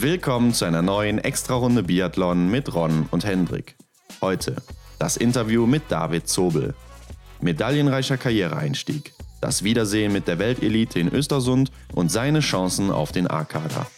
Willkommen zu einer neuen Extra-Runde Biathlon mit Ron und Hendrik. Heute das Interview mit David Zobel. Medaillenreicher Karriereeinstieg, das Wiedersehen mit der Weltelite in Östersund und seine Chancen auf den A-Kader.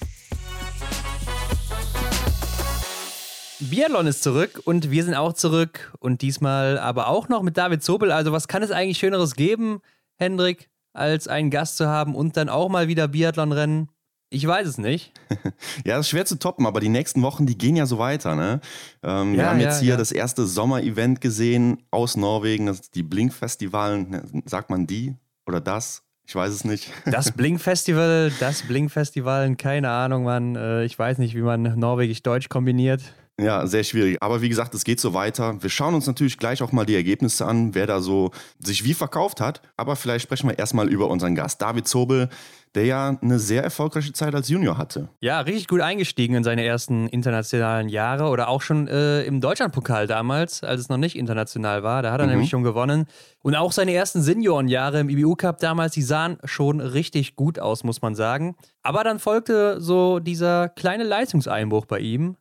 Biathlon ist zurück und wir sind auch zurück und diesmal aber auch noch mit David Zobel. Also was kann es eigentlich Schöneres geben, Hendrik, als einen Gast zu haben und dann auch mal wieder Biathlon rennen? Ich weiß es nicht. ja, das ist schwer zu toppen, aber die nächsten Wochen, die gehen ja so weiter. Ne? Ähm, ja, wir haben jetzt ja, hier ja. das erste Sommer-Event gesehen aus Norwegen, das ist die Blink-Festivalen. Ne, sagt man die oder das? Ich weiß es nicht. Das Blink-Festival, das Blink-Festival, keine Ahnung, man. Äh, ich weiß nicht, wie man Norwegisch-Deutsch kombiniert. Ja, sehr schwierig. Aber wie gesagt, es geht so weiter. Wir schauen uns natürlich gleich auch mal die Ergebnisse an, wer da so sich wie verkauft hat. Aber vielleicht sprechen wir erstmal über unseren Gast, David Zobel, der ja eine sehr erfolgreiche Zeit als Junior hatte. Ja, richtig gut eingestiegen in seine ersten internationalen Jahre oder auch schon äh, im Deutschlandpokal damals, als es noch nicht international war. Da hat er mhm. nämlich schon gewonnen. Und auch seine ersten Seniorenjahre im IBU Cup damals, die sahen schon richtig gut aus, muss man sagen. Aber dann folgte so dieser kleine Leistungseinbruch bei ihm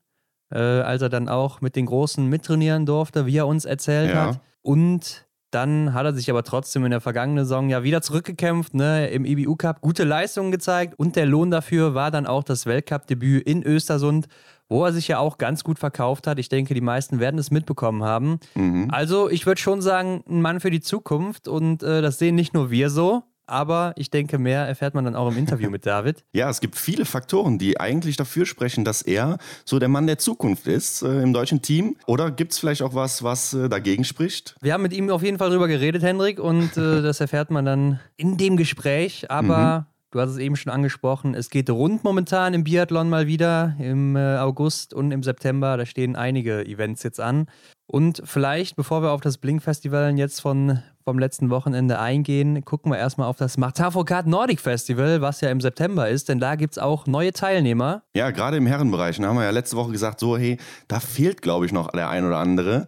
äh, als er dann auch mit den Großen mittrainieren durfte, wie er uns erzählt ja. hat. Und dann hat er sich aber trotzdem in der vergangenen Saison ja wieder zurückgekämpft, ne, im IBU Cup gute Leistungen gezeigt und der Lohn dafür war dann auch das Weltcup-Debüt in Östersund, wo er sich ja auch ganz gut verkauft hat. Ich denke, die meisten werden es mitbekommen haben. Mhm. Also ich würde schon sagen, ein Mann für die Zukunft und äh, das sehen nicht nur wir so aber ich denke, mehr erfährt man dann auch im Interview mit David. Ja, es gibt viele Faktoren, die eigentlich dafür sprechen, dass er so der Mann der Zukunft ist äh, im deutschen Team. Oder gibt es vielleicht auch was, was äh, dagegen spricht? Wir haben mit ihm auf jeden Fall drüber geredet, Hendrik, und äh, das erfährt man dann in dem Gespräch. Aber mhm. Du hast es eben schon angesprochen. Es geht rund momentan im Biathlon mal wieder im äh, August und im September. Da stehen einige Events jetzt an. Und vielleicht, bevor wir auf das Blink-Festival jetzt von, vom letzten Wochenende eingehen, gucken wir erstmal auf das Martin Foucault Nordic Festival, was ja im September ist, denn da gibt es auch neue Teilnehmer. Ja, gerade im Herrenbereich. Da haben wir ja letzte Woche gesagt, so, hey, da fehlt, glaube ich, noch der ein oder andere.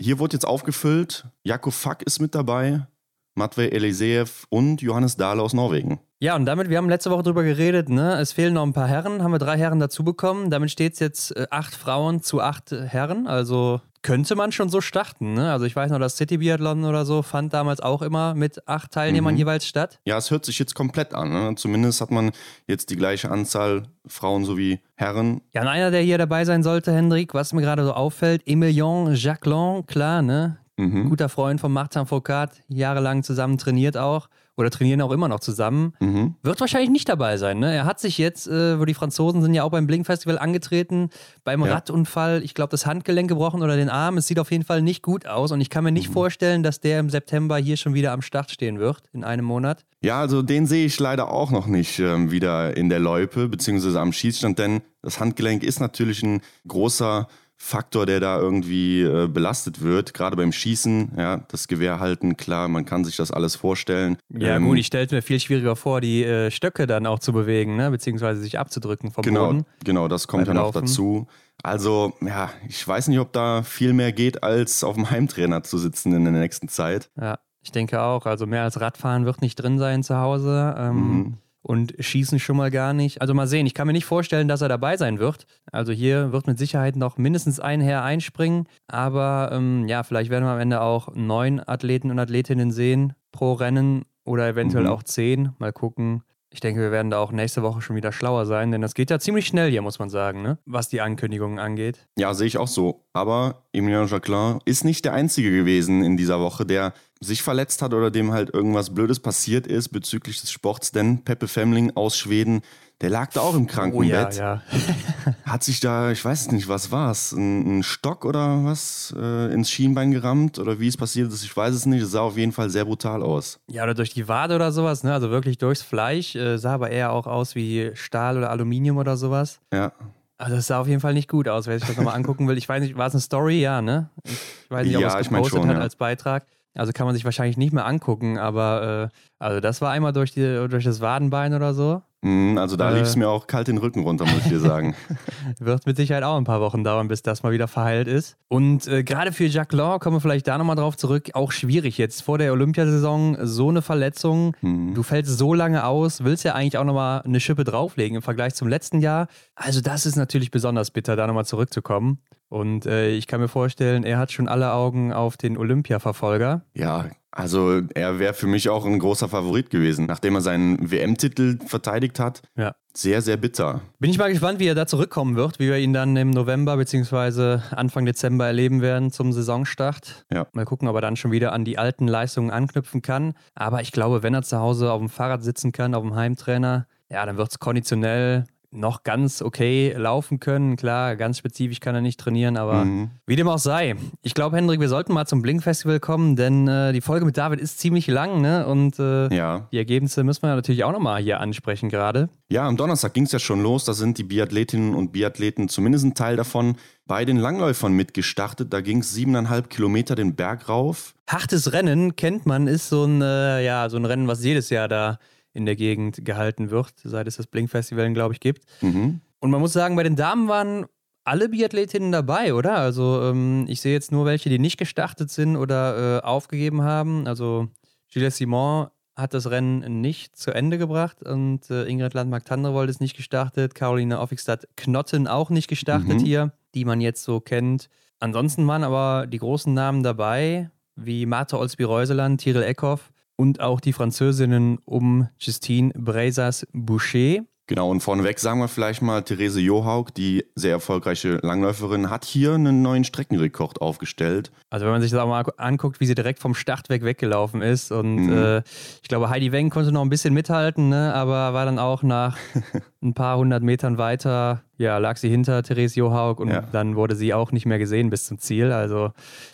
Hier wurde jetzt aufgefüllt. Jakub Fack ist mit dabei, Matvey Eliseev und Johannes Dahle aus Norwegen. Ja, und damit, wir haben letzte Woche drüber geredet, ne? Es fehlen noch ein paar Herren, haben wir drei Herren dazu bekommen. Damit steht es jetzt äh, acht Frauen zu acht Herren. Also könnte man schon so starten, ne? Also ich weiß noch, das City Biathlon oder so fand damals auch immer mit acht Teilnehmern mhm. jeweils statt. Ja, es hört sich jetzt komplett an. Ne? Zumindest hat man jetzt die gleiche Anzahl Frauen sowie Herren. Ja, und einer, der hier dabei sein sollte, Hendrik, was mir gerade so auffällt, Emilien Jacquelin, klar, ne? Mhm. Guter Freund von Martin Foucault, jahrelang zusammen trainiert auch oder trainieren auch immer noch zusammen. Mhm. Wird wahrscheinlich nicht dabei sein. Ne? Er hat sich jetzt, äh, wo die Franzosen sind ja auch beim Blink Festival angetreten, beim ja. Radunfall, ich glaube, das Handgelenk gebrochen oder den Arm. Es sieht auf jeden Fall nicht gut aus und ich kann mir nicht mhm. vorstellen, dass der im September hier schon wieder am Start stehen wird, in einem Monat. Ja, also den sehe ich leider auch noch nicht äh, wieder in der Loipe, beziehungsweise am Schießstand, denn das Handgelenk ist natürlich ein großer Faktor, der da irgendwie äh, belastet wird, gerade beim Schießen, ja, das Gewehr halten, klar, man kann sich das alles vorstellen. Ja, ähm, gut, ich stelle mir viel schwieriger vor, die äh, Stöcke dann auch zu bewegen, ne? beziehungsweise sich abzudrücken vom genau, Boden. Genau, das kommt ja noch dazu. Also, ja, ich weiß nicht, ob da viel mehr geht, als auf dem Heimtrainer zu sitzen in der nächsten Zeit. Ja, ich denke auch. Also mehr als Radfahren wird nicht drin sein zu Hause. Ähm, mhm und schießen schon mal gar nicht. Also mal sehen, ich kann mir nicht vorstellen, dass er dabei sein wird. Also hier wird mit Sicherheit noch mindestens ein Herr einspringen, aber ähm, ja, vielleicht werden wir am Ende auch neun Athleten und Athletinnen sehen pro Rennen oder eventuell mhm. auch zehn. Mal gucken. Ich denke, wir werden da auch nächste Woche schon wieder schlauer sein, denn das geht ja ziemlich schnell hier, muss man sagen, ne? was die Ankündigungen angeht. Ja, sehe ich auch so. Aber Emilien Jacquelin ist nicht der Einzige gewesen in dieser Woche, der sich verletzt hat oder dem halt irgendwas Blödes passiert ist bezüglich des Sports, denn Peppe Femling aus Schweden, der lag da auch im Krankenbett. Oh, ja, ja. hat sich da, ich weiß es nicht, was war es, ein, ein, Stock oder was äh, ins Schienbein gerammt oder wie es passiert ist, ich weiß es nicht. Es sah auf jeden Fall sehr brutal aus. Ja, oder durch die Wade oder sowas, ne? Also wirklich durchs Fleisch. Äh, sah aber eher auch aus wie Stahl oder Aluminium oder sowas. Ja. Also das sah auf jeden Fall nicht gut aus, wer sich das nochmal angucken will. Ich weiß nicht, war es eine Story? Ja, ne? Ich weiß nicht, ob ja, es gepostet schon, hat ja. als Beitrag. Also kann man sich wahrscheinlich nicht mehr angucken, aber äh, also das war einmal durch, die, durch das Wadenbein oder so. Mhm, also da äh, lief es mir auch kalt den Rücken runter, muss ich dir sagen. Wird mit Sicherheit auch ein paar Wochen dauern, bis das mal wieder verheilt ist. Und äh, gerade für Jacques Law kommen wir vielleicht da nochmal drauf zurück. Auch schwierig jetzt vor der Olympiasaison so eine Verletzung. Mhm. Du fällst so lange aus, willst ja eigentlich auch nochmal eine Schippe drauflegen im Vergleich zum letzten Jahr. Also das ist natürlich besonders bitter, da nochmal zurückzukommen. Und äh, ich kann mir vorstellen, er hat schon alle Augen auf den Olympia-Verfolger. Ja, also er wäre für mich auch ein großer Favorit gewesen, nachdem er seinen WM-Titel verteidigt hat. Ja. Sehr, sehr bitter. Bin ich mal gespannt, wie er da zurückkommen wird, wie wir ihn dann im November bzw. Anfang Dezember erleben werden zum Saisonstart. Ja. Mal gucken, ob er dann schon wieder an die alten Leistungen anknüpfen kann. Aber ich glaube, wenn er zu Hause auf dem Fahrrad sitzen kann, auf dem Heimtrainer, ja, dann wird es konditionell noch ganz okay laufen können. Klar, ganz spezifisch kann er nicht trainieren, aber mhm. wie dem auch sei. Ich glaube, Hendrik, wir sollten mal zum Blink-Festival kommen, denn äh, die Folge mit David ist ziemlich lang ne? und äh, ja. die Ergebnisse müssen wir natürlich auch nochmal hier ansprechen gerade. Ja, am Donnerstag ging es ja schon los. Da sind die Biathletinnen und Biathleten, zumindest ein Teil davon, bei den Langläufern mitgestartet. Da ging es siebeneinhalb Kilometer den Berg rauf. Hartes Rennen kennt man, ist so ein, äh, ja, so ein Rennen, was jedes Jahr da in der Gegend gehalten wird, seit es das Blink-Festival, glaube ich, gibt. Mhm. Und man muss sagen, bei den Damen waren alle Biathletinnen dabei, oder? Also ähm, ich sehe jetzt nur welche, die nicht gestartet sind oder äh, aufgegeben haben. Also Gilles Simon hat das Rennen nicht zu Ende gebracht und äh, Ingrid Landmark-Tandrevold ist nicht gestartet, Caroline Offigstadt-Knotten auch nicht gestartet mhm. hier, die man jetzt so kennt. Ansonsten waren aber die großen Namen dabei, wie Martha Olsby-Reuseland, Tyrell Eckhoff, und auch die Französinnen um Justine Breisas-Boucher. Genau, und vorneweg sagen wir vielleicht mal, Therese Johaug, die sehr erfolgreiche Langläuferin, hat hier einen neuen Streckenrekord aufgestellt. Also wenn man sich das auch mal anguckt, wie sie direkt vom Start weg weggelaufen ist und mhm. äh, ich glaube, Heidi Weng konnte noch ein bisschen mithalten, ne, aber war dann auch nach ein paar hundert Metern weiter ja, lag sie hinter Therese Johaug und ja. dann wurde sie auch nicht mehr gesehen bis zum Ziel. Also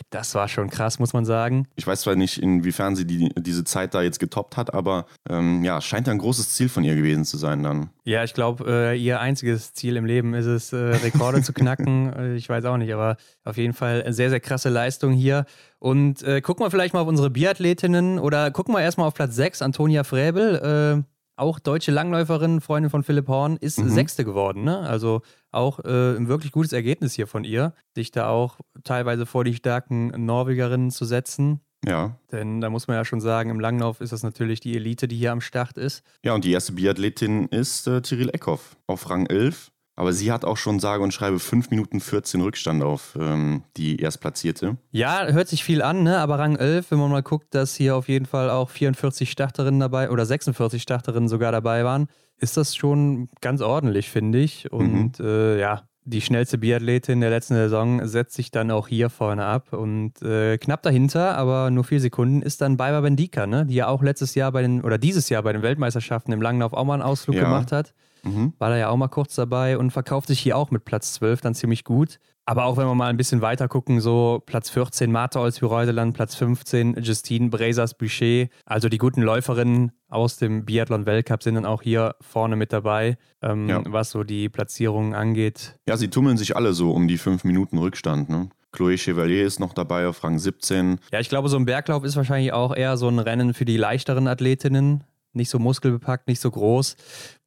das war schon krass, muss man sagen. Ich weiß zwar nicht, inwiefern sie die, diese Zeit da jetzt getoppt hat, aber ähm, ja, scheint ein großes Ziel von ihr gewesen zu sein dann. Ja, ich glaube, äh, ihr einziges Ziel im Leben ist es, äh, Rekorde zu knacken. Äh, ich weiß auch nicht, aber auf jeden Fall eine sehr, sehr krasse Leistung hier. Und äh, gucken wir vielleicht mal auf unsere Biathletinnen oder gucken wir erstmal auf Platz 6, Antonia Fräbel. Auch deutsche Langläuferin, Freundin von Philipp Horn, ist mhm. Sechste geworden. Ne? Also auch äh, ein wirklich gutes Ergebnis hier von ihr, sich da auch teilweise vor die starken Norwegerinnen zu setzen. Ja. Denn da muss man ja schon sagen, im Langlauf ist das natürlich die Elite, die hier am Start ist. Ja, und die erste Biathletin ist äh, Tyrell Eckhoff auf Rang 11. Aber sie hat auch schon sage und schreibe 5 Minuten 14 Rückstand auf ähm, die Erstplatzierte. Ja, hört sich viel an, ne? aber Rang 11, wenn man mal guckt, dass hier auf jeden Fall auch 44 Starterinnen dabei oder 46 Starterinnen sogar dabei waren, ist das schon ganz ordentlich, finde ich. Und mhm. äh, ja, die schnellste Biathletin der letzten Saison setzt sich dann auch hier vorne ab und äh, knapp dahinter, aber nur vier Sekunden, ist dann Baiba Bendika, ne? die ja auch letztes Jahr bei den oder dieses Jahr bei den Weltmeisterschaften im Langlauf auch mal einen Ausflug ja. gemacht hat. Mhm. War da ja auch mal kurz dabei und verkauft sich hier auch mit Platz 12 dann ziemlich gut. Aber auch wenn wir mal ein bisschen weiter gucken, so Platz 14 Martha Olsby-Reuseland, Platz 15 Justine Bresas-Boucher. Also die guten Läuferinnen aus dem Biathlon-Weltcup sind dann auch hier vorne mit dabei, ähm, ja. was so die Platzierungen angeht. Ja, sie tummeln sich alle so um die fünf Minuten Rückstand. Ne? Chloé Chevalier ist noch dabei auf Rang 17. Ja, ich glaube, so ein Berglauf ist wahrscheinlich auch eher so ein Rennen für die leichteren Athletinnen nicht so muskelbepackt, nicht so groß.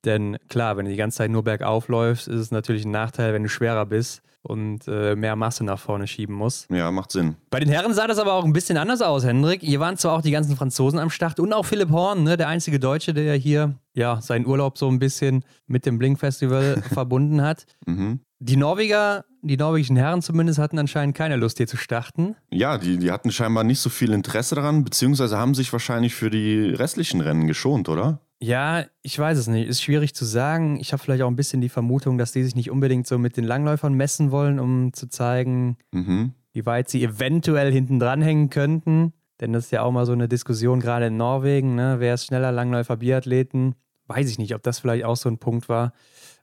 Denn klar, wenn du die ganze Zeit nur bergauf läufst, ist es natürlich ein Nachteil, wenn du schwerer bist und äh, mehr Masse nach vorne schieben musst. Ja, macht Sinn. Bei den Herren sah das aber auch ein bisschen anders aus, Hendrik. Hier waren zwar auch die ganzen Franzosen am Start und auch Philipp Horn, ne, der einzige Deutsche, der hier ja seinen Urlaub so ein bisschen mit dem Blink Festival verbunden hat. Mhm. Die Norweger, die norwegischen Herren zumindest, hatten anscheinend keine Lust, hier zu starten. Ja, die, die hatten scheinbar nicht so viel Interesse daran, beziehungsweise haben sich wahrscheinlich für die restlichen Rennen geschont, oder? Ja, ich weiß es nicht. Ist schwierig zu sagen. Ich habe vielleicht auch ein bisschen die Vermutung, dass die sich nicht unbedingt so mit den Langläufern messen wollen, um zu zeigen, mhm. wie weit sie eventuell hinten dran hängen könnten. Denn das ist ja auch mal so eine Diskussion, gerade in Norwegen. Ne? Wer ist schneller, Langläufer, Biathleten? Weiß ich nicht, ob das vielleicht auch so ein Punkt war.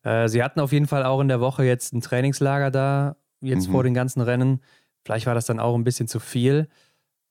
Äh, sie hatten auf jeden Fall auch in der Woche jetzt ein Trainingslager da, jetzt mhm. vor den ganzen Rennen. Vielleicht war das dann auch ein bisschen zu viel.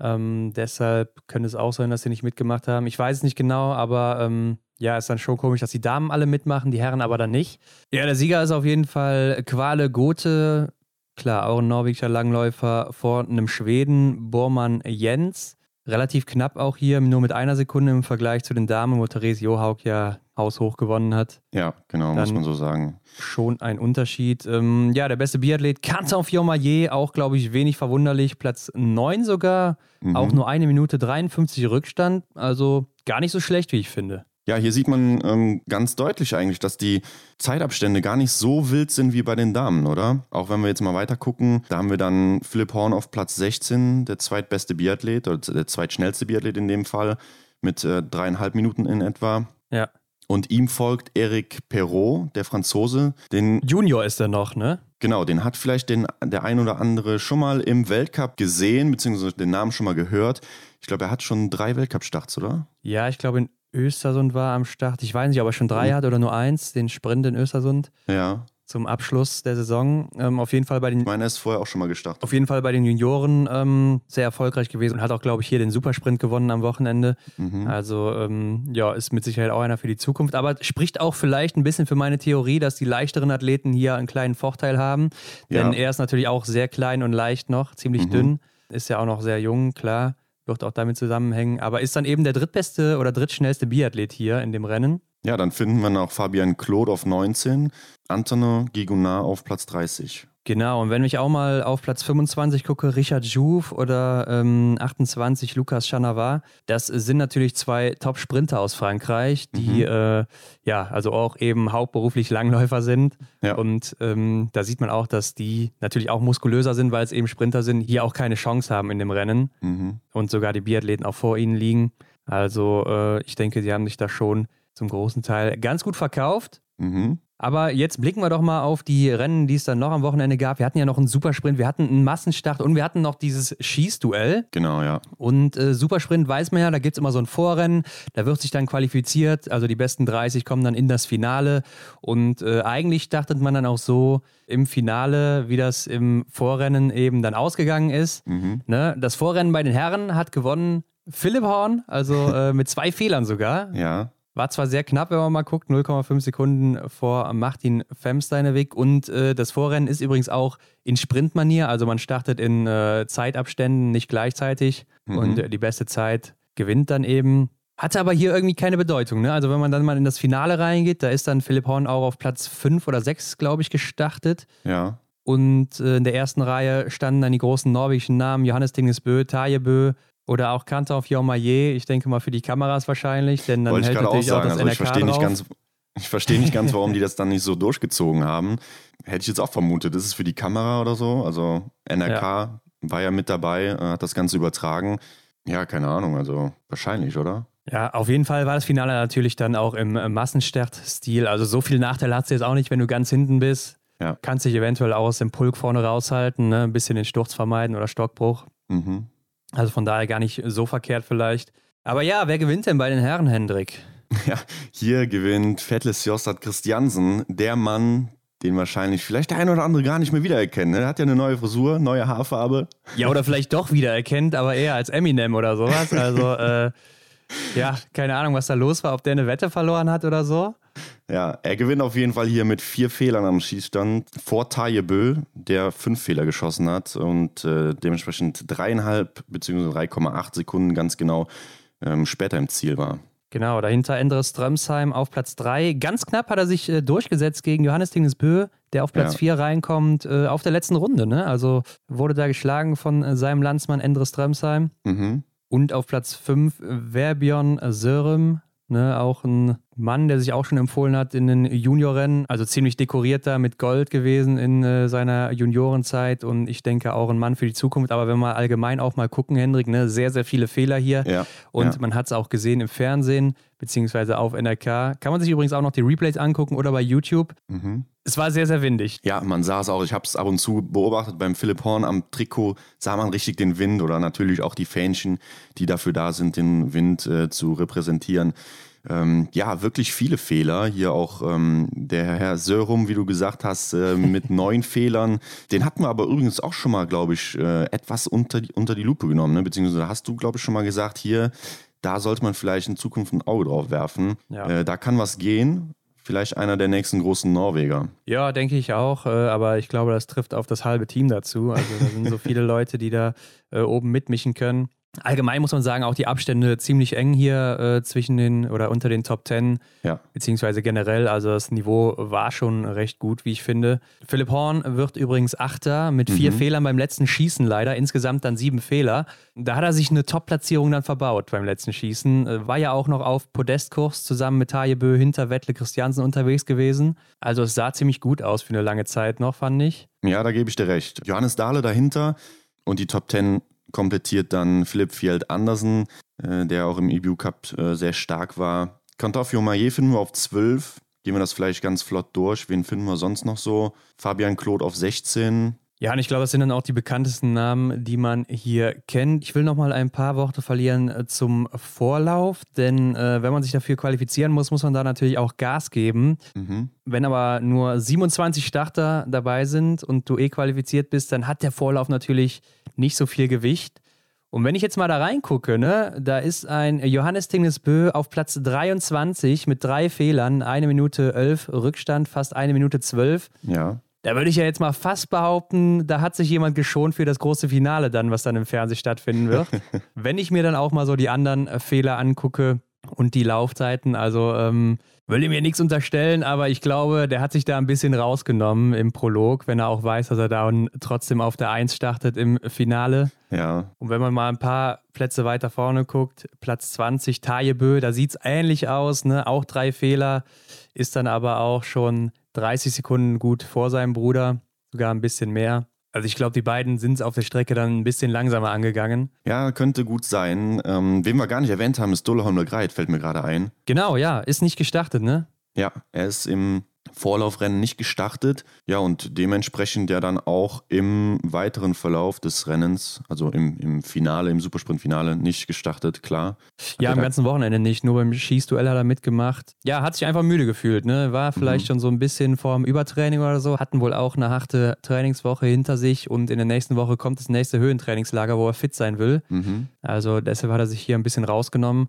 Ähm, deshalb könnte es auch sein, dass sie nicht mitgemacht haben. Ich weiß es nicht genau, aber ähm, ja, ist dann schon komisch, dass die Damen alle mitmachen, die Herren aber dann nicht. Ja, der Sieger ist auf jeden Fall Quale Gothe. Klar, auch ein norwegischer Langläufer vor einem Schweden, Bormann Jens. Relativ knapp auch hier, nur mit einer Sekunde im Vergleich zu den Damen, wo Therese Johaug ja haushoch gewonnen hat. Ja, genau, muss man so sagen. Schon ein Unterschied. Ähm, ja, der beste Biathlet, Quentin Fiormaillet, auch, glaube ich, wenig verwunderlich. Platz 9 sogar, mhm. auch nur eine Minute 53 Rückstand. Also gar nicht so schlecht, wie ich finde. Ja, hier sieht man ähm, ganz deutlich eigentlich, dass die Zeitabstände gar nicht so wild sind wie bei den Damen, oder? Auch wenn wir jetzt mal weiter gucken, da haben wir dann Philipp Horn auf Platz 16, der zweitbeste Biathlet oder der zweitschnellste Biathlet in dem Fall mit äh, dreieinhalb Minuten in etwa. Ja. Und ihm folgt Eric Perrault, der Franzose. Den Junior ist er noch, ne? Genau, den hat vielleicht den, der ein oder andere schon mal im Weltcup gesehen, beziehungsweise den Namen schon mal gehört. Ich glaube, er hat schon drei Weltcup-Starts, oder? Ja, ich glaube, in Östersund war am Start. Ich weiß nicht, ob er schon drei mhm. hat oder nur eins, den Sprint in Östersund. Ja zum Abschluss der Saison. Ähm, auf jeden Fall bei den. Ich meine, er ist vorher auch schon mal gestartet. Auf jeden Fall bei den Junioren ähm, sehr erfolgreich gewesen und hat auch, glaube ich, hier den Supersprint gewonnen am Wochenende. Mhm. Also ähm, ja, ist mit Sicherheit auch einer für die Zukunft. Aber spricht auch vielleicht ein bisschen für meine Theorie, dass die leichteren Athleten hier einen kleinen Vorteil haben. Denn ja. er ist natürlich auch sehr klein und leicht noch, ziemlich mhm. dünn. Ist ja auch noch sehr jung, klar. Wird auch damit zusammenhängen. Aber ist dann eben der drittbeste oder drittschnellste Biathlet hier in dem Rennen. Ja, dann finden wir noch Fabian Claude auf 19, Antonin Gigonard auf Platz 30. Genau, und wenn ich auch mal auf Platz 25 gucke, Richard Jouve oder ähm, 28 Lucas Chanavar, das sind natürlich zwei Top-Sprinter aus Frankreich, die mhm. äh, ja, also auch eben hauptberuflich Langläufer sind. Ja. Und ähm, da sieht man auch, dass die natürlich auch muskulöser sind, weil es eben Sprinter sind, hier auch keine Chance haben in dem Rennen mhm. und sogar die Biathleten auch vor ihnen liegen. Also äh, ich denke, sie haben sich da schon zum großen Teil ganz gut verkauft. Mhm. Aber jetzt blicken wir doch mal auf die Rennen, die es dann noch am Wochenende gab. Wir hatten ja noch einen Supersprint, wir hatten einen Massenstart und wir hatten noch dieses Schießduell. Genau, ja. Und äh, Supersprint weiß man ja, da gibt es immer so ein Vorrennen, da wird sich dann qualifiziert, also die besten 30 kommen dann in das Finale. Und äh, eigentlich dachte man dann auch so im Finale, wie das im Vorrennen eben dann ausgegangen ist. Mhm. Ne? Das Vorrennen bei den Herren hat gewonnen Philipp Horn, also äh, mit zwei Fehlern sogar. Ja. War zwar sehr knapp, wenn man mal guckt, 0,5 Sekunden vor Martin Femsteineweg. Und äh, das Vorrennen ist übrigens auch in Sprintmanier. Also man startet in äh, Zeitabständen nicht gleichzeitig. Mhm. Und äh, die beste Zeit gewinnt dann eben. Hatte aber hier irgendwie keine Bedeutung. Ne? Also wenn man dann mal in das Finale reingeht, da ist dann Philipp Horn auch auf Platz 5 oder 6, glaube ich, gestartet. Ja. Und äh, in der ersten Reihe standen dann die großen norwegischen Namen Johannes Dingesbö, Tajebö, oder auch Kante auf Jaumaye, ich denke mal für die Kameras wahrscheinlich, denn dann Wollte hält natürlich auch, sagen. auch das also ich verstehe nicht ganz, ich verstehe nicht ganz, warum die das dann nicht so durchgezogen haben. Hätte ich jetzt auch vermutet, ist für die Kamera oder so. Also NRK ja. war ja mit dabei, äh, hat das Ganze übertragen. Ja, keine Ahnung, also wahrscheinlich, oder? Ja, auf jeden Fall war das Finale natürlich dann auch im Massenstart-Stil. Also so viel Nachteil hat es jetzt auch nicht, wenn du ganz hinten bist. Ja. Kannst dich eventuell auch aus dem Pulk vorne raushalten, ne? ein bisschen den Sturz vermeiden oder Stockbruch. Mhm. Also von daher gar nicht so verkehrt vielleicht. Aber ja, wer gewinnt denn bei den Herren, Hendrik? Ja, hier gewinnt Fettles Jostad Christiansen, der Mann, den wahrscheinlich vielleicht der eine oder andere gar nicht mehr wiedererkennt. Ne? Er hat ja eine neue Frisur, neue Haarfarbe. Ja, oder vielleicht doch wiedererkennt, aber eher als Eminem oder sowas. Also, äh, ja, keine Ahnung, was da los war, ob der eine Wette verloren hat oder so. Ja, er gewinnt auf jeden Fall hier mit vier Fehlern am Schießstand vor Taje Bö, der fünf Fehler geschossen hat und äh, dementsprechend dreieinhalb bzw. 3,8 Sekunden ganz genau ähm, später im Ziel war. Genau, dahinter Endres Strömsheim auf Platz 3. Ganz knapp hat er sich äh, durchgesetzt gegen Johannes Dingesbö, der auf Platz 4 ja. reinkommt, äh, auf der letzten Runde. Ne? Also wurde da geschlagen von äh, seinem Landsmann Endres Strömsheim. Mhm. Und auf Platz 5 Verbion Sörem, ne? auch ein Mann, der sich auch schon empfohlen hat in den Juniorrennen, also ziemlich dekorierter mit Gold gewesen in äh, seiner Juniorenzeit und ich denke auch ein Mann für die Zukunft. Aber wenn wir allgemein auch mal gucken, Hendrik, ne, sehr, sehr viele Fehler hier ja, und ja. man hat es auch gesehen im Fernsehen beziehungsweise auf NRK. Kann man sich übrigens auch noch die Replays angucken oder bei YouTube. Mhm. Es war sehr, sehr windig. Ja, man sah es auch. Ich habe es ab und zu beobachtet beim Philipp Horn am Trikot. Sah man richtig den Wind oder natürlich auch die Fähnchen, die dafür da sind, den Wind äh, zu repräsentieren ähm, ja, wirklich viele Fehler. Hier auch ähm, der Herr Sörum, wie du gesagt hast, äh, mit neun Fehlern. Den hatten wir aber übrigens auch schon mal, glaube ich, äh, etwas unter die, unter die Lupe genommen. Ne? Beziehungsweise hast du, glaube ich, schon mal gesagt, hier, da sollte man vielleicht in Zukunft ein Auge drauf werfen. Ja. Äh, da kann was gehen. Vielleicht einer der nächsten großen Norweger. Ja, denke ich auch. Äh, aber ich glaube, das trifft auf das halbe Team dazu. Also da sind so viele Leute, die da äh, oben mitmischen können. Allgemein muss man sagen, auch die Abstände ziemlich eng hier äh, zwischen den oder unter den Top Ten, ja. beziehungsweise generell. Also das Niveau war schon recht gut, wie ich finde. Philipp Horn wird übrigens Achter mit vier mhm. Fehlern beim letzten Schießen leider. Insgesamt dann sieben Fehler. Da hat er sich eine Top-Platzierung dann verbaut beim letzten Schießen. Äh, war ja auch noch auf Podestkurs zusammen mit Tajebö hinter Wettle Christiansen unterwegs gewesen. Also es sah ziemlich gut aus für eine lange Zeit noch, fand ich. Ja, da gebe ich dir recht. Johannes Dahle dahinter und die Top Ten komplettiert dann Philipp Field Andersen, äh, der auch im EBU Cup äh, sehr stark war. Cantofio Maillet finden wir auf 12. Gehen wir das vielleicht ganz flott durch. Wen finden wir sonst noch so? Fabian Claude auf 16. Ja, und ich glaube, das sind dann auch die bekanntesten Namen, die man hier kennt. Ich will noch mal ein paar Worte verlieren äh, zum Vorlauf, denn äh, wenn man sich dafür qualifizieren muss, muss man da natürlich auch Gas geben. Mhm. Wenn aber nur 27 Starter dabei sind und du eh qualifiziert bist, dann hat der Vorlauf natürlich nicht so viel Gewicht. Und wenn ich jetzt mal da reingucke, ne, da ist ein Johannes Tingnesbö auf Platz 23 mit drei Fehlern, eine Minute elf Rückstand, fast eine Minute zwölf. Ja. Da würde ich ja jetzt mal fast behaupten, da hat sich jemand geschont für das große Finale dann, was dann im Fernsehen stattfinden wird. Wenn ich mir dann auch mal so die anderen äh, Fehler angucke und die Laufzeiten, also ähm, will ihm mir nichts unterstellen, aber ich glaube, der hat sich da ein bisschen rausgenommen im Prolog, wenn er auch weiß, dass er da trotzdem auf der Eins startet im Finale. Ja. Und wenn man mal ein paar Plätze weiter vorne guckt, Platz 20, Tajebö, da sieht es ähnlich aus, ne? Auch drei Fehler, ist dann aber auch schon 30 Sekunden gut vor seinem Bruder, sogar ein bisschen mehr. Also ich glaube, die beiden sind auf der Strecke dann ein bisschen langsamer angegangen. Ja, könnte gut sein. Ähm, wen wir gar nicht erwähnt haben, ist Dolleholm Greit, fällt mir gerade ein. Genau, ja, ist nicht gestartet, ne? Ja, er ist im Vorlaufrennen nicht gestartet. Ja, und dementsprechend ja dann auch im weiteren Verlauf des Rennens, also im, im Finale, im Supersprint-Finale, nicht gestartet, klar. Ja, am ganzen Wochenende nicht, nur beim Schießduell hat er mitgemacht. Ja, hat sich einfach müde gefühlt, ne? War vielleicht mhm. schon so ein bisschen vorm Übertraining oder so, hatten wohl auch eine harte Trainingswoche hinter sich und in der nächsten Woche kommt das nächste Höhentrainingslager, wo er fit sein will. Mhm. Also deshalb hat er sich hier ein bisschen rausgenommen.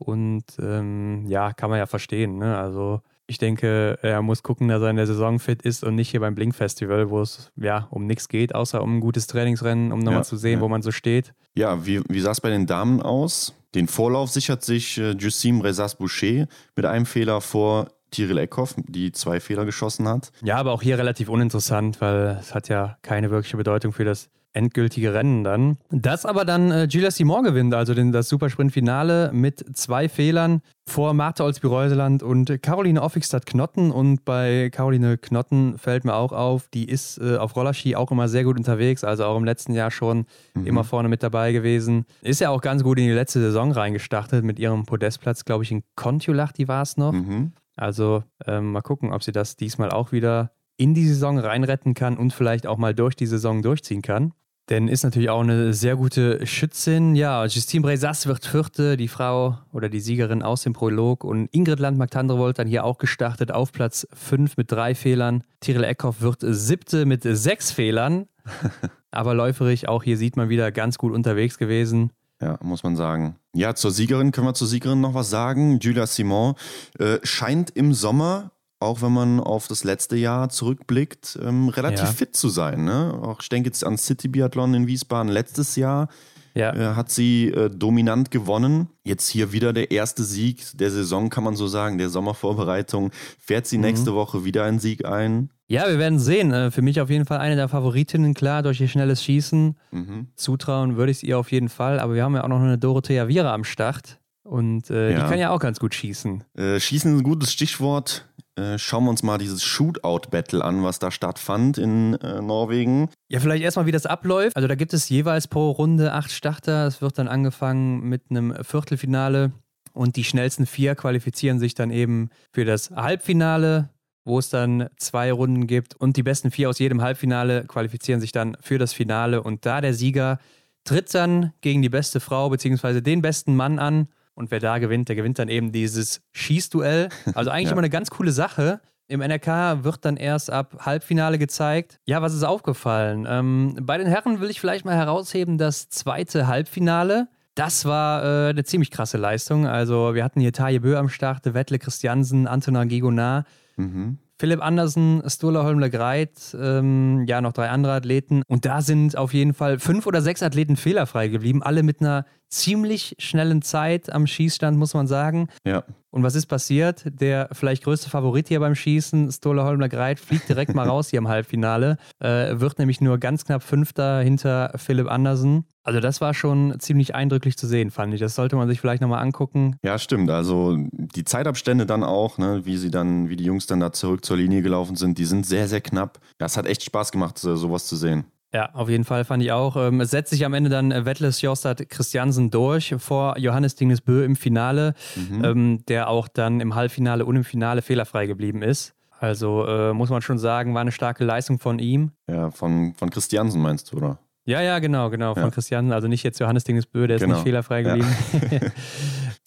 Und ähm, ja, kann man ja verstehen. Ne? Also ich denke, er muss gucken, dass er in der Saison fit ist und nicht hier beim Blink Festival, wo es ja um nichts geht, außer um ein gutes Trainingsrennen, um nochmal ja, zu sehen, ja. wo man so steht. Ja, wie, wie sah es bei den Damen aus? Den Vorlauf sichert sich äh, Jussim Rezas-Boucher mit einem Fehler vor Tiril Eckhoff, die zwei Fehler geschossen hat. Ja, aber auch hier relativ uninteressant, weil es hat ja keine wirkliche Bedeutung für das endgültige Rennen dann. Das aber dann äh, Julia Simon gewinnt, also den, das Supersprint-Finale mit zwei Fehlern vor Martha Olsby-Reuseland und Caroline Offigstadt-Knotten. Und bei Caroline Knotten fällt mir auch auf, die ist äh, auf Rollerski auch immer sehr gut unterwegs, also auch im letzten Jahr schon mhm. immer vorne mit dabei gewesen. Ist ja auch ganz gut in die letzte Saison reingestartet mit ihrem Podestplatz, glaube ich, in Kontiolach, die war es noch. Mhm. Also ähm, mal gucken, ob sie das diesmal auch wieder in die Saison reinretten kann und vielleicht auch mal durch die Saison durchziehen kann. Denn ist natürlich auch eine sehr gute Schützin. Ja, Justine Brezas wird Vierte, die Frau oder die Siegerin aus dem Prolog. Und Ingrid Landmark-Tandrevold dann hier auch gestartet auf Platz 5 mit drei Fehlern. Tyrell Eckhoff wird Siebte mit sechs Fehlern. Aber läuferig auch hier sieht man wieder ganz gut unterwegs gewesen. Ja, muss man sagen. Ja, zur Siegerin können wir zur Siegerin noch was sagen. Julia Simon äh, scheint im Sommer auch wenn man auf das letzte Jahr zurückblickt, ähm, relativ ja. fit zu sein. Ne? Auch ich denke jetzt an City Biathlon in Wiesbaden letztes Jahr. Ja. Äh, hat sie äh, dominant gewonnen. Jetzt hier wieder der erste Sieg der Saison, kann man so sagen, der Sommervorbereitung. Fährt sie mhm. nächste Woche wieder einen Sieg ein? Ja, wir werden sehen. Äh, für mich auf jeden Fall eine der Favoritinnen, klar, durch ihr schnelles Schießen. Mhm. Zutrauen würde ich es ihr auf jeden Fall. Aber wir haben ja auch noch eine Dorothea Viera am Start. Und äh, ja. die kann ja auch ganz gut schießen. Äh, schießen ist ein gutes Stichwort. Äh, schauen wir uns mal dieses Shootout-Battle an, was da stattfand in äh, Norwegen. Ja, vielleicht erstmal, wie das abläuft. Also da gibt es jeweils pro Runde acht Starter. Es wird dann angefangen mit einem Viertelfinale und die schnellsten vier qualifizieren sich dann eben für das Halbfinale, wo es dann zwei Runden gibt und die besten vier aus jedem Halbfinale qualifizieren sich dann für das Finale und da der Sieger tritt dann gegen die beste Frau bzw. den besten Mann an und wer da gewinnt, der gewinnt dann eben dieses Schießduell. Also eigentlich ja. immer eine ganz coole Sache. Im NRK wird dann erst ab Halbfinale gezeigt. Ja, was ist aufgefallen? Ähm, bei den Herren will ich vielleicht mal herausheben, das zweite Halbfinale. Das war äh, eine ziemlich krasse Leistung. Also wir hatten hier Taje Bö am Start, Wettle Christiansen, Antonin Gegonard. Mhm. Philipp Andersen, Stola Holmler Greit, ähm, ja, noch drei andere Athleten. Und da sind auf jeden Fall fünf oder sechs Athleten fehlerfrei geblieben, alle mit einer ziemlich schnellen Zeit am Schießstand, muss man sagen. Ja. Und was ist passiert? Der vielleicht größte Favorit hier beim Schießen, Stola Holmler Greit, fliegt direkt mal raus hier im Halbfinale. Äh, wird nämlich nur ganz knapp Fünfter hinter Philipp Andersen. Also das war schon ziemlich eindrücklich zu sehen, fand ich. Das sollte man sich vielleicht nochmal angucken. Ja, stimmt. Also die Zeitabstände dann auch, ne, wie sie dann, wie die Jungs dann da zurück zur Linie gelaufen sind, die sind sehr, sehr knapp. Ja, es hat echt Spaß gemacht, sowas zu sehen. Ja, auf jeden Fall fand ich auch. Ähm, es setzt sich am Ende dann Wettles Jostad Christiansen durch vor Johannes Dingesbö im Finale, mhm. ähm, der auch dann im Halbfinale und im Finale fehlerfrei geblieben ist. Also äh, muss man schon sagen, war eine starke Leistung von ihm. Ja, von, von Christiansen meinst du, oder? Ja, ja, genau, genau, von ja. Christiansen. Also nicht jetzt Johannes Dingesbö, der ist genau. nicht fehlerfrei geblieben. Ja,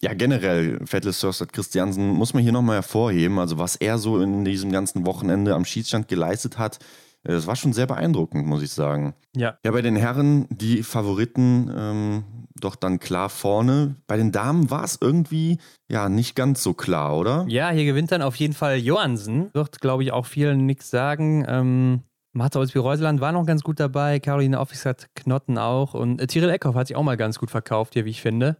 ja generell, Vettles Jostad Christiansen muss man hier nochmal hervorheben. Also was er so in diesem ganzen Wochenende am Schießstand geleistet hat, das war schon sehr beeindruckend, muss ich sagen. Ja. Ja, bei den Herren die Favoriten ähm, doch dann klar vorne. Bei den Damen war es irgendwie ja nicht ganz so klar, oder? Ja, hier gewinnt dann auf jeden Fall Johansen. Wird, glaube ich, auch vielen nichts sagen. Ähm, Martha Olsby-Reuseland war noch ganz gut dabei. Caroline Offis hat Knotten auch. Und äh, Tyrell Eckhoff hat sich auch mal ganz gut verkauft hier, wie ich finde.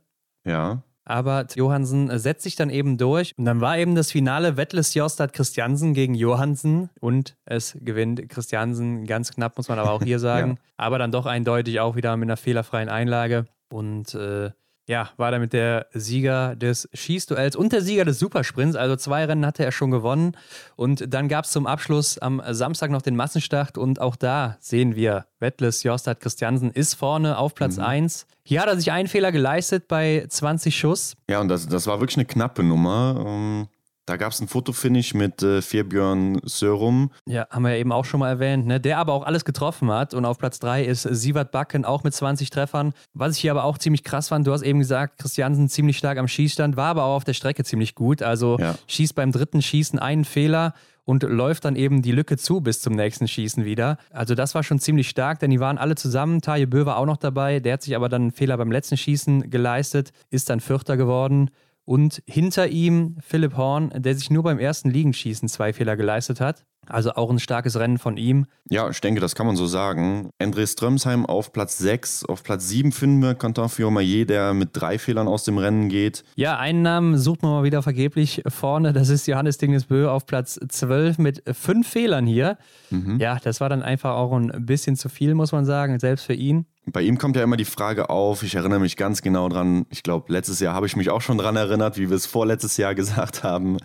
Ja. Aber Johansen setzt sich dann eben durch. Und dann war eben das Finale Wettles Jostad Christiansen gegen Johansen. Und es gewinnt Christiansen ganz knapp, muss man aber auch hier sagen. ja. Aber dann doch eindeutig auch wieder mit einer fehlerfreien Einlage. Und äh, ja, war damit der Sieger des Schießduells und der Sieger des Supersprints. Also zwei Rennen hatte er schon gewonnen. Und dann gab es zum Abschluss am Samstag noch den Massenstart. Und auch da sehen wir, Wettles Jostad Christiansen ist vorne auf Platz mhm. 1. Hier hat er sich einen Fehler geleistet bei 20 Schuss. Ja, und das, das war wirklich eine knappe Nummer. Da gab es ein Fotofinish mit äh, Firbjörn Sörum. Ja, haben wir ja eben auch schon mal erwähnt, ne? der aber auch alles getroffen hat. Und auf Platz 3 ist Sievert Backen auch mit 20 Treffern. Was ich hier aber auch ziemlich krass fand, du hast eben gesagt, Christiansen ziemlich stark am Schießstand, war aber auch auf der Strecke ziemlich gut. Also ja. schießt beim dritten Schießen einen Fehler und läuft dann eben die Lücke zu bis zum nächsten Schießen wieder. Also das war schon ziemlich stark, denn die waren alle zusammen. Taje Bö war auch noch dabei, der hat sich aber dann einen Fehler beim letzten Schießen geleistet, ist dann Vierter geworden. Und hinter ihm Philipp Horn, der sich nur beim ersten Liegenschießen zwei Fehler geleistet hat. Also auch ein starkes Rennen von ihm. Ja, ich denke, das kann man so sagen. André Strömsheim auf Platz 6. Auf Platz 7 finden wir Quentin Fiormaillet, der mit drei Fehlern aus dem Rennen geht. Ja, einen Namen sucht man mal wieder vergeblich vorne. Das ist Johannes Dingesbö auf Platz 12 mit fünf Fehlern hier. Mhm. Ja, das war dann einfach auch ein bisschen zu viel, muss man sagen, selbst für ihn. Bei ihm kommt ja immer die Frage auf, ich erinnere mich ganz genau dran, ich glaube, letztes Jahr habe ich mich auch schon dran erinnert, wie wir es vorletztes Jahr gesagt haben.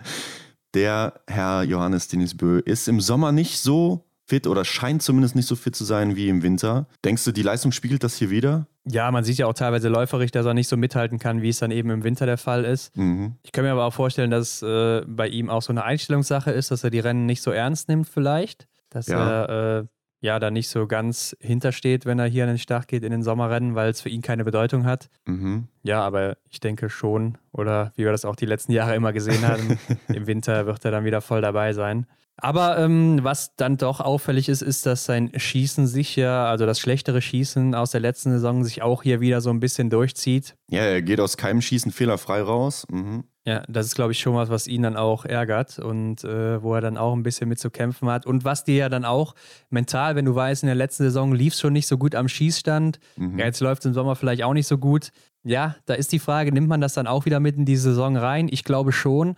Der Herr Johannes Denisbö ist im Sommer nicht so fit oder scheint zumindest nicht so fit zu sein wie im Winter. Denkst du, die Leistung spiegelt das hier wieder? Ja, man sieht ja auch teilweise läuferig, dass er nicht so mithalten kann, wie es dann eben im Winter der Fall ist. Mhm. Ich kann mir aber auch vorstellen, dass äh, bei ihm auch so eine Einstellungssache ist, dass er die Rennen nicht so ernst nimmt vielleicht. Dass ja. er äh, ja da nicht so ganz hintersteht, wenn er hier an den Start geht in den Sommerrennen, weil es für ihn keine Bedeutung hat. Mhm. Ja, aber ich denke schon, oder wie wir das auch die letzten Jahre immer gesehen haben, im Winter wird er dann wieder voll dabei sein. Aber ähm, was dann doch auffällig ist, ist, dass sein Schießen sich ja, also das schlechtere Schießen aus der letzten Saison sich auch hier wieder so ein bisschen durchzieht. Ja, er geht aus keinem Schießen fehlerfrei raus. Mhm. Ja, das ist, glaube ich, schon was, was ihn dann auch ärgert und äh, wo er dann auch ein bisschen mit zu kämpfen hat. Und was dir ja dann auch mental, wenn du weißt, in der letzten Saison lief es schon nicht so gut am Schießstand, mhm. ja, jetzt läuft es im Sommer vielleicht auch nicht so gut. Ja, da ist die Frage, nimmt man das dann auch wieder mit in die Saison rein? Ich glaube schon.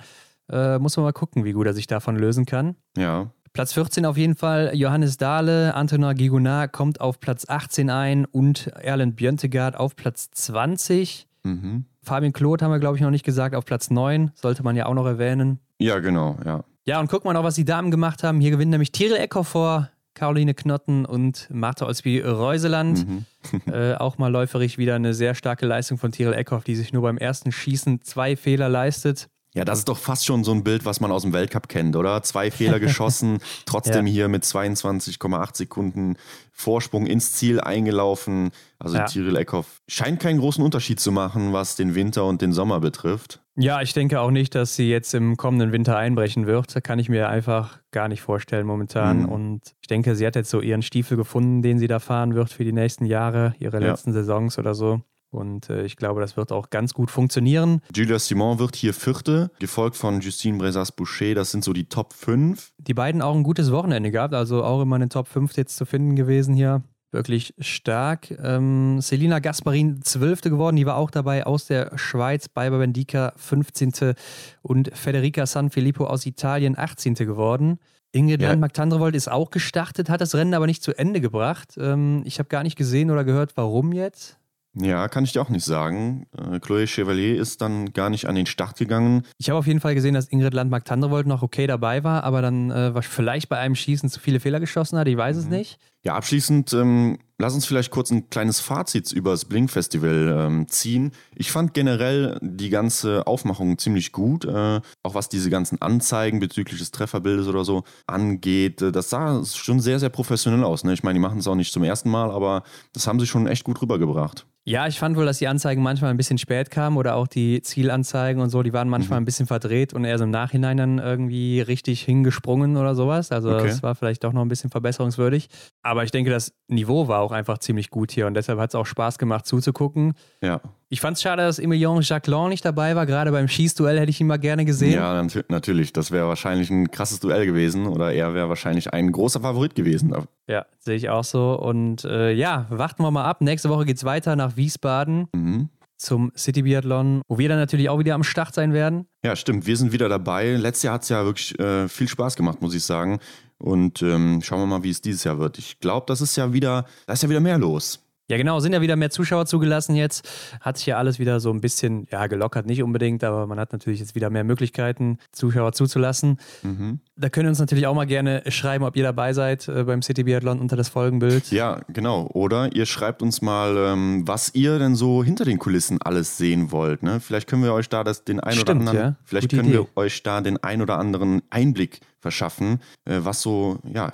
Äh, muss man mal gucken, wie gut er sich davon lösen kann. Ja. Platz 14 auf jeden Fall Johannes Dahle, Antonin Gigonard kommt auf Platz 18 ein und Erland Björntegard auf Platz 20. Mhm. Fabian Kloth haben wir, glaube ich, noch nicht gesagt, auf Platz 9. Sollte man ja auch noch erwähnen. Ja, genau, ja. Ja, und guck mal noch, was die Damen gemacht haben. Hier gewinnt nämlich Tyrell Eckhoff vor Caroline Knotten und Martha Olsby Reuseland. Mhm. äh, auch mal läuferig wieder eine sehr starke Leistung von Tyrell Eckhoff, die sich nur beim ersten Schießen zwei Fehler leistet. Ja, das ist doch fast schon so ein Bild, was man aus dem Weltcup kennt, oder? Zwei Fehler geschossen, trotzdem ja. hier mit 22,8 Sekunden Vorsprung ins Ziel eingelaufen. Also ja. Tyrell Eckhoff scheint keinen großen Unterschied zu machen, was den Winter und den Sommer betrifft. Ja, ich denke auch nicht, dass sie jetzt im kommenden Winter einbrechen wird. Da kann ich mir einfach gar nicht vorstellen momentan. Mhm. Und ich denke, sie hat jetzt so ihren Stiefel gefunden, den sie da fahren wird für die nächsten Jahre, ihre ja. letzten Saisons oder so. Und äh, ich glaube, das wird auch ganz gut funktionieren. Julia Simon wird hier Vierte, gefolgt von Justine Brezas-Boucher. Das sind so die Top 5. Die beiden auch ein gutes Wochenende gehabt, also auch immer in den Top 5 jetzt zu finden gewesen hier. Wirklich stark. Ähm, Selina Gasparin, Zwölfte geworden, die war auch dabei aus der Schweiz. Baiba Bendica, 15. Und Federica San Filippo aus Italien, 18. geworden. Ingrid ja. Landmark-Tandrevold ist auch gestartet, hat das Rennen aber nicht zu Ende gebracht. Ähm, ich habe gar nicht gesehen oder gehört, warum jetzt. Ja, kann ich dir auch nicht sagen. Äh, Chloé Chevalier ist dann gar nicht an den Start gegangen. Ich habe auf jeden Fall gesehen, dass Ingrid Landmark-Tandrevold noch okay dabei war, aber dann äh, vielleicht bei einem Schießen zu viele Fehler geschossen hat. Ich weiß mhm. es nicht. Ja, abschließend, ähm, lass uns vielleicht kurz ein kleines Fazit über das Blink-Festival ähm, ziehen. Ich fand generell die ganze Aufmachung ziemlich gut, äh, auch was diese ganzen Anzeigen bezüglich des Trefferbildes oder so angeht. Äh, das sah schon sehr, sehr professionell aus. Ne? Ich meine, die machen es auch nicht zum ersten Mal, aber das haben sie schon echt gut rübergebracht. Ja, ich fand wohl, dass die Anzeigen manchmal ein bisschen spät kamen oder auch die Zielanzeigen und so, die waren manchmal mhm. ein bisschen verdreht und eher so im Nachhinein dann irgendwie richtig hingesprungen oder sowas. Also okay. das war vielleicht doch noch ein bisschen verbesserungswürdig. Aber ich denke, das Niveau war auch einfach ziemlich gut hier und deshalb hat es auch Spaß gemacht zuzugucken. Ja. Ich fand es schade, dass Emilien Jacquelin nicht dabei war. Gerade beim Schießduell hätte ich ihn mal gerne gesehen. Ja, natürlich. Das wäre wahrscheinlich ein krasses Duell gewesen oder er wäre wahrscheinlich ein großer Favorit gewesen. Ja, sehe ich auch so. Und äh, ja, warten wir mal ab. Nächste Woche geht es weiter nach Wiesbaden. Mhm zum City Biathlon, wo wir dann natürlich auch wieder am Start sein werden. Ja, stimmt. Wir sind wieder dabei. Letztes Jahr hat es ja wirklich äh, viel Spaß gemacht, muss ich sagen. Und ähm, schauen wir mal, wie es dieses Jahr wird. Ich glaube, das ist ja wieder, da ist ja wieder mehr los. Ja, genau, sind ja wieder mehr Zuschauer zugelassen jetzt. Hat sich ja alles wieder so ein bisschen, ja, gelockert nicht unbedingt, aber man hat natürlich jetzt wieder mehr Möglichkeiten, Zuschauer zuzulassen. Mhm. Da können uns natürlich auch mal gerne schreiben, ob ihr dabei seid äh, beim City Biathlon unter das Folgenbild. Ja, genau. Oder ihr schreibt uns mal, ähm, was ihr denn so hinter den Kulissen alles sehen wollt. Ne? Vielleicht können wir euch da das, den ein oder anderen, ja? vielleicht Gute können Idee. wir euch da den ein oder anderen Einblick verschaffen, äh, was so, ja,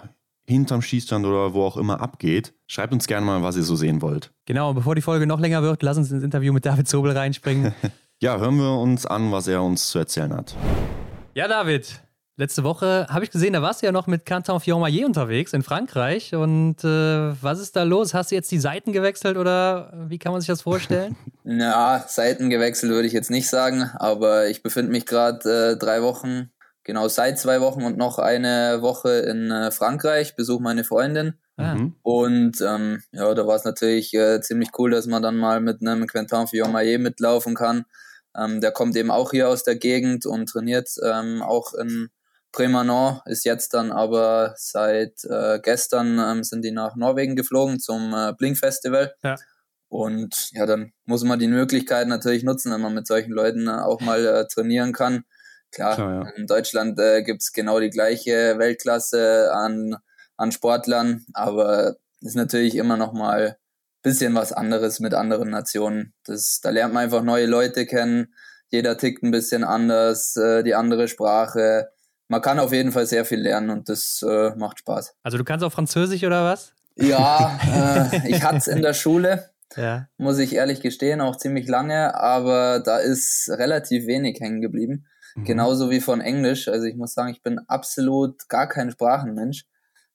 hinterm Schießstand oder wo auch immer abgeht. Schreibt uns gerne mal, was ihr so sehen wollt. Genau, bevor die Folge noch länger wird, lass uns ins Interview mit David Zobel reinspringen. ja, hören wir uns an, was er uns zu erzählen hat. Ja, David, letzte Woche habe ich gesehen, da warst du ja noch mit Canton Fiormaillet unterwegs in Frankreich. Und äh, was ist da los? Hast du jetzt die Seiten gewechselt oder wie kann man sich das vorstellen? ja, Seiten gewechselt würde ich jetzt nicht sagen, aber ich befinde mich gerade äh, drei Wochen genau seit zwei Wochen und noch eine Woche in äh, Frankreich, besuche meine Freundin. Ah. Mhm. Und ähm, ja, da war es natürlich äh, ziemlich cool, dass man dann mal mit einem Quentin Fillon-Maillet mitlaufen kann. Ähm, der kommt eben auch hier aus der Gegend und trainiert ähm, auch in Prémanon, ist jetzt dann aber seit äh, gestern ähm, sind die nach Norwegen geflogen zum äh, Blink Festival. Ja. Und ja, dann muss man die Möglichkeit natürlich nutzen, wenn man mit solchen Leuten äh, auch mal äh, trainieren kann. Klar, Klar ja. in Deutschland äh, gibt es genau die gleiche Weltklasse an, an Sportlern, aber ist natürlich immer noch mal bisschen was anderes mit anderen Nationen. Das, da lernt man einfach neue Leute kennen. Jeder tickt ein bisschen anders, äh, die andere Sprache. Man kann auf jeden Fall sehr viel lernen und das äh, macht Spaß. Also du kannst auch Französisch oder was? Ja, äh, ich hatte es in der Schule, ja. muss ich ehrlich gestehen, auch ziemlich lange, aber da ist relativ wenig hängen geblieben. Mhm. Genauso wie von Englisch. Also ich muss sagen, ich bin absolut gar kein Sprachenmensch.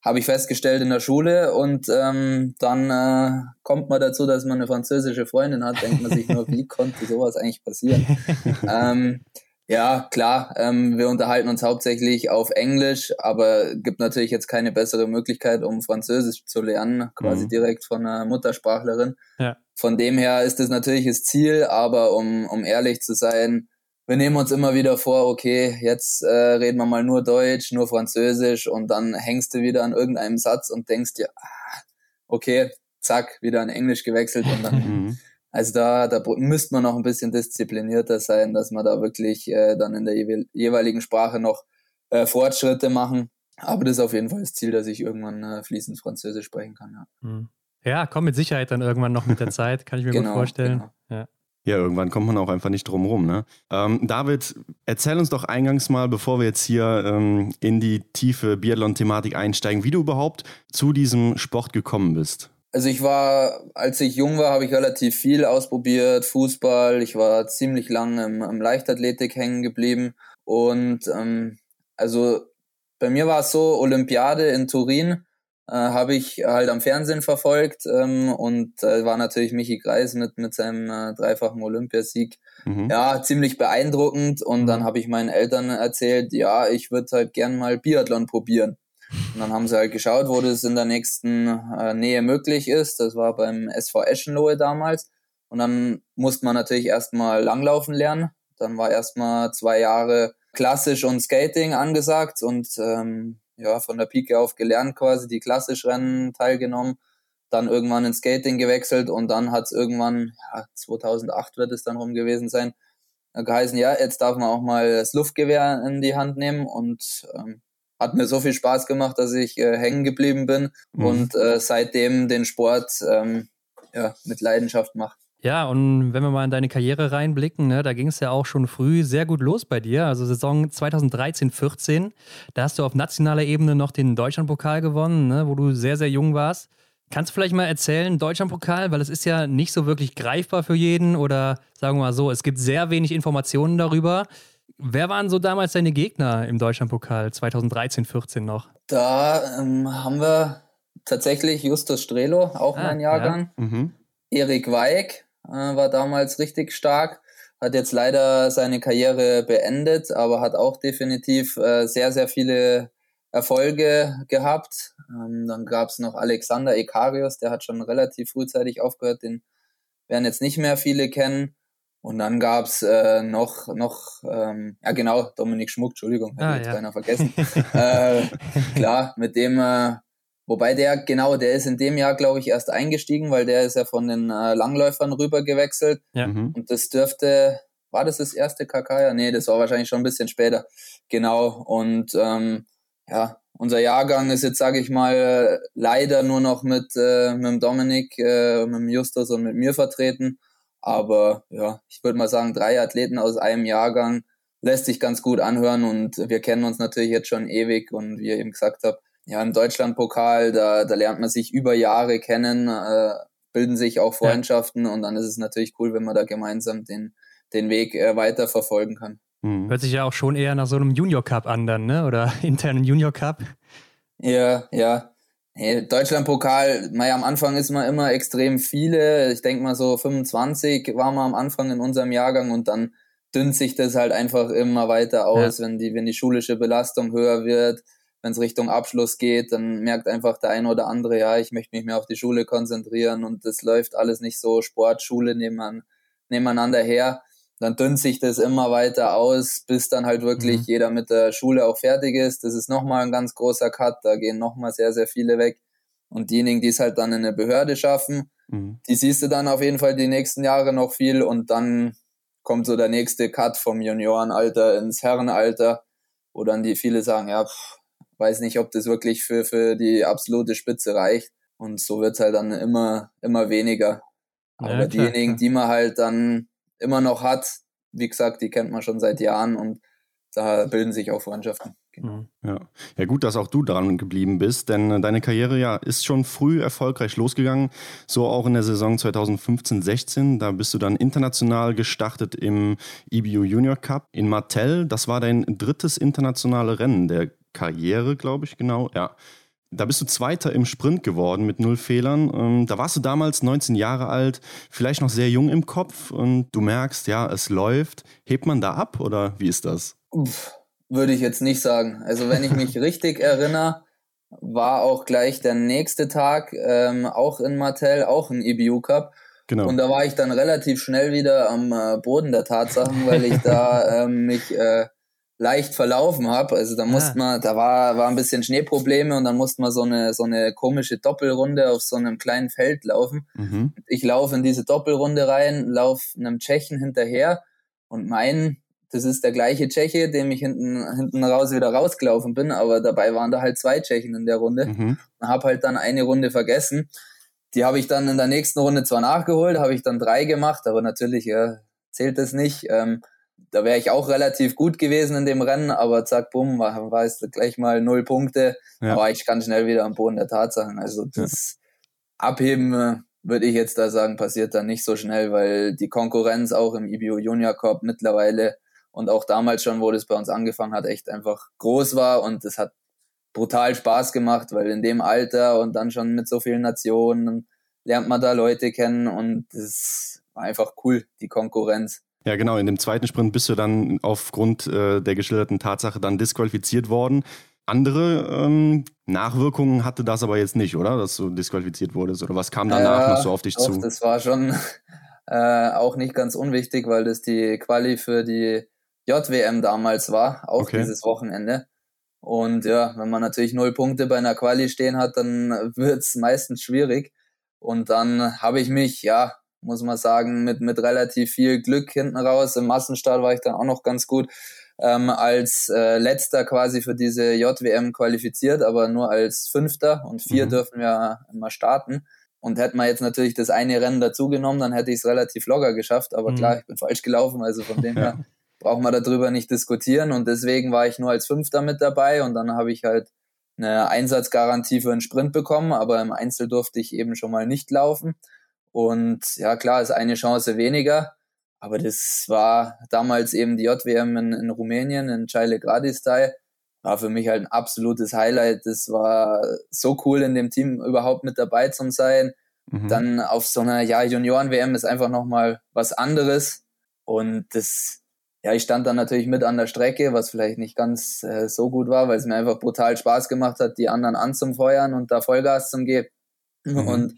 Habe ich festgestellt in der Schule und ähm, dann äh, kommt man dazu, dass man eine französische Freundin hat, denkt man sich nur, wie konnte sowas eigentlich passieren? ähm, ja, klar, ähm, wir unterhalten uns hauptsächlich auf Englisch, aber gibt natürlich jetzt keine bessere Möglichkeit, um Französisch zu lernen, quasi mhm. direkt von einer Muttersprachlerin. Ja. Von dem her ist das natürlich das Ziel, aber um, um ehrlich zu sein, wir nehmen uns immer wieder vor, okay, jetzt äh, reden wir mal nur Deutsch, nur Französisch und dann hängst du wieder an irgendeinem Satz und denkst dir, ah, okay, zack, wieder in Englisch gewechselt und dann, mhm. also da, da müsste man noch ein bisschen disziplinierter sein, dass man da wirklich äh, dann in der jeweiligen Sprache noch äh, Fortschritte machen. Aber das ist auf jeden Fall das Ziel, dass ich irgendwann äh, fließend Französisch sprechen kann. Ja. Mhm. ja, kommt mit Sicherheit dann irgendwann noch mit der Zeit, kann ich mir genau, gut vorstellen. Genau. Ja. Ja, irgendwann kommt man auch einfach nicht drum rum. Ne? Ähm, David, erzähl uns doch eingangs mal, bevor wir jetzt hier ähm, in die tiefe Biathlon-Thematik einsteigen, wie du überhaupt zu diesem Sport gekommen bist. Also ich war, als ich jung war, habe ich relativ viel ausprobiert, Fußball, ich war ziemlich lang im, im Leichtathletik hängen geblieben und ähm, also bei mir war es so, Olympiade in Turin, äh, habe ich halt am Fernsehen verfolgt ähm, und äh, war natürlich Michi Greis mit, mit seinem äh, dreifachen Olympiasieg. Mhm. Ja, ziemlich beeindruckend und dann mhm. habe ich meinen Eltern erzählt, ja, ich würde halt gern mal Biathlon probieren. Und dann haben sie halt geschaut, wo das in der nächsten äh, Nähe möglich ist. Das war beim SV Eschenlohe damals. Und dann musste man natürlich erstmal langlaufen lernen. Dann war erstmal zwei Jahre klassisch und Skating angesagt und ähm, ja, von der Pike auf gelernt quasi, die klassisch Rennen teilgenommen, dann irgendwann ins Skating gewechselt und dann hat es irgendwann, ja, 2008 wird es dann rum gewesen sein, geheißen, ja, jetzt darf man auch mal das Luftgewehr in die Hand nehmen und ähm, hat mir so viel Spaß gemacht, dass ich äh, hängen geblieben bin mhm. und äh, seitdem den Sport ähm, ja, mit Leidenschaft mache. Ja, und wenn wir mal in deine Karriere reinblicken, ne, da ging es ja auch schon früh sehr gut los bei dir. Also Saison 2013-14, da hast du auf nationaler Ebene noch den Deutschlandpokal gewonnen, ne, wo du sehr, sehr jung warst. Kannst du vielleicht mal erzählen, Deutschlandpokal, weil es ist ja nicht so wirklich greifbar für jeden oder sagen wir mal so, es gibt sehr wenig Informationen darüber. Wer waren so damals deine Gegner im Deutschlandpokal 2013-14 noch? Da ähm, haben wir tatsächlich Justus Strelo, auch ah, mein Jahrgang. Ja. Mhm. Erik Weig, war damals richtig stark, hat jetzt leider seine Karriere beendet, aber hat auch definitiv äh, sehr, sehr viele Erfolge gehabt. Ähm, dann gab es noch Alexander Ekarius, der hat schon relativ frühzeitig aufgehört, den werden jetzt nicht mehr viele kennen. Und dann gab's äh, noch, noch ähm, ja genau, Dominik Schmuck, Entschuldigung, ah, jetzt ja. keiner vergessen. äh, klar, mit dem äh, Wobei der, genau, der ist in dem Jahr, glaube ich, erst eingestiegen, weil der ist ja von den äh, Langläufern rüber gewechselt. Ja. Mhm. Und das dürfte, war das das erste KK? Ja, nee, das war wahrscheinlich schon ein bisschen später. Genau. Und ähm, ja, unser Jahrgang ist jetzt, sage ich mal, leider nur noch mit, äh, mit dem Dominik, äh, mit dem Justus und mit mir vertreten. Aber ja, ich würde mal sagen, drei Athleten aus einem Jahrgang lässt sich ganz gut anhören und wir kennen uns natürlich jetzt schon ewig und wie ihr eben gesagt habt, ja, im Deutschlandpokal, da, da lernt man sich über Jahre kennen, äh, bilden sich auch Freundschaften ja. und dann ist es natürlich cool, wenn man da gemeinsam den, den Weg äh, weiter verfolgen kann. Mhm. Hört sich ja auch schon eher nach so einem Junior Cup an dann, ne? Oder internen Junior Cup. Ja, ja. Hey, Deutschlandpokal, naja, am Anfang ist man immer extrem viele. Ich denke mal so 25 waren wir am Anfang in unserem Jahrgang und dann dünnt sich das halt einfach immer weiter aus, ja. wenn die, wenn die schulische Belastung höher wird wenn es Richtung Abschluss geht, dann merkt einfach der eine oder andere, ja, ich möchte mich mehr auf die Schule konzentrieren und das läuft alles nicht so Sport, Schule nebenan, nebeneinander her. Dann dünnt sich das immer weiter aus, bis dann halt wirklich mhm. jeder mit der Schule auch fertig ist. Das ist nochmal ein ganz großer Cut, da gehen nochmal sehr, sehr viele weg. Und diejenigen, die es halt dann in eine Behörde schaffen, mhm. die siehst du dann auf jeden Fall die nächsten Jahre noch viel und dann kommt so der nächste Cut vom Juniorenalter ins Herrenalter, wo dann die viele sagen, ja, pff, weiß nicht, ob das wirklich für, für die absolute Spitze reicht. Und so wird es halt dann immer, immer weniger. Aber ja, diejenigen, die man halt dann immer noch hat, wie gesagt, die kennt man schon seit Jahren und da bilden sich auch Freundschaften. Genau. Mhm. Ja. ja, gut, dass auch du dran geblieben bist, denn äh, deine Karriere ja ist schon früh erfolgreich losgegangen. So auch in der Saison 2015-16. Da bist du dann international gestartet im EBU Junior Cup in Martell. Das war dein drittes internationale Rennen der Karriere, glaube ich, genau. Ja. Da bist du Zweiter im Sprint geworden mit null Fehlern. Ähm, da warst du damals 19 Jahre alt, vielleicht noch sehr jung im Kopf und du merkst, ja, es läuft. Hebt man da ab oder wie ist das? Uff, würde ich jetzt nicht sagen. Also wenn ich mich richtig erinnere, war auch gleich der nächste Tag ähm, auch in Martell, auch ein EBU Cup. Genau. Und da war ich dann relativ schnell wieder am äh, Boden der Tatsachen, weil ich da ähm, mich äh, leicht verlaufen habe. Also da musste ah. man, da war, war ein bisschen Schneeprobleme und dann musste man so eine, so eine komische Doppelrunde auf so einem kleinen Feld laufen. Mhm. Ich laufe in diese Doppelrunde rein, laufe einem Tschechen hinterher und mein, das ist der gleiche Tscheche, dem ich hinten, hinten raus wieder rausgelaufen bin, aber dabei waren da halt zwei Tschechen in der Runde mhm. und habe halt dann eine Runde vergessen. Die habe ich dann in der nächsten Runde zwar nachgeholt, habe ich dann drei gemacht, aber natürlich ja, zählt das nicht. Ähm, da wäre ich auch relativ gut gewesen in dem Rennen, aber zack, bumm, war, war es gleich mal null Punkte. Ja. Aber ich kann schnell wieder am Boden der Tatsachen. Also das ja. Abheben, äh, würde ich jetzt da sagen, passiert dann nicht so schnell, weil die Konkurrenz auch im IBU Junior Cup mittlerweile und auch damals schon, wo das bei uns angefangen hat, echt einfach groß war und es hat brutal Spaß gemacht, weil in dem Alter und dann schon mit so vielen Nationen lernt man da Leute kennen und es war einfach cool, die Konkurrenz. Ja, genau. In dem zweiten Sprint bist du dann aufgrund äh, der geschilderten Tatsache dann disqualifiziert worden. Andere ähm, Nachwirkungen hatte das aber jetzt nicht, oder? Dass du disqualifiziert wurdest? Oder was kam danach ja, noch so auf dich doch, zu? Das war schon äh, auch nicht ganz unwichtig, weil das die Quali für die JWM damals war, auch okay. dieses Wochenende. Und ja, wenn man natürlich null Punkte bei einer Quali stehen hat, dann wird's meistens schwierig. Und dann habe ich mich, ja, muss man sagen, mit, mit relativ viel Glück hinten raus. Im Massenstart war ich dann auch noch ganz gut ähm, als äh, letzter quasi für diese JWM qualifiziert, aber nur als Fünfter und vier mhm. dürfen wir immer starten. Und hätten wir jetzt natürlich das eine Rennen dazugenommen, dann hätte ich es relativ locker geschafft. Aber mhm. klar, ich bin falsch gelaufen, also von dem her brauchen wir darüber nicht diskutieren. Und deswegen war ich nur als Fünfter mit dabei und dann habe ich halt eine Einsatzgarantie für einen Sprint bekommen, aber im Einzel durfte ich eben schon mal nicht laufen. Und ja, klar, ist eine Chance weniger. Aber das war damals eben die JWM in, in Rumänien, in Chile Gradistai. War für mich halt ein absolutes Highlight. Das war so cool, in dem Team überhaupt mit dabei zu sein. Mhm. Dann auf so einer ja, Junioren-WM ist einfach nochmal was anderes. Und das, ja, ich stand dann natürlich mit an der Strecke, was vielleicht nicht ganz äh, so gut war, weil es mir einfach brutal Spaß gemacht hat, die anderen anzufeuern und da Vollgas zu geben. Mhm. Und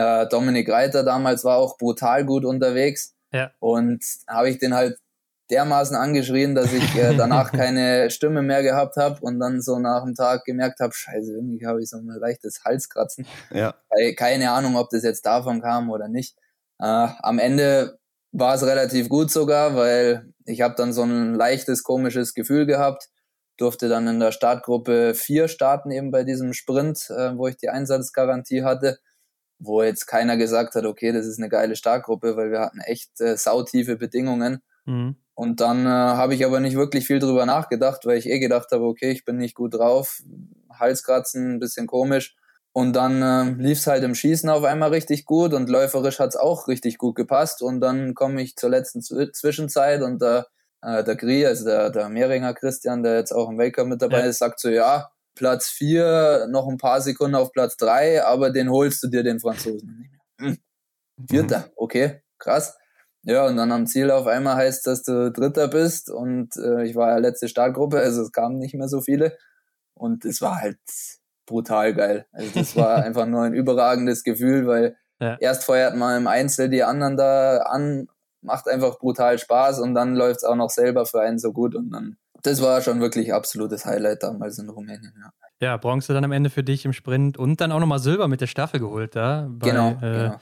äh, Dominik Reiter damals war auch brutal gut unterwegs. Ja. Und habe ich den halt dermaßen angeschrien, dass ich äh, danach keine Stimme mehr gehabt habe und dann so nach dem Tag gemerkt habe, scheiße, irgendwie habe ich so ein leichtes Halskratzen. Ja. Keine Ahnung, ob das jetzt davon kam oder nicht. Äh, am Ende war es relativ gut sogar, weil ich habe dann so ein leichtes, komisches Gefühl gehabt, durfte dann in der Startgruppe 4 starten, eben bei diesem Sprint, äh, wo ich die Einsatzgarantie hatte wo jetzt keiner gesagt hat, okay, das ist eine geile Startgruppe, weil wir hatten echt äh, sautiefe Bedingungen. Mhm. Und dann äh, habe ich aber nicht wirklich viel drüber nachgedacht, weil ich eh gedacht habe, okay, ich bin nicht gut drauf, Halskratzen, ein bisschen komisch. Und dann äh, lief es halt im Schießen auf einmal richtig gut und läuferisch hat es auch richtig gut gepasst. Und dann komme ich zur letzten Z Zwischenzeit und der, äh, der Grie, also der, der Mehringer Christian, der jetzt auch im Weltcup mit dabei ja. ist, sagt so, ja, Platz 4, noch ein paar Sekunden auf Platz 3, aber den holst du dir, den Franzosen. Hm. Vierter, mhm. okay, krass. Ja, und dann am Ziel auf einmal heißt, dass du Dritter bist und äh, ich war ja letzte Startgruppe, also es kamen nicht mehr so viele und es war halt brutal geil. Also das war einfach nur ein überragendes Gefühl, weil ja. erst feuert man im Einzel die anderen da an, macht einfach brutal Spaß und dann läuft es auch noch selber für einen so gut und dann das war schon wirklich absolutes Highlight damals in Rumänien, ja. Ja, Bronze dann am Ende für dich im Sprint und dann auch nochmal Silber mit der Staffel geholt da. Bei, genau, äh, genau.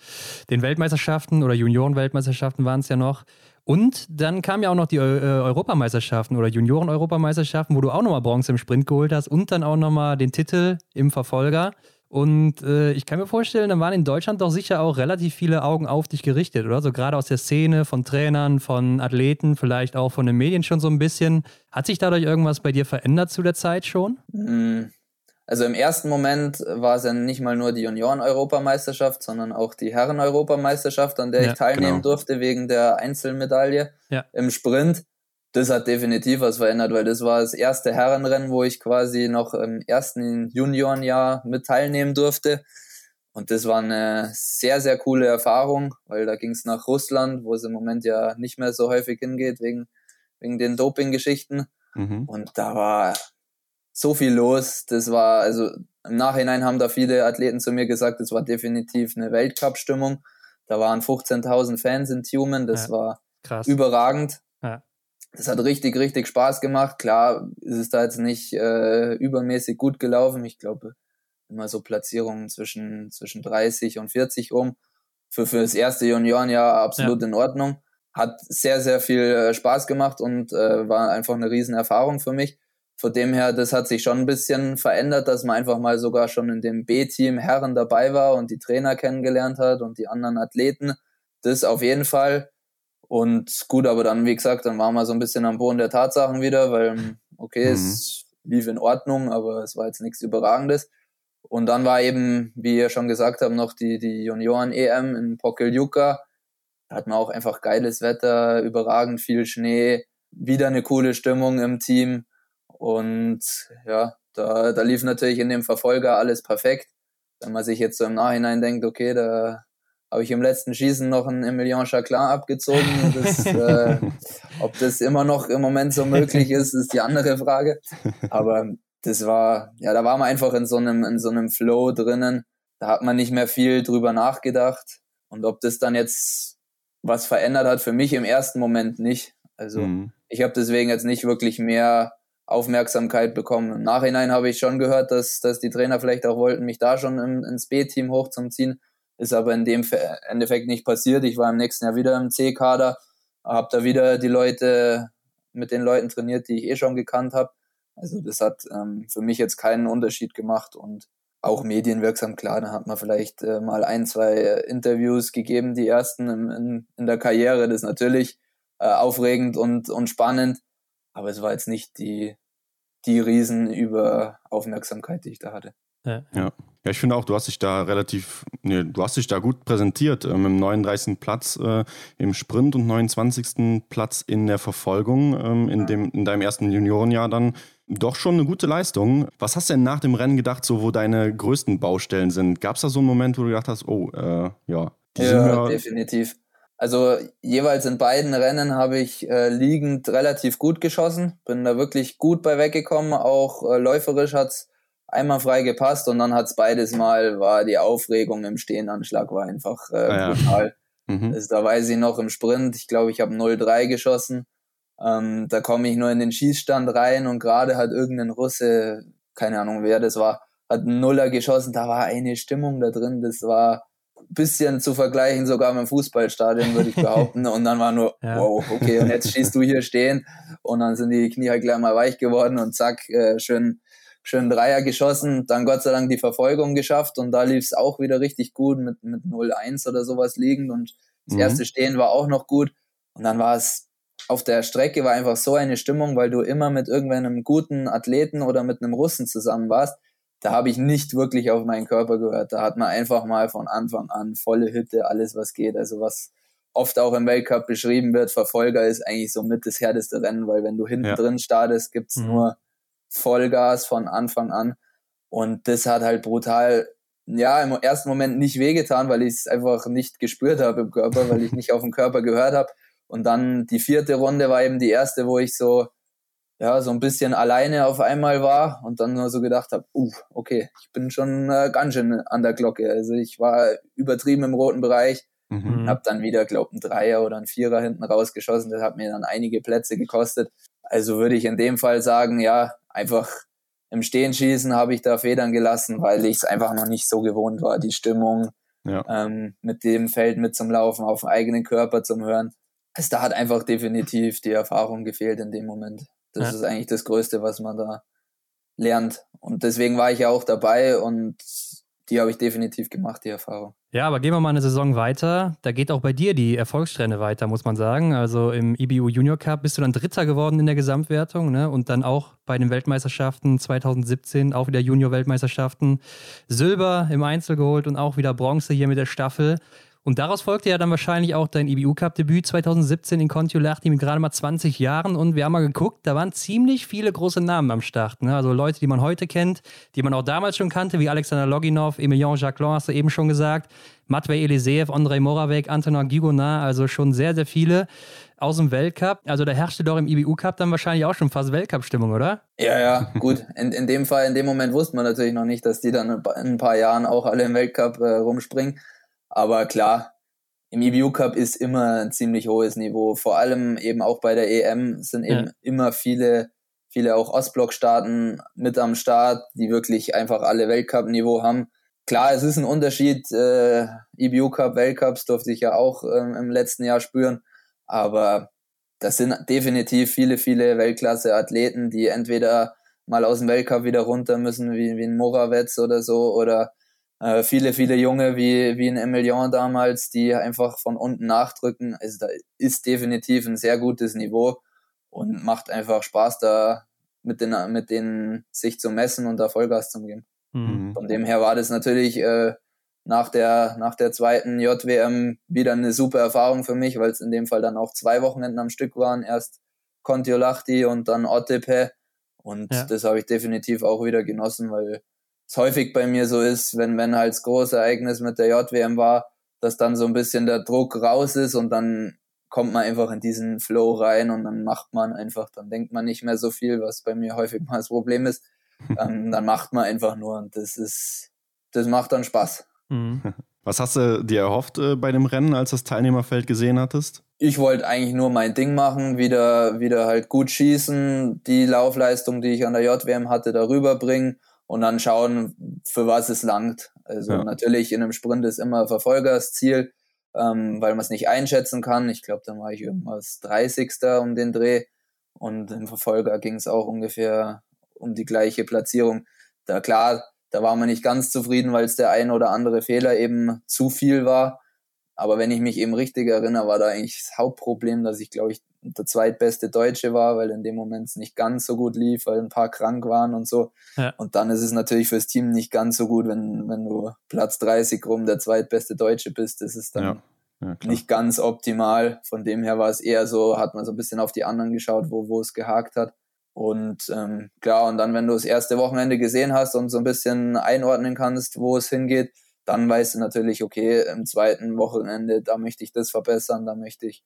Den Weltmeisterschaften oder Junioren-Weltmeisterschaften waren es ja noch. Und dann kamen ja auch noch die äh, Europameisterschaften oder Junioren-Europameisterschaften, wo du auch nochmal Bronze im Sprint geholt hast und dann auch nochmal den Titel im Verfolger. Und äh, ich kann mir vorstellen, da waren in Deutschland doch sicher auch relativ viele Augen auf dich gerichtet, oder? So gerade aus der Szene, von Trainern, von Athleten, vielleicht auch von den Medien schon so ein bisschen. Hat sich dadurch irgendwas bei dir verändert zu der Zeit schon? Hm, also im ersten Moment war es ja nicht mal nur die Junioren-Europameisterschaft, sondern auch die Herren-Europameisterschaft, an der ja, ich teilnehmen genau. durfte wegen der Einzelmedaille ja. im Sprint das hat definitiv was verändert, weil das war das erste Herrenrennen, wo ich quasi noch im ersten Juniorenjahr mit teilnehmen durfte. Und das war eine sehr, sehr coole Erfahrung, weil da ging es nach Russland, wo es im Moment ja nicht mehr so häufig hingeht, wegen, wegen den Doping-Geschichten. Mhm. Und da war so viel los. Das war, also im Nachhinein haben da viele Athleten zu mir gesagt, das war definitiv eine Weltcup-Stimmung. Da waren 15.000 Fans in Tumen, das ja, war krass. überragend. Das hat richtig, richtig Spaß gemacht. Klar ist es da jetzt nicht äh, übermäßig gut gelaufen. Ich glaube, immer so Platzierungen zwischen, zwischen 30 und 40 rum. Für, für das erste Juniorenjahr absolut ja. in Ordnung. Hat sehr, sehr viel äh, Spaß gemacht und äh, war einfach eine Riesenerfahrung für mich. Von dem her, das hat sich schon ein bisschen verändert, dass man einfach mal sogar schon in dem B-Team Herren dabei war und die Trainer kennengelernt hat und die anderen Athleten. Das auf jeden Fall. Und gut, aber dann, wie gesagt, dann waren wir so ein bisschen am Boden der Tatsachen wieder, weil, okay, mhm. es lief in Ordnung, aber es war jetzt nichts Überragendes. Und dann war eben, wie ihr schon gesagt habt, noch die, die Junioren-EM in Pokeljuka. Da hat man auch einfach geiles Wetter, überragend viel Schnee, wieder eine coole Stimmung im Team. Und ja, da, da lief natürlich in dem Verfolger alles perfekt. Wenn man sich jetzt so im Nachhinein denkt, okay, da habe ich im letzten Schießen noch einen Emilien Chaclin abgezogen. Das, äh, ob das immer noch im Moment so möglich ist, ist die andere Frage. Aber das war, ja, da war man einfach in so einem, in so einem Flow drinnen. Da hat man nicht mehr viel drüber nachgedacht. Und ob das dann jetzt was verändert hat, für mich im ersten Moment nicht. Also mhm. ich habe deswegen jetzt nicht wirklich mehr Aufmerksamkeit bekommen. Im Nachhinein habe ich schon gehört, dass, dass die Trainer vielleicht auch wollten, mich da schon im, ins B-Team hochzuziehen. Ist aber in dem Endeffekt nicht passiert. Ich war im nächsten Jahr wieder im C-Kader, habe da wieder die Leute mit den Leuten trainiert, die ich eh schon gekannt habe. Also das hat ähm, für mich jetzt keinen Unterschied gemacht und auch medienwirksam, klar, da hat man vielleicht äh, mal ein, zwei Interviews gegeben, die ersten in, in, in der Karriere. Das ist natürlich äh, aufregend und, und spannend, aber es war jetzt nicht die, die riesen über Aufmerksamkeit, die ich da hatte. Ja. ja. Ja, ich finde auch, du hast dich da relativ, nee, du hast dich da gut präsentiert äh, mit dem 39. Platz äh, im Sprint und 29. Platz in der Verfolgung ähm, in, dem, in deinem ersten Juniorenjahr dann. Doch schon eine gute Leistung. Was hast du denn nach dem Rennen gedacht, so wo deine größten Baustellen sind? Gab es da so einen Moment, wo du gedacht hast, oh, äh, ja, ja, definitiv. Also jeweils in beiden Rennen habe ich äh, liegend relativ gut geschossen, bin da wirklich gut bei weggekommen, auch äh, läuferisch hat's einmal frei gepasst und dann hat's beides Mal, war die Aufregung im Stehenanschlag war einfach äh, ah, brutal. Ja. Mhm. Also, da weiß ich noch im Sprint, ich glaube, ich habe 0-3 geschossen. Ähm, da komme ich nur in den Schießstand rein und gerade hat irgendein Russe, keine Ahnung wer das war, hat einen Nuller geschossen, da war eine Stimmung da drin, das war bisschen zu vergleichen, sogar mit dem Fußballstadion, würde ich behaupten. Und dann war nur, ja. wow, okay, und jetzt schießt du hier stehen. Und dann sind die Knie halt gleich mal weich geworden und zack, äh, schön, schön Dreier geschossen. Dann Gott sei Dank die Verfolgung geschafft und da lief es auch wieder richtig gut mit, mit 0-1 oder sowas liegend. Und das mhm. erste Stehen war auch noch gut. Und dann war es auf der Strecke war einfach so eine Stimmung, weil du immer mit irgendeinem guten Athleten oder mit einem Russen zusammen warst da habe ich nicht wirklich auf meinen Körper gehört. Da hat man einfach mal von Anfang an volle Hütte, alles was geht. Also was oft auch im Weltcup beschrieben wird, Verfolger ist eigentlich so mit das härteste Rennen, weil wenn du hinten ja. drin startest, gibt's mhm. nur Vollgas von Anfang an. Und das hat halt brutal, ja, im ersten Moment nicht wehgetan, weil ich es einfach nicht gespürt habe im Körper, weil ich nicht auf den Körper gehört habe. Und dann die vierte Runde war eben die erste, wo ich so ja, so ein bisschen alleine auf einmal war und dann nur so gedacht habe, uh, okay, ich bin schon äh, ganz schön an der Glocke. Also ich war übertrieben im roten Bereich, mhm. habe dann wieder, glaube ein Dreier oder ein Vierer hinten rausgeschossen. Das hat mir dann einige Plätze gekostet. Also würde ich in dem Fall sagen, ja, einfach im Stehenschießen habe ich da Federn gelassen, weil ich es einfach noch nicht so gewohnt war, die Stimmung ja. ähm, mit dem Feld mit zum Laufen, auf dem eigenen Körper zum Hören. Also da hat einfach definitiv die Erfahrung gefehlt in dem Moment. Das ja. ist eigentlich das Größte, was man da lernt. Und deswegen war ich ja auch dabei und die habe ich definitiv gemacht, die Erfahrung. Ja, aber gehen wir mal eine Saison weiter. Da geht auch bei dir die Erfolgssträhne weiter, muss man sagen. Also im IBU Junior Cup bist du dann Dritter geworden in der Gesamtwertung ne? und dann auch bei den Weltmeisterschaften 2017, auch wieder Junior-Weltmeisterschaften, Silber im Einzel geholt und auch wieder Bronze hier mit der Staffel. Und daraus folgte ja dann wahrscheinlich auch dein IBU-Cup-Debüt 2017 in Kontiolahti mit gerade mal 20 Jahren. Und wir haben mal geguckt, da waren ziemlich viele große Namen am Start. Ne? Also Leute, die man heute kennt, die man auch damals schon kannte, wie Alexander Loginov, Emilien Jacquelin, hast du eben schon gesagt, Matvey Eliseev, Andrei Moravec, Antonin Gigonard, also schon sehr, sehr viele aus dem Weltcup. Also da herrschte doch im IBU-Cup dann wahrscheinlich auch schon fast Weltcup-Stimmung, oder? Ja, ja, gut. In, in dem Fall, in dem Moment wusste man natürlich noch nicht, dass die dann in ein paar Jahren auch alle im Weltcup äh, rumspringen. Aber klar, im EBU Cup ist immer ein ziemlich hohes Niveau. Vor allem eben auch bei der EM sind eben ja. immer viele, viele auch Ostblock-Staaten mit am Start, die wirklich einfach alle Weltcup-Niveau haben. Klar, es ist ein Unterschied. Äh, EBU Cup, Weltcups durfte ich ja auch ähm, im letzten Jahr spüren. Aber das sind definitiv viele, viele Weltklasse-Athleten, die entweder mal aus dem Weltcup wieder runter müssen, wie, wie ein Morawetz oder so, oder äh, viele, viele Junge wie, wie ein Emilion damals, die einfach von unten nachdrücken. Also da ist definitiv ein sehr gutes Niveau und macht einfach Spaß, da mit, den, mit denen sich zu messen und da Vollgas zu geben. Mhm. Von dem her war das natürlich äh, nach, der, nach der zweiten JWM wieder eine super Erfahrung für mich, weil es in dem Fall dann auch zwei Wochenenden am Stück waren. Erst Kontiolahti und dann Ottepe. Und ja. das habe ich definitiv auch wieder genossen, weil es häufig bei mir so ist, wenn, wenn halt das große Ereignis mit der JWM war, dass dann so ein bisschen der Druck raus ist und dann kommt man einfach in diesen Flow rein und dann macht man einfach, dann denkt man nicht mehr so viel, was bei mir häufig mal das Problem ist. ähm, dann macht man einfach nur und das ist, das macht dann Spaß. Mhm. Was hast du dir erhofft äh, bei dem Rennen, als du das Teilnehmerfeld gesehen hattest? Ich wollte eigentlich nur mein Ding machen, wieder, wieder halt gut schießen, die Laufleistung, die ich an der JWM hatte, darüber bringen und dann schauen, für was es langt. Also ja. natürlich in einem Sprint ist immer Verfolgersziel, ähm, weil man es nicht einschätzen kann. Ich glaube, dann war ich irgendwas 30. um den Dreh und im Verfolger ging es auch ungefähr um die gleiche Platzierung. Da klar, da war man nicht ganz zufrieden, weil es der ein oder andere Fehler eben zu viel war. Aber wenn ich mich eben richtig erinnere, war da eigentlich das Hauptproblem, dass ich, glaube ich, der zweitbeste Deutsche war, weil in dem Moment es nicht ganz so gut lief, weil ein paar krank waren und so. Ja. Und dann ist es natürlich fürs Team nicht ganz so gut, wenn, wenn du Platz 30 rum der zweitbeste Deutsche bist. Das ist dann ja. Ja, nicht ganz optimal. Von dem her war es eher so, hat man so ein bisschen auf die anderen geschaut, wo, wo es gehakt hat. Und ähm, klar, und dann, wenn du das erste Wochenende gesehen hast und so ein bisschen einordnen kannst, wo es hingeht, dann weißt du natürlich, okay, im zweiten Wochenende, da möchte ich das verbessern, da möchte ich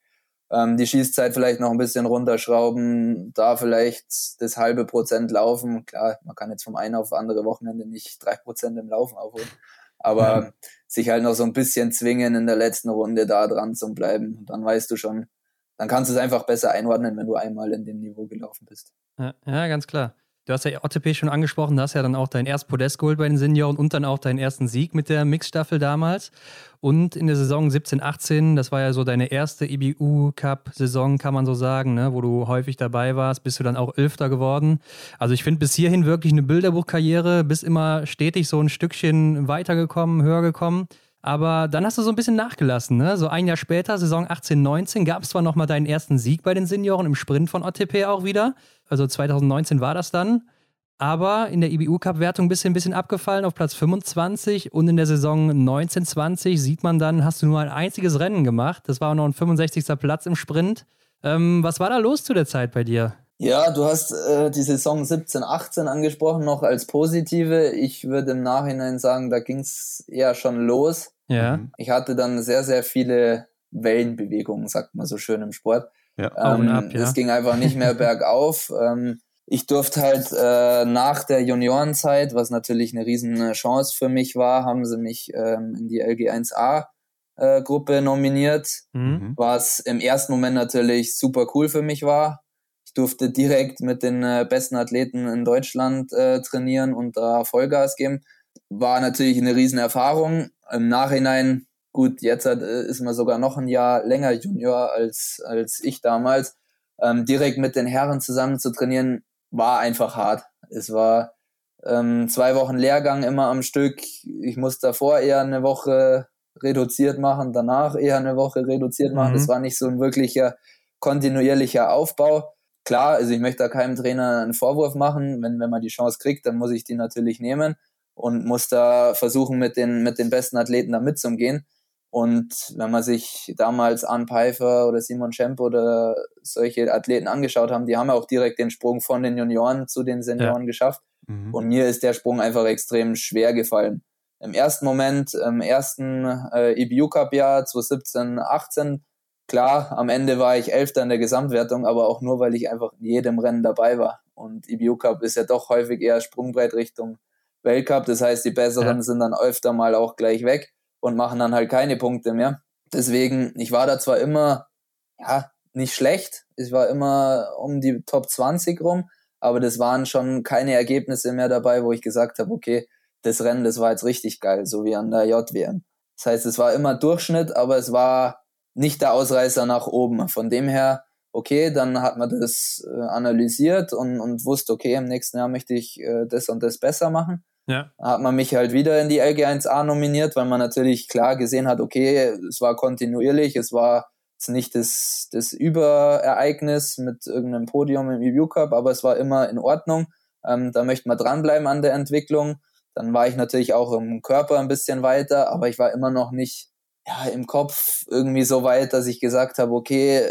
ähm, die Schießzeit vielleicht noch ein bisschen runterschrauben, da vielleicht das halbe Prozent laufen. Klar, man kann jetzt vom einen auf andere Wochenende nicht drei Prozent im Laufen aufholen, aber ja. sich halt noch so ein bisschen zwingen, in der letzten Runde da dran zu bleiben. dann weißt du schon, dann kannst du es einfach besser einordnen, wenn du einmal in dem Niveau gelaufen bist. Ja, ja ganz klar. Du hast ja OTP schon angesprochen, da hast ja dann auch dein erst Podest geholt bei den Senioren und dann auch deinen ersten Sieg mit der Mixstaffel damals. Und in der Saison 17, 18, das war ja so deine erste IBU-Cup-Saison, kann man so sagen, ne, wo du häufig dabei warst, bist du dann auch Elfter geworden. Also ich finde bis hierhin wirklich eine Bilderbuchkarriere, bist immer stetig so ein Stückchen weitergekommen, höher gekommen. Aber dann hast du so ein bisschen nachgelassen, ne? So ein Jahr später, Saison 18, 19, gab es zwar nochmal deinen ersten Sieg bei den Senioren im Sprint von OTP auch wieder. Also 2019 war das dann. Aber in der IBU-Cup-Wertung bist du ein bisschen abgefallen auf Platz 25 und in der Saison 1920 sieht man dann, hast du nur ein einziges Rennen gemacht. Das war auch noch ein 65. Platz im Sprint. Ähm, was war da los zu der Zeit bei dir? Ja, du hast äh, die Saison 17, 18 angesprochen, noch als positive. Ich würde im Nachhinein sagen, da ging es eher schon los. Ja. Ich hatte dann sehr, sehr viele Wellenbewegungen, sagt man so schön im Sport. Ja, ähm, ab, ja. Es ging einfach nicht mehr bergauf. Ähm, ich durfte halt äh, nach der Juniorenzeit, was natürlich eine riesen Chance für mich war, haben sie mich ähm, in die LG1A äh, Gruppe nominiert, mhm. was im ersten Moment natürlich super cool für mich war. Ich durfte direkt mit den äh, besten Athleten in Deutschland äh, trainieren und da Vollgas geben. War natürlich eine riesen Erfahrung. Im Nachhinein Gut, jetzt äh, ist man sogar noch ein Jahr länger Junior als, als ich damals. Ähm, direkt mit den Herren zusammen zu trainieren, war einfach hart. Es war ähm, zwei Wochen Lehrgang immer am Stück. Ich musste davor eher eine Woche reduziert machen, danach eher eine Woche reduziert machen. Es mhm. war nicht so ein wirklicher kontinuierlicher Aufbau. Klar, also ich möchte da keinem Trainer einen Vorwurf machen. Wenn, wenn man die Chance kriegt, dann muss ich die natürlich nehmen und muss da versuchen, mit den, mit den besten Athleten da mitzugehen. Und wenn man sich damals Ann Pfeiffer oder Simon Schemp oder solche Athleten angeschaut haben, die haben ja auch direkt den Sprung von den Junioren zu den Senioren ja. geschafft. Mhm. Und mir ist der Sprung einfach extrem schwer gefallen. Im ersten Moment, im ersten äh, EBU Cup Jahr 2017, 18, klar, am Ende war ich Elfter in der Gesamtwertung, aber auch nur, weil ich einfach in jedem Rennen dabei war. Und EBU Cup ist ja doch häufig eher Sprungbrett Richtung Weltcup. Das heißt, die Besseren ja. sind dann öfter mal auch gleich weg und machen dann halt keine Punkte mehr. Deswegen, ich war da zwar immer, ja, nicht schlecht. Ich war immer um die Top 20 rum, aber das waren schon keine Ergebnisse mehr dabei, wo ich gesagt habe, okay, das Rennen, das war jetzt richtig geil, so wie an der JWM. Das heißt, es war immer Durchschnitt, aber es war nicht der Ausreißer nach oben. Von dem her, okay, dann hat man das äh, analysiert und, und wusste, okay, im nächsten Jahr möchte ich äh, das und das besser machen. Ja. Hat man mich halt wieder in die LG1A nominiert, weil man natürlich klar gesehen hat, okay, es war kontinuierlich, es war jetzt nicht das, das Überereignis mit irgendeinem Podium im Review Cup, aber es war immer in Ordnung. Ähm, da möchte man dranbleiben an der Entwicklung. Dann war ich natürlich auch im Körper ein bisschen weiter, aber ich war immer noch nicht ja, im Kopf irgendwie so weit, dass ich gesagt habe, okay,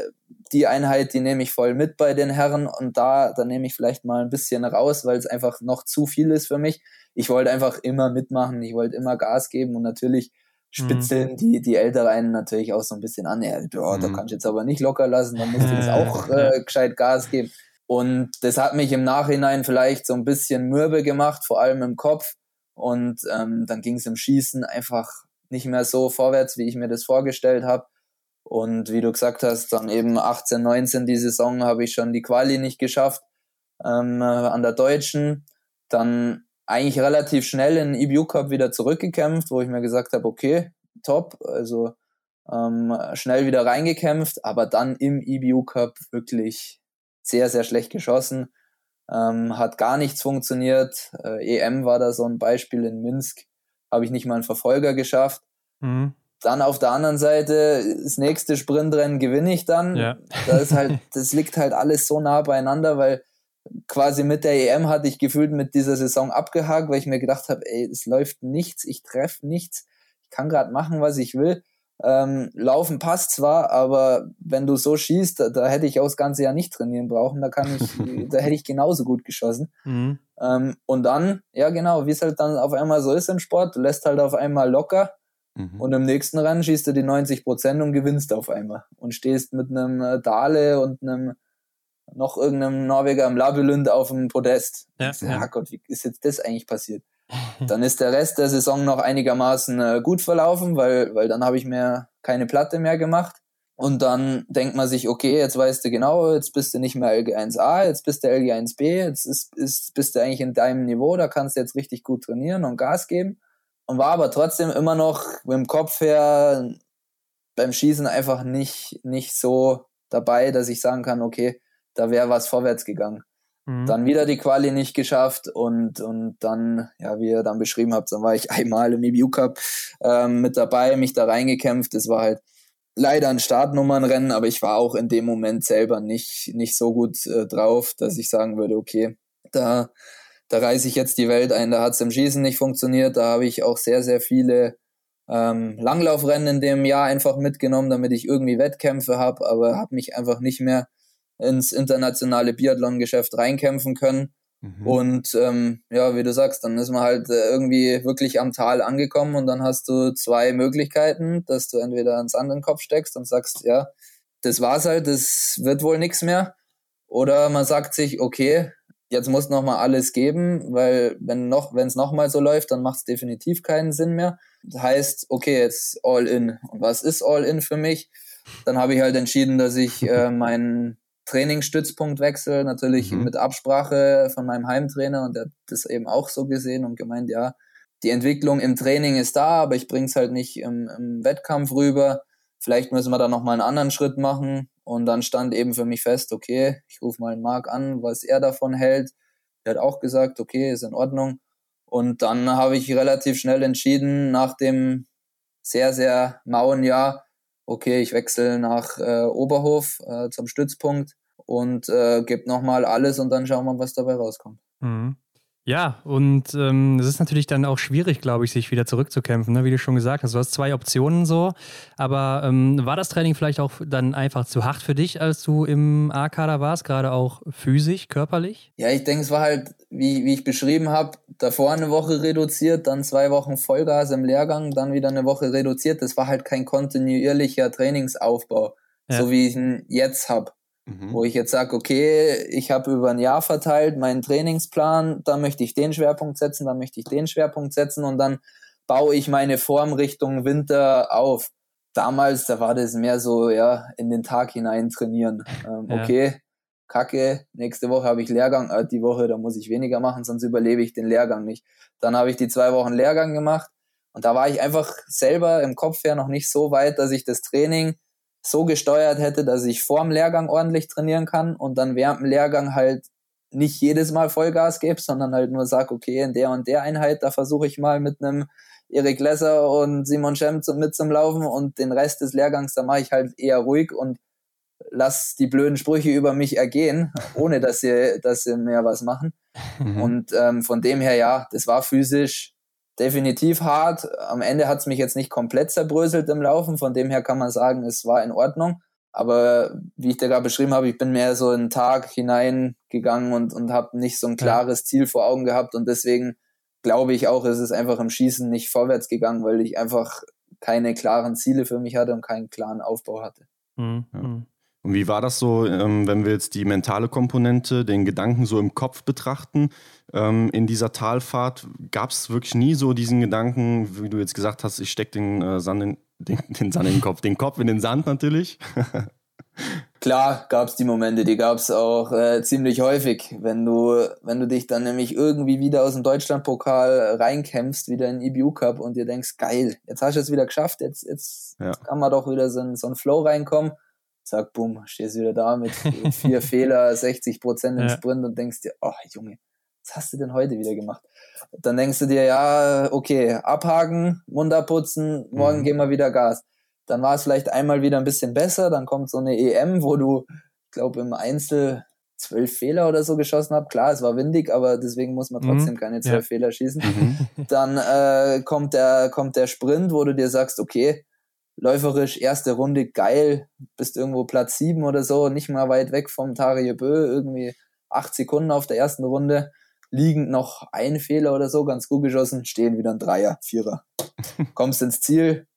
die Einheit, die nehme ich voll mit bei den Herren und da, da nehme ich vielleicht mal ein bisschen raus, weil es einfach noch zu viel ist für mich. Ich wollte einfach immer mitmachen, ich wollte immer Gas geben und natürlich spitzeln mhm. die, die Älteren natürlich auch so ein bisschen an. Ja, oh, mhm. da kannst du jetzt aber nicht locker lassen, da musst du jetzt auch äh, gescheit Gas geben. Und das hat mich im Nachhinein vielleicht so ein bisschen mürbe gemacht, vor allem im Kopf. Und ähm, dann ging es im Schießen einfach nicht mehr so vorwärts, wie ich mir das vorgestellt habe. Und wie du gesagt hast, dann eben 18, 19 die Saison habe ich schon die Quali nicht geschafft ähm, äh, an der Deutschen. Dann eigentlich relativ schnell in EBU Cup wieder zurückgekämpft, wo ich mir gesagt habe, okay, top, also ähm, schnell wieder reingekämpft, aber dann im EBU Cup wirklich sehr, sehr schlecht geschossen. Ähm, hat gar nichts funktioniert. Äh, EM war da so ein Beispiel in Minsk, habe ich nicht mal einen Verfolger geschafft. Mhm. Dann auf der anderen Seite, das nächste Sprintrennen gewinne ich dann. Ja. Da ist halt, das liegt halt alles so nah beieinander, weil quasi mit der EM hatte ich gefühlt mit dieser Saison abgehakt, weil ich mir gedacht habe, ey, es läuft nichts, ich treffe nichts, ich kann gerade machen, was ich will. Ähm, Laufen passt zwar, aber wenn du so schießt, da, da, hätte ich auch das ganze Jahr nicht trainieren brauchen. Da kann ich, da hätte ich genauso gut geschossen. Mhm. Ähm, und dann, ja genau, wie es halt dann auf einmal so ist im Sport, du lässt halt auf einmal locker mhm. und im nächsten Rennen schießt du die 90 Prozent und gewinnst auf einmal und stehst mit einem äh, Dale und einem noch irgendeinem Norweger im Labylund auf dem Podest. Ja, ja. Gott, wie ist jetzt das eigentlich passiert? Dann ist der Rest der Saison noch einigermaßen äh, gut verlaufen, weil, weil dann habe ich mir keine Platte mehr gemacht. Und dann denkt man sich, okay, jetzt weißt du genau, jetzt bist du nicht mehr LG1A, jetzt bist du LG1B, jetzt ist, ist, bist du eigentlich in deinem Niveau, da kannst du jetzt richtig gut trainieren und Gas geben. Und war aber trotzdem immer noch mit dem Kopf her beim Schießen einfach nicht, nicht so dabei, dass ich sagen kann, okay, da wäre was vorwärts gegangen. Mhm. Dann wieder die Quali nicht geschafft und, und dann, ja, wie ihr dann beschrieben habt, dann war ich einmal im EBU Cup ähm, mit dabei, mich da reingekämpft. Das war halt leider ein Startnummernrennen, aber ich war auch in dem Moment selber nicht, nicht so gut äh, drauf, dass ich sagen würde, okay, da, da reiße ich jetzt die Welt ein. Da hat es im Schießen nicht funktioniert. Da habe ich auch sehr, sehr viele ähm, Langlaufrennen in dem Jahr einfach mitgenommen, damit ich irgendwie Wettkämpfe habe, aber habe mich einfach nicht mehr ins internationale Biathlon-Geschäft reinkämpfen können. Mhm. Und ähm, ja, wie du sagst, dann ist man halt äh, irgendwie wirklich am Tal angekommen und dann hast du zwei Möglichkeiten, dass du entweder ans anderen Kopf steckst und sagst, ja, das war's halt, das wird wohl nichts mehr. Oder man sagt sich, okay, jetzt muss noch mal alles geben, weil wenn noch, wenn es noch mal so läuft, dann macht es definitiv keinen Sinn mehr. Das heißt, okay, jetzt all in. Und was ist all in für mich? Dann habe ich halt entschieden, dass ich äh, meinen Trainingsstützpunktwechsel, natürlich mhm. mit Absprache von meinem Heimtrainer und der hat das eben auch so gesehen und gemeint, ja, die Entwicklung im Training ist da, aber ich bring's halt nicht im, im Wettkampf rüber. Vielleicht müssen wir da nochmal einen anderen Schritt machen. Und dann stand eben für mich fest, okay, ich rufe mal Marc an, was er davon hält. Er hat auch gesagt, okay, ist in Ordnung. Und dann habe ich relativ schnell entschieden, nach dem sehr, sehr mauen Jahr, okay, ich wechsle nach äh, Oberhof äh, zum Stützpunkt und äh, gebe nochmal alles und dann schauen wir, was dabei rauskommt. Mhm. Ja, und ähm, es ist natürlich dann auch schwierig, glaube ich, sich wieder zurückzukämpfen, ne? wie du schon gesagt hast. Du hast zwei Optionen so, aber ähm, war das Training vielleicht auch dann einfach zu hart für dich, als du im A-Kader warst, gerade auch physisch, körperlich? Ja, ich denke, es war halt, wie, wie ich beschrieben habe, davor eine Woche reduziert, dann zwei Wochen Vollgas im Lehrgang, dann wieder eine Woche reduziert. Das war halt kein kontinuierlicher Trainingsaufbau, ja. so wie ich ihn jetzt habe. Mhm. Wo ich jetzt sage, okay, ich habe über ein Jahr verteilt meinen Trainingsplan, da möchte ich den Schwerpunkt setzen, da möchte ich den Schwerpunkt setzen und dann baue ich meine Form Richtung Winter auf. Damals, da war das mehr so, ja, in den Tag hinein trainieren. Ähm, ja. Okay, Kacke, nächste Woche habe ich Lehrgang, äh, die Woche, da muss ich weniger machen, sonst überlebe ich den Lehrgang nicht. Dann habe ich die zwei Wochen Lehrgang gemacht und da war ich einfach selber im Kopf her noch nicht so weit, dass ich das Training so gesteuert hätte, dass ich vor dem Lehrgang ordentlich trainieren kann und dann während dem Lehrgang halt nicht jedes Mal Vollgas gebe, sondern halt nur sag, okay, in der und der Einheit, da versuche ich mal mit einem Erik Lesser und Simon Schemm mit zum Laufen und den Rest des Lehrgangs, da mache ich halt eher ruhig und lass die blöden Sprüche über mich ergehen, ohne dass sie, dass sie mehr was machen. Mhm. Und ähm, von dem her, ja, das war physisch definitiv hart. Am Ende hat es mich jetzt nicht komplett zerbröselt im Laufen, von dem her kann man sagen, es war in Ordnung. Aber wie ich dir gerade beschrieben habe, ich bin mehr so einen Tag hineingegangen und, und habe nicht so ein klares Ziel vor Augen gehabt und deswegen glaube ich auch, es ist einfach im Schießen nicht vorwärts gegangen, weil ich einfach keine klaren Ziele für mich hatte und keinen klaren Aufbau hatte. Mhm. Ja. Und wie war das so, ähm, wenn wir jetzt die mentale Komponente, den Gedanken so im Kopf betrachten? Ähm, in dieser Talfahrt gab es wirklich nie so diesen Gedanken, wie du jetzt gesagt hast, ich stecke den, äh, Sand in, den, den Sand in den Kopf, den Kopf in den Sand natürlich. Klar gab es die Momente, die gab es auch äh, ziemlich häufig, wenn du, wenn du dich dann nämlich irgendwie wieder aus dem Deutschlandpokal reinkämpfst, wieder in den EBU Cup und dir denkst, geil, jetzt hast du es wieder geschafft, jetzt, jetzt ja. kann man doch wieder so in so einen Flow reinkommen. Zack, bumm, stehst wieder da mit vier Fehler, 60 Prozent im. Sprint und denkst dir, oh Junge, was hast du denn heute wieder gemacht? Dann denkst du dir, ja, okay, abhaken, Mund abputzen, morgen mhm. gehen wir wieder Gas dann war es vielleicht einmal wieder ein bisschen besser. Dann kommt so eine EM, wo du, ich glaube, im Einzel zwölf Fehler oder so geschossen hast. Klar, es war windig, aber deswegen muss man mhm. trotzdem mhm. keine zwölf ja. Fehler schießen. Mhm. Dann äh, kommt, der, kommt der Sprint, wo du dir sagst, okay, läuferisch erste Runde geil, bist irgendwo Platz sieben oder so, nicht mal weit weg vom Tarie Bö, irgendwie acht Sekunden auf der ersten Runde, liegend noch ein Fehler oder so, ganz gut geschossen, stehen wieder ein Dreier, Vierer. Kommst ins Ziel,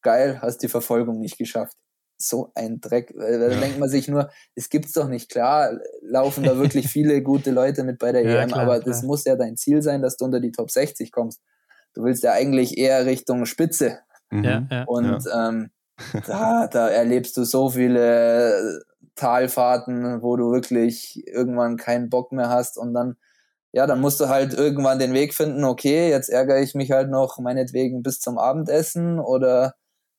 geil, hast die Verfolgung nicht geschafft. So ein Dreck. Da ja. denkt man sich nur, es gibt's doch nicht. Klar, laufen da wirklich viele gute Leute mit bei der ja, EM, klar, aber klar. das muss ja dein Ziel sein, dass du unter die Top 60 kommst. Du willst ja eigentlich eher Richtung Spitze. Mhm. Ja, Und ähm, da, da erlebst du so viele Talfahrten, wo du wirklich irgendwann keinen Bock mehr hast und dann ja, dann musst du halt irgendwann den Weg finden, okay, jetzt ärgere ich mich halt noch meinetwegen bis zum Abendessen oder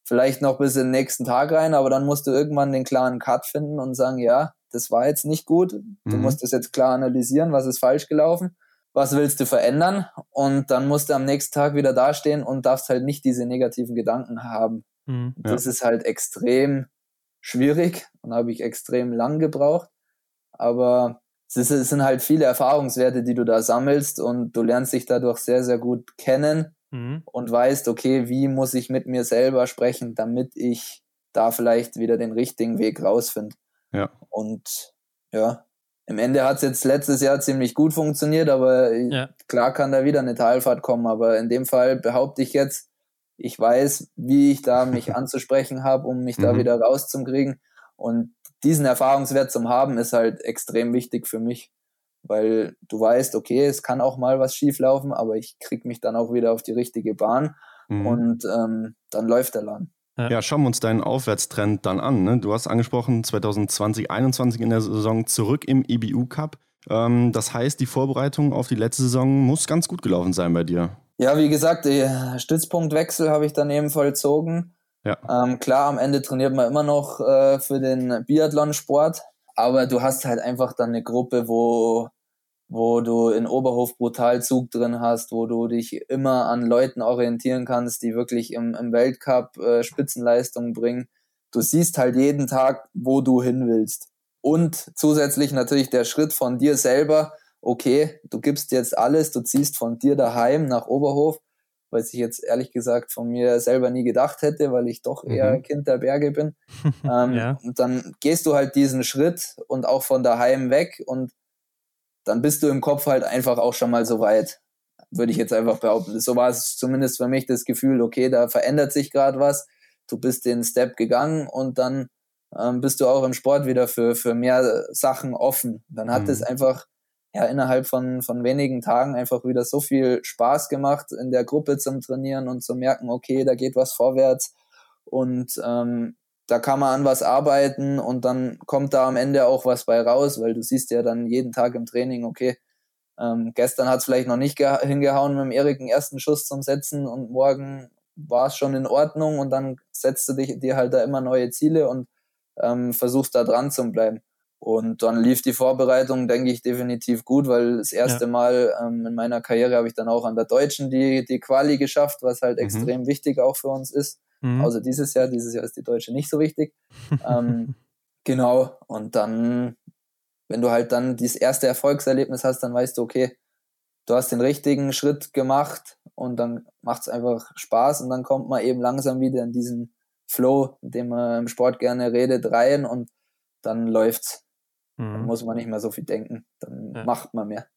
vielleicht noch bis in den nächsten Tag rein, aber dann musst du irgendwann den klaren Cut finden und sagen, ja, das war jetzt nicht gut. Du mhm. musst das jetzt klar analysieren, was ist falsch gelaufen, was willst du verändern und dann musst du am nächsten Tag wieder dastehen und darfst halt nicht diese negativen Gedanken haben. Mhm, ja. Das ist halt extrem schwierig und habe ich extrem lang gebraucht, aber es sind halt viele Erfahrungswerte, die du da sammelst und du lernst dich dadurch sehr, sehr gut kennen mhm. und weißt, okay, wie muss ich mit mir selber sprechen, damit ich da vielleicht wieder den richtigen Weg rausfinde. Ja. Und ja, im Ende hat es jetzt letztes Jahr ziemlich gut funktioniert, aber ja. klar kann da wieder eine Talfahrt kommen. Aber in dem Fall behaupte ich jetzt, ich weiß, wie ich da mich anzusprechen habe, um mich mhm. da wieder rauszukriegen. Und diesen Erfahrungswert zum haben, ist halt extrem wichtig für mich weil du weißt, okay, es kann auch mal was schief laufen, aber ich krieg mich dann auch wieder auf die richtige Bahn mhm. und ähm, dann läuft der Laden. Ja. ja, schauen wir uns deinen Aufwärtstrend dann an. Ne? Du hast angesprochen, 2020, 2021 in der Saison zurück im IBU Cup. Ähm, das heißt, die Vorbereitung auf die letzte Saison muss ganz gut gelaufen sein bei dir. Ja, wie gesagt, den Stützpunktwechsel habe ich daneben vollzogen. Ja. Ähm, klar, am Ende trainiert man immer noch äh, für den Biathlonsport, aber du hast halt einfach dann eine Gruppe, wo, wo du in Oberhof brutal Zug drin hast, wo du dich immer an Leuten orientieren kannst, die wirklich im, im Weltcup äh, Spitzenleistungen bringen. Du siehst halt jeden Tag, wo du hin willst. Und zusätzlich natürlich der Schritt von dir selber, okay, du gibst jetzt alles, du ziehst von dir daheim nach Oberhof was ich jetzt ehrlich gesagt von mir selber nie gedacht hätte, weil ich doch eher mhm. Kind der Berge bin. ähm, ja. Und dann gehst du halt diesen Schritt und auch von daheim weg und dann bist du im Kopf halt einfach auch schon mal so weit, würde ich jetzt einfach behaupten. So war es zumindest für mich das Gefühl, okay, da verändert sich gerade was, du bist den Step gegangen und dann ähm, bist du auch im Sport wieder für, für mehr Sachen offen. Dann hat es mhm. einfach ja innerhalb von, von wenigen Tagen einfach wieder so viel Spaß gemacht, in der Gruppe zum Trainieren und zu merken, okay, da geht was vorwärts und ähm, da kann man an was arbeiten und dann kommt da am Ende auch was bei raus, weil du siehst ja dann jeden Tag im Training, okay, ähm, gestern hat es vielleicht noch nicht hingehauen mit dem Erik einen ersten Schuss zum Setzen und morgen war es schon in Ordnung und dann setzt du dich, dir halt da immer neue Ziele und ähm, versuchst da dran zu bleiben. Und dann lief die Vorbereitung, denke ich, definitiv gut, weil das erste ja. Mal ähm, in meiner Karriere habe ich dann auch an der Deutschen die, die Quali geschafft, was halt mhm. extrem wichtig auch für uns ist. Mhm. Also dieses Jahr, dieses Jahr ist die Deutsche nicht so wichtig. ähm, genau. Und dann, wenn du halt dann dieses erste Erfolgserlebnis hast, dann weißt du, okay, du hast den richtigen Schritt gemacht und dann macht es einfach Spaß und dann kommt man eben langsam wieder in diesen Flow, in dem man im Sport gerne redet, rein und dann läuft's. Mhm. Dann muss man nicht mehr so viel denken, dann ja. macht man mehr.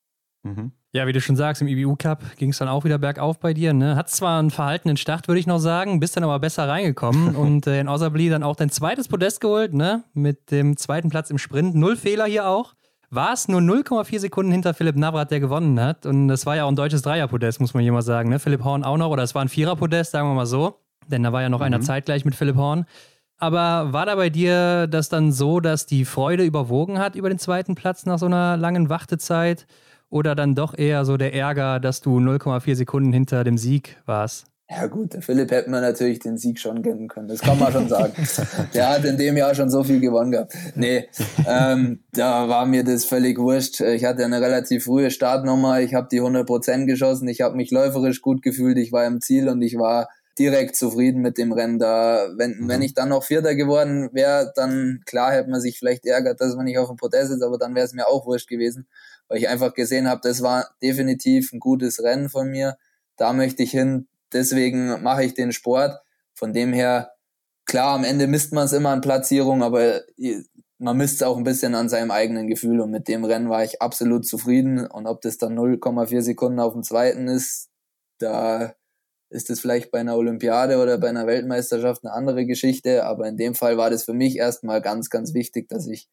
Mhm. Ja, wie du schon sagst, im IBU Cup ging es dann auch wieder bergauf bei dir. Ne? Hat zwar einen verhaltenen Start, würde ich noch sagen, bist dann aber besser reingekommen und äh, in Osabli dann auch dein zweites Podest geholt, ne? Mit dem zweiten Platz im Sprint. Null Fehler hier auch. War es nur 0,4 Sekunden hinter Philipp Navrat, der gewonnen hat. Und das war ja auch ein deutsches Dreierpodest, muss man hier mal sagen. Ne? Philipp Horn auch noch, oder es war ein Viererpodest, sagen wir mal so. Denn da war ja noch mhm. einer zeitgleich mit Philipp Horn. Aber war da bei dir das dann so, dass die Freude überwogen hat über den zweiten Platz nach so einer langen Wartezeit? Oder dann doch eher so der Ärger, dass du 0,4 Sekunden hinter dem Sieg warst? Ja gut, der Philipp hätte man natürlich den Sieg schon gönnen können, das kann man schon sagen. der hat in dem Jahr schon so viel gewonnen gehabt. Nee, ähm, da war mir das völlig wurscht. Ich hatte eine relativ frühe Startnummer, ich habe die 100% geschossen, ich habe mich läuferisch gut gefühlt, ich war im Ziel und ich war direkt zufrieden mit dem Rennen. Da, wenn, mhm. wenn ich dann noch Vierter geworden wäre, dann klar hätte man sich vielleicht ärgert, dass man nicht auf dem Podest ist, aber dann wäre es mir auch wurscht gewesen weil ich einfach gesehen habe, das war definitiv ein gutes Rennen von mir. Da möchte ich hin, deswegen mache ich den Sport. Von dem her, klar, am Ende misst man es immer an Platzierung, aber man misst es auch ein bisschen an seinem eigenen Gefühl und mit dem Rennen war ich absolut zufrieden und ob das dann 0,4 Sekunden auf dem zweiten ist, da ist es vielleicht bei einer Olympiade oder bei einer Weltmeisterschaft eine andere Geschichte, aber in dem Fall war das für mich erstmal ganz, ganz wichtig, dass ich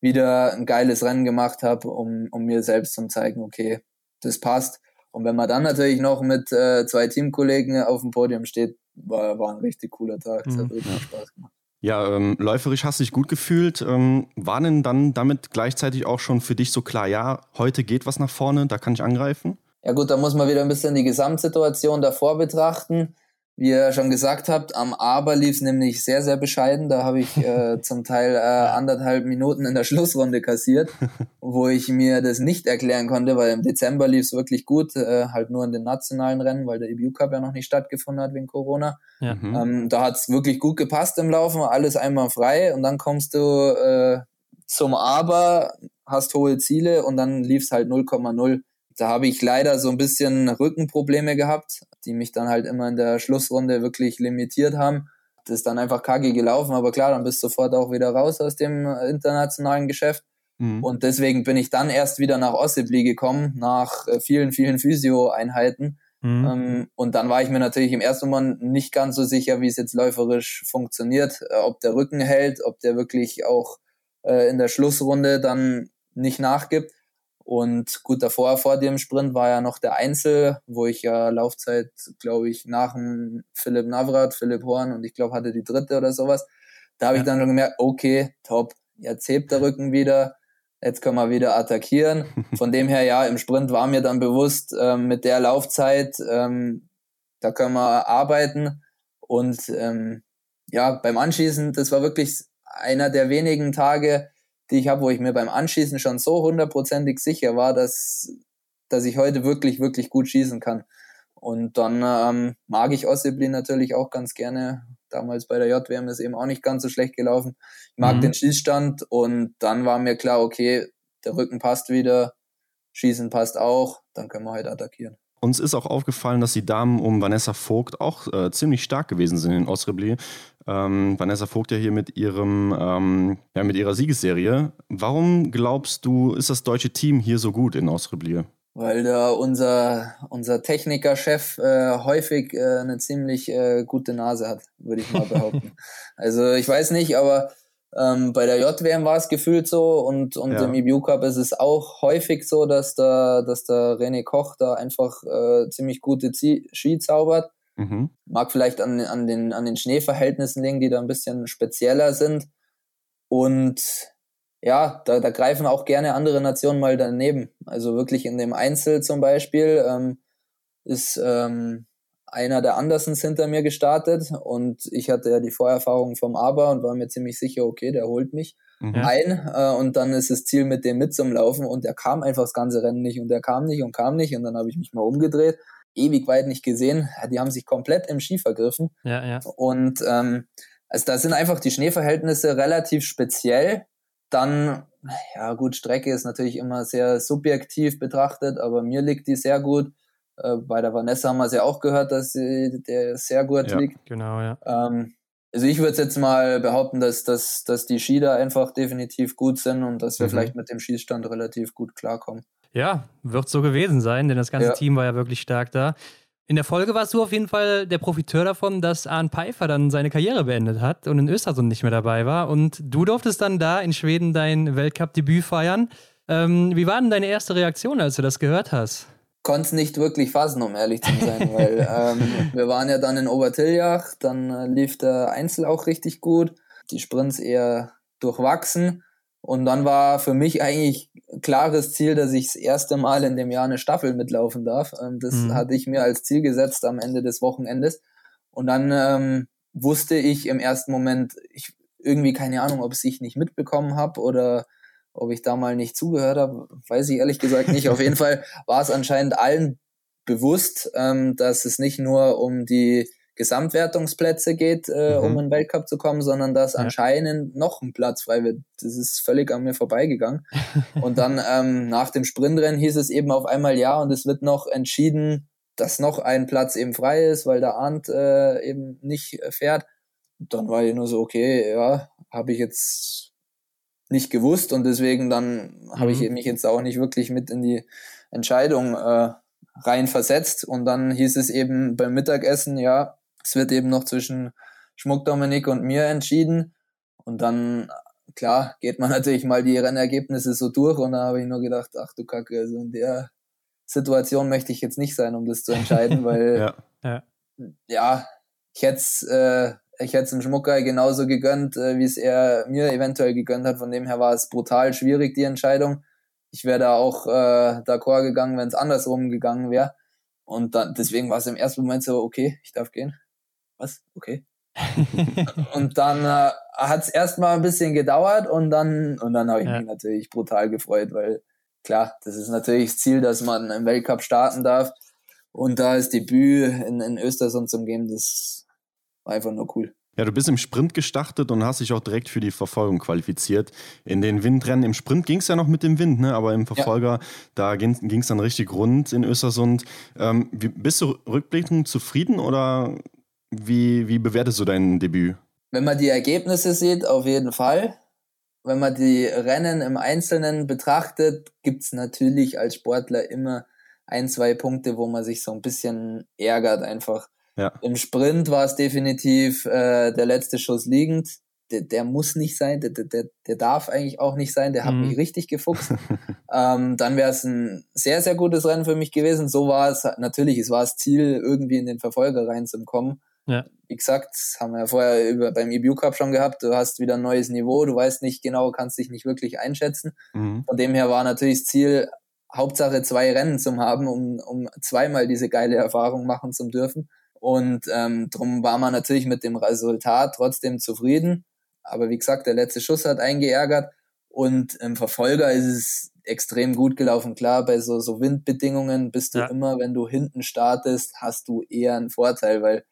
wieder ein geiles Rennen gemacht habe, um, um mir selbst zu zeigen, okay, das passt. Und wenn man dann natürlich noch mit äh, zwei Teamkollegen auf dem Podium steht, war, war ein richtig cooler Tag. Mhm. hat richtig Spaß gemacht. Ja, ähm, läuferisch hast du dich gut gefühlt. Ähm, war denn dann damit gleichzeitig auch schon für dich so klar, ja, heute geht was nach vorne, da kann ich angreifen? Ja gut, da muss man wieder ein bisschen die Gesamtsituation davor betrachten. Wie ihr schon gesagt habt, am Aber lief es nämlich sehr, sehr bescheiden. Da habe ich äh, zum Teil äh, anderthalb Minuten in der Schlussrunde kassiert, wo ich mir das nicht erklären konnte, weil im Dezember lief es wirklich gut, äh, halt nur in den nationalen Rennen, weil der EBU Cup ja noch nicht stattgefunden hat wegen Corona. Ja. Mhm. Ähm, da hat es wirklich gut gepasst im Laufen, alles einmal frei und dann kommst du äh, zum Aber, hast hohe Ziele und dann lief es halt 0,0 da habe ich leider so ein bisschen Rückenprobleme gehabt, die mich dann halt immer in der Schlussrunde wirklich limitiert haben. Das ist dann einfach kacke gelaufen, aber klar, dann bist du sofort auch wieder raus aus dem internationalen Geschäft. Mhm. Und deswegen bin ich dann erst wieder nach Ossibli gekommen, nach äh, vielen, vielen Physio-Einheiten. Mhm. Ähm, und dann war ich mir natürlich im ersten Moment nicht ganz so sicher, wie es jetzt läuferisch funktioniert, äh, ob der Rücken hält, ob der wirklich auch äh, in der Schlussrunde dann nicht nachgibt. Und gut, davor, vor dem Sprint war ja noch der Einzel, wo ich ja Laufzeit, glaube ich, nach dem Philipp Navrat, Philipp Horn und ich glaube, hatte die dritte oder sowas. Da habe ja. ich dann schon gemerkt, okay, top, jetzt hebt der Rücken wieder, jetzt können wir wieder attackieren. Von dem her, ja, im Sprint war mir dann bewusst, ähm, mit der Laufzeit, ähm, da können wir arbeiten. Und ähm, ja, beim Anschießen, das war wirklich einer der wenigen Tage, die ich habe, wo ich mir beim Anschießen schon so hundertprozentig sicher war, dass, dass ich heute wirklich, wirklich gut schießen kann. Und dann ähm, mag ich Ossibli natürlich auch ganz gerne. Damals bei der JWM ist eben auch nicht ganz so schlecht gelaufen. Ich mag mhm. den Schießstand und dann war mir klar, okay, der Rücken passt wieder, Schießen passt auch, dann können wir heute attackieren. Uns ist auch aufgefallen, dass die Damen um Vanessa Vogt auch äh, ziemlich stark gewesen sind in Osrebli. Ähm, Vanessa Vogt ja hier mit ihrem, ähm, ja, mit ihrer Siegesserie. Warum glaubst du, ist das deutsche Team hier so gut in Osrebli? Weil da unser, unser Technikerchef äh, häufig äh, eine ziemlich äh, gute Nase hat, würde ich mal behaupten. also ich weiß nicht, aber ähm, bei der JWM war es gefühlt so und, und ja. im EBU Cup ist es auch häufig so, dass der, dass der René Koch da einfach äh, ziemlich gute Ski zaubert. Mhm. Mag vielleicht an, an, den, an den Schneeverhältnissen liegen, die da ein bisschen spezieller sind. Und ja, da, da greifen auch gerne andere Nationen mal daneben. Also wirklich in dem Einzel zum Beispiel ähm, ist ähm, einer der Andersens hinter mir gestartet und ich hatte ja die Vorerfahrung vom Aber und war mir ziemlich sicher, okay, der holt mich mhm. ein äh, und dann ist das Ziel mit dem mit zum Laufen und der kam einfach das ganze Rennen nicht und der kam nicht und kam nicht und dann habe ich mich mal umgedreht, ewig weit nicht gesehen, die haben sich komplett im Ski vergriffen ja, ja. und ähm, also da sind einfach die Schneeverhältnisse relativ speziell. Dann, ja gut, Strecke ist natürlich immer sehr subjektiv betrachtet, aber mir liegt die sehr gut. Äh, bei der Vanessa haben wir es ja auch gehört, dass sie, der sehr gut ja, liegt. Genau, ja. Ähm, also ich würde jetzt mal behaupten, dass, dass, dass die Ski da einfach definitiv gut sind und dass wir mhm. vielleicht mit dem Schießstand relativ gut klarkommen. Ja, wird so gewesen sein, denn das ganze ja. Team war ja wirklich stark da. In der Folge warst du auf jeden Fall der Profiteur davon, dass Arne Pfeiffer dann seine Karriere beendet hat und in Östersund nicht mehr dabei war. Und du durftest dann da in Schweden dein Weltcup-Debüt feiern. Ähm, wie war denn deine erste Reaktion, als du das gehört hast? Konnte es nicht wirklich fassen, um ehrlich zu sein, weil ähm, wir waren ja dann in Obertiljach, dann äh, lief der Einzel auch richtig gut, die Sprints eher durchwachsen. Und dann war für mich eigentlich klares Ziel, dass ich das erste Mal in dem Jahr eine Staffel mitlaufen darf. Ähm, das mhm. hatte ich mir als Ziel gesetzt am Ende des Wochenendes. Und dann ähm, wusste ich im ersten Moment, ich irgendwie keine Ahnung, ob ich nicht mitbekommen habe oder ob ich da mal nicht zugehört habe, weiß ich ehrlich gesagt nicht. Auf jeden Fall war es anscheinend allen bewusst, ähm, dass es nicht nur um die Gesamtwertungsplätze geht, äh, mhm. um in den Weltcup zu kommen, sondern dass ja. anscheinend noch ein Platz frei wird. Das ist völlig an mir vorbeigegangen. und dann ähm, nach dem Sprintrennen hieß es eben auf einmal ja und es wird noch entschieden, dass noch ein Platz eben frei ist, weil der Arndt äh, eben nicht fährt. Dann war ich nur so, okay, ja, habe ich jetzt nicht gewusst und deswegen dann mhm. habe ich mhm. mich jetzt auch nicht wirklich mit in die Entscheidung äh, rein versetzt und dann hieß es eben beim Mittagessen, ja, es wird eben noch zwischen Schmuck Dominik und mir entschieden. Und dann, klar, geht man natürlich mal die Rennergebnisse so durch und da habe ich nur gedacht, ach du Kacke, also in der Situation möchte ich jetzt nicht sein, um das zu entscheiden, weil ja, ja. ja ich hätte es äh, ich hätte es Schmucker genauso gegönnt, äh, wie es er mir eventuell gegönnt hat. Von dem her war es brutal schwierig, die Entscheidung. Ich wäre da auch äh, d'accord gegangen, wenn es andersrum gegangen wäre. Und dann, deswegen war es im ersten Moment so, okay, ich darf gehen was? Okay. und dann äh, hat es erstmal ein bisschen gedauert und dann, und dann habe ich ja. mich natürlich brutal gefreut, weil klar, das ist natürlich das Ziel, dass man im Weltcup starten darf. Und da ist Debüt in, in Östersund zum Geben, das war einfach nur cool. Ja, du bist im Sprint gestartet und hast dich auch direkt für die Verfolgung qualifiziert. In den Windrennen, im Sprint ging es ja noch mit dem Wind, ne? aber im Verfolger, ja. da ging es dann richtig rund in Östersund. Ähm, bist du rückblickend zufrieden oder wie, wie bewertest du dein Debüt? Wenn man die Ergebnisse sieht, auf jeden Fall. Wenn man die Rennen im Einzelnen betrachtet, gibt es natürlich als Sportler immer ein, zwei Punkte, wo man sich so ein bisschen ärgert einfach. Ja. Im Sprint war es definitiv äh, der letzte Schuss liegend. Der, der muss nicht sein, der, der, der darf eigentlich auch nicht sein, der hat mhm. mich richtig gefuchst. ähm, dann wäre es ein sehr, sehr gutes Rennen für mich gewesen. So war es, natürlich, es war das Ziel, irgendwie in den Verfolger reinzukommen. Ja. Wie gesagt, haben wir ja vorher über, beim EBU Cup schon gehabt, du hast wieder ein neues Niveau, du weißt nicht genau, kannst dich nicht wirklich einschätzen. Mhm. Von dem her war natürlich das Ziel, Hauptsache zwei Rennen zu haben, um, um zweimal diese geile Erfahrung machen zu dürfen. Und ähm, darum war man natürlich mit dem Resultat trotzdem zufrieden. Aber wie gesagt, der letzte Schuss hat eingeärgert. Und im Verfolger ist es extrem gut gelaufen. Klar, bei so, so Windbedingungen bist du ja. immer, wenn du hinten startest, hast du eher einen Vorteil, weil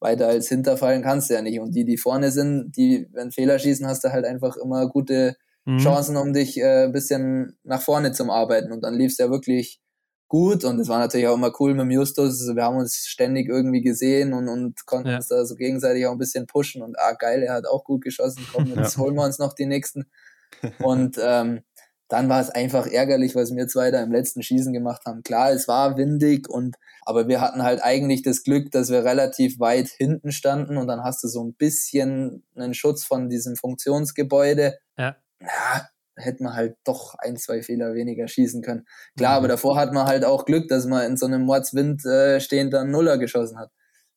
weiter als hinterfallen kannst du ja nicht. Und die, die vorne sind, die, wenn Fehler schießen, hast du halt einfach immer gute mhm. Chancen, um dich äh, ein bisschen nach vorne zum Arbeiten. Und dann lief es ja wirklich gut. Und es war natürlich auch immer cool mit dem Justus. Also wir haben uns ständig irgendwie gesehen und, und konnten ja. uns da so gegenseitig auch ein bisschen pushen. Und ah, geil, er hat auch gut geschossen. Komm, jetzt ja. holen wir uns noch die nächsten. Und ähm, dann war es einfach ärgerlich, was wir zwei da im letzten Schießen gemacht haben. Klar, es war windig und aber wir hatten halt eigentlich das Glück, dass wir relativ weit hinten standen und dann hast du so ein bisschen einen Schutz von diesem Funktionsgebäude. Ja. Ja, hätte man halt doch ein, zwei Fehler weniger schießen können. Klar, mhm. aber davor hat man halt auch Glück, dass man in so einem Mordswind äh, stehend dann Nuller geschossen hat.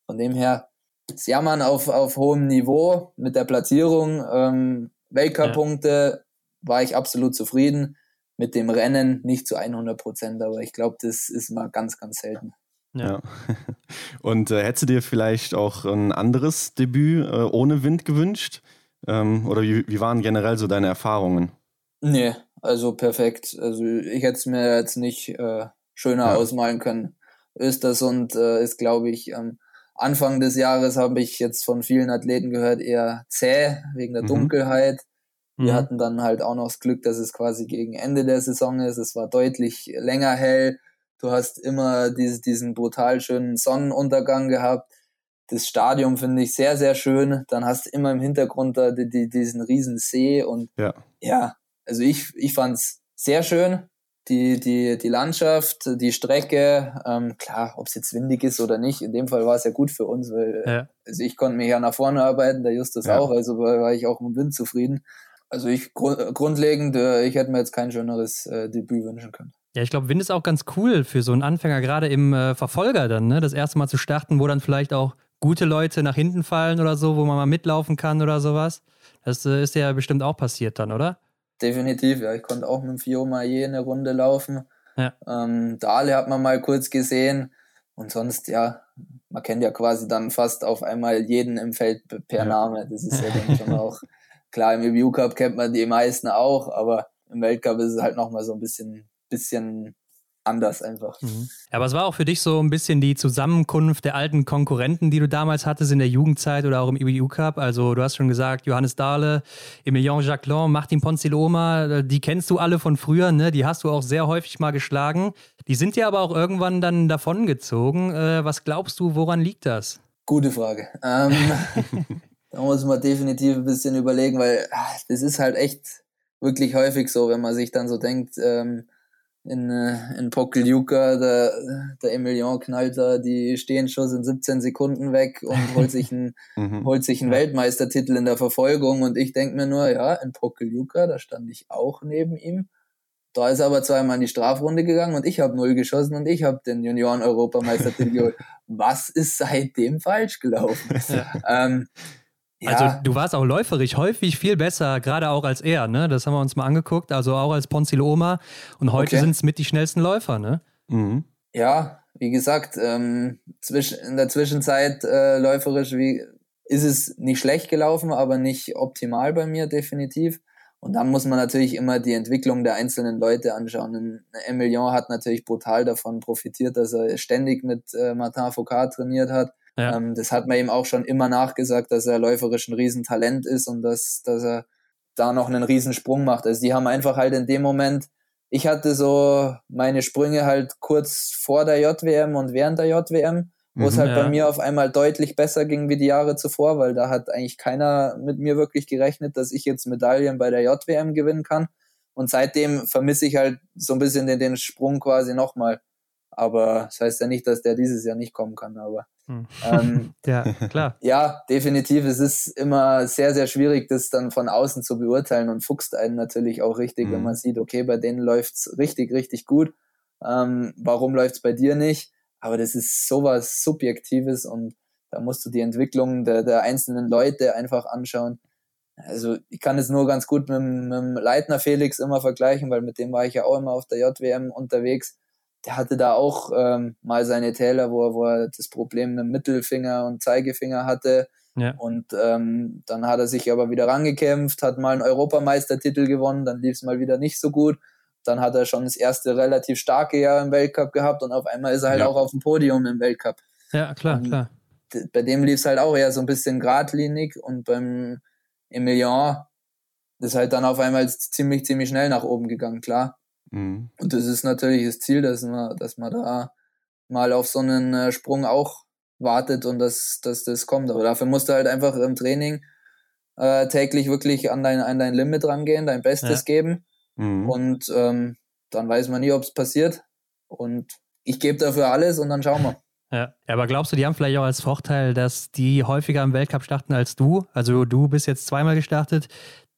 Von dem her, das Jammern auf, auf hohem Niveau mit der Platzierung, ähm, Weltcup-Punkte, ja war ich absolut zufrieden. Mit dem Rennen nicht zu 100 Prozent, aber ich glaube, das ist mal ganz, ganz selten. Ja. Und äh, hättest du dir vielleicht auch ein anderes Debüt äh, ohne Wind gewünscht? Ähm, oder wie, wie waren generell so deine Erfahrungen? Nee, also perfekt. Also ich hätte es mir jetzt nicht äh, schöner ja. ausmalen können. Östersund äh, ist, glaube ich, ähm, Anfang des Jahres habe ich jetzt von vielen Athleten gehört, eher zäh wegen der mhm. Dunkelheit. Wir mhm. hatten dann halt auch noch das Glück, dass es quasi gegen Ende der Saison ist. Es war deutlich länger hell. Du hast immer diese, diesen brutal schönen Sonnenuntergang gehabt. Das Stadion finde ich sehr, sehr schön. Dann hast du immer im Hintergrund da die, die, diesen riesen See und ja, ja also ich, ich fand es sehr schön. die, die, die Landschaft, die Strecke, ähm, klar, ob es jetzt windig ist oder nicht, in dem Fall war es ja gut für uns, weil ja. also ich konnte mich ja nach vorne arbeiten, der Justus ja. auch, also war, war, ich auch mit Wind zufrieden. Also ich grundlegend, äh, ich hätte mir jetzt kein schöneres äh, Debüt wünschen können. Ja, ich glaube, Wind ist auch ganz cool für so einen Anfänger, gerade im äh, Verfolger dann, ne? Das erste Mal zu starten, wo dann vielleicht auch gute Leute nach hinten fallen oder so, wo man mal mitlaufen kann oder sowas. Das äh, ist ja bestimmt auch passiert dann, oder? Definitiv. Ja, ich konnte auch mit dem Fio je eine Runde laufen. Ja. Ähm, Dale hat man mal kurz gesehen. Und sonst, ja, man kennt ja quasi dann fast auf einmal jeden im Feld per ja. Name. Das ist ja dann schon auch, klar, im Review Cup kennt man die meisten auch, aber im Weltcup ist es halt nochmal so ein bisschen, bisschen anders einfach. Mhm. Ja, aber es war auch für dich so ein bisschen die Zusammenkunft der alten Konkurrenten, die du damals hattest in der Jugendzeit oder auch im IBU Cup. Also du hast schon gesagt, Johannes Dahle, Emilien Jacquelin, Martin Ponziloma, die kennst du alle von früher, ne? Die hast du auch sehr häufig mal geschlagen. Die sind dir aber auch irgendwann dann davongezogen. Äh, was glaubst du, woran liegt das? Gute Frage. Ähm, da muss man definitiv ein bisschen überlegen, weil ach, das ist halt echt wirklich häufig so, wenn man sich dann so denkt, ähm, in, äh, in Pokeljuka, der, der Emilien knallt da die Stehenschuss in 17 Sekunden weg und holt sich einen, mhm. holt sich einen Weltmeistertitel in der Verfolgung. Und ich denk mir nur, ja, in Pokeljuka, da stand ich auch neben ihm. Da ist er aber zweimal in die Strafrunde gegangen und ich habe null geschossen und ich habe den Junioren-Europameistertitel geholt. Was ist seitdem falsch gelaufen? ähm, also du warst auch läuferisch häufig viel besser, gerade auch als er, ne? Das haben wir uns mal angeguckt, also auch als Ponziloma. Und heute okay. sind es mit die schnellsten Läufer, ne? Mhm. Ja, wie gesagt, ähm, zwisch in der Zwischenzeit äh, läuferisch wie, ist es nicht schlecht gelaufen, aber nicht optimal bei mir, definitiv. Und dann muss man natürlich immer die Entwicklung der einzelnen Leute anschauen. Emilien hat natürlich brutal davon profitiert, dass er ständig mit äh, Martin Foucault trainiert hat ja. Ähm, das hat man ihm auch schon immer nachgesagt, dass er läuferisch ein Riesentalent ist und dass, dass er da noch einen Riesensprung macht. Also die haben einfach halt in dem Moment, ich hatte so meine Sprünge halt kurz vor der JWM und während der JWM, wo mhm, es halt ja. bei mir auf einmal deutlich besser ging wie die Jahre zuvor, weil da hat eigentlich keiner mit mir wirklich gerechnet, dass ich jetzt Medaillen bei der JWM gewinnen kann. Und seitdem vermisse ich halt so ein bisschen den, den Sprung quasi nochmal. Aber das heißt ja nicht, dass der dieses Jahr nicht kommen kann, aber hm. ähm, ja, klar. Ja, definitiv. Es ist immer sehr, sehr schwierig, das dann von außen zu beurteilen und fuchst einen natürlich auch richtig, mhm. wenn hm. man sieht, okay, bei denen läuft's richtig, richtig gut. Ähm, warum läuft's bei dir nicht? Aber das ist sowas Subjektives und da musst du die Entwicklung der, der einzelnen Leute einfach anschauen. Also ich kann es nur ganz gut mit, mit dem Leitner Felix immer vergleichen, weil mit dem war ich ja auch immer auf der JWM unterwegs der hatte da auch ähm, mal seine Täler, wo er, wo er das Problem mit Mittelfinger und Zeigefinger hatte. Ja. Und ähm, dann hat er sich aber wieder rangekämpft, hat mal einen Europameistertitel gewonnen, dann lief es mal wieder nicht so gut. Dann hat er schon das erste relativ starke Jahr im Weltcup gehabt und auf einmal ist er halt ja. auch auf dem Podium im Weltcup. Ja, klar, und klar. Bei dem lief es halt auch eher so ein bisschen geradlinig und beim Emilien ist halt dann auf einmal ziemlich, ziemlich schnell nach oben gegangen, klar. Mhm. Und das ist natürlich das Ziel, dass man, dass man da mal auf so einen äh, Sprung auch wartet und dass, dass das kommt. Aber dafür musst du halt einfach im Training äh, täglich wirklich an dein, an dein Limit rangehen, dein Bestes ja. geben. Mhm. Und ähm, dann weiß man nie, ob es passiert. Und ich gebe dafür alles und dann schauen wir. Ja. aber glaubst du, die haben vielleicht auch als Vorteil, dass die häufiger im Weltcup starten als du? Also du bist jetzt zweimal gestartet.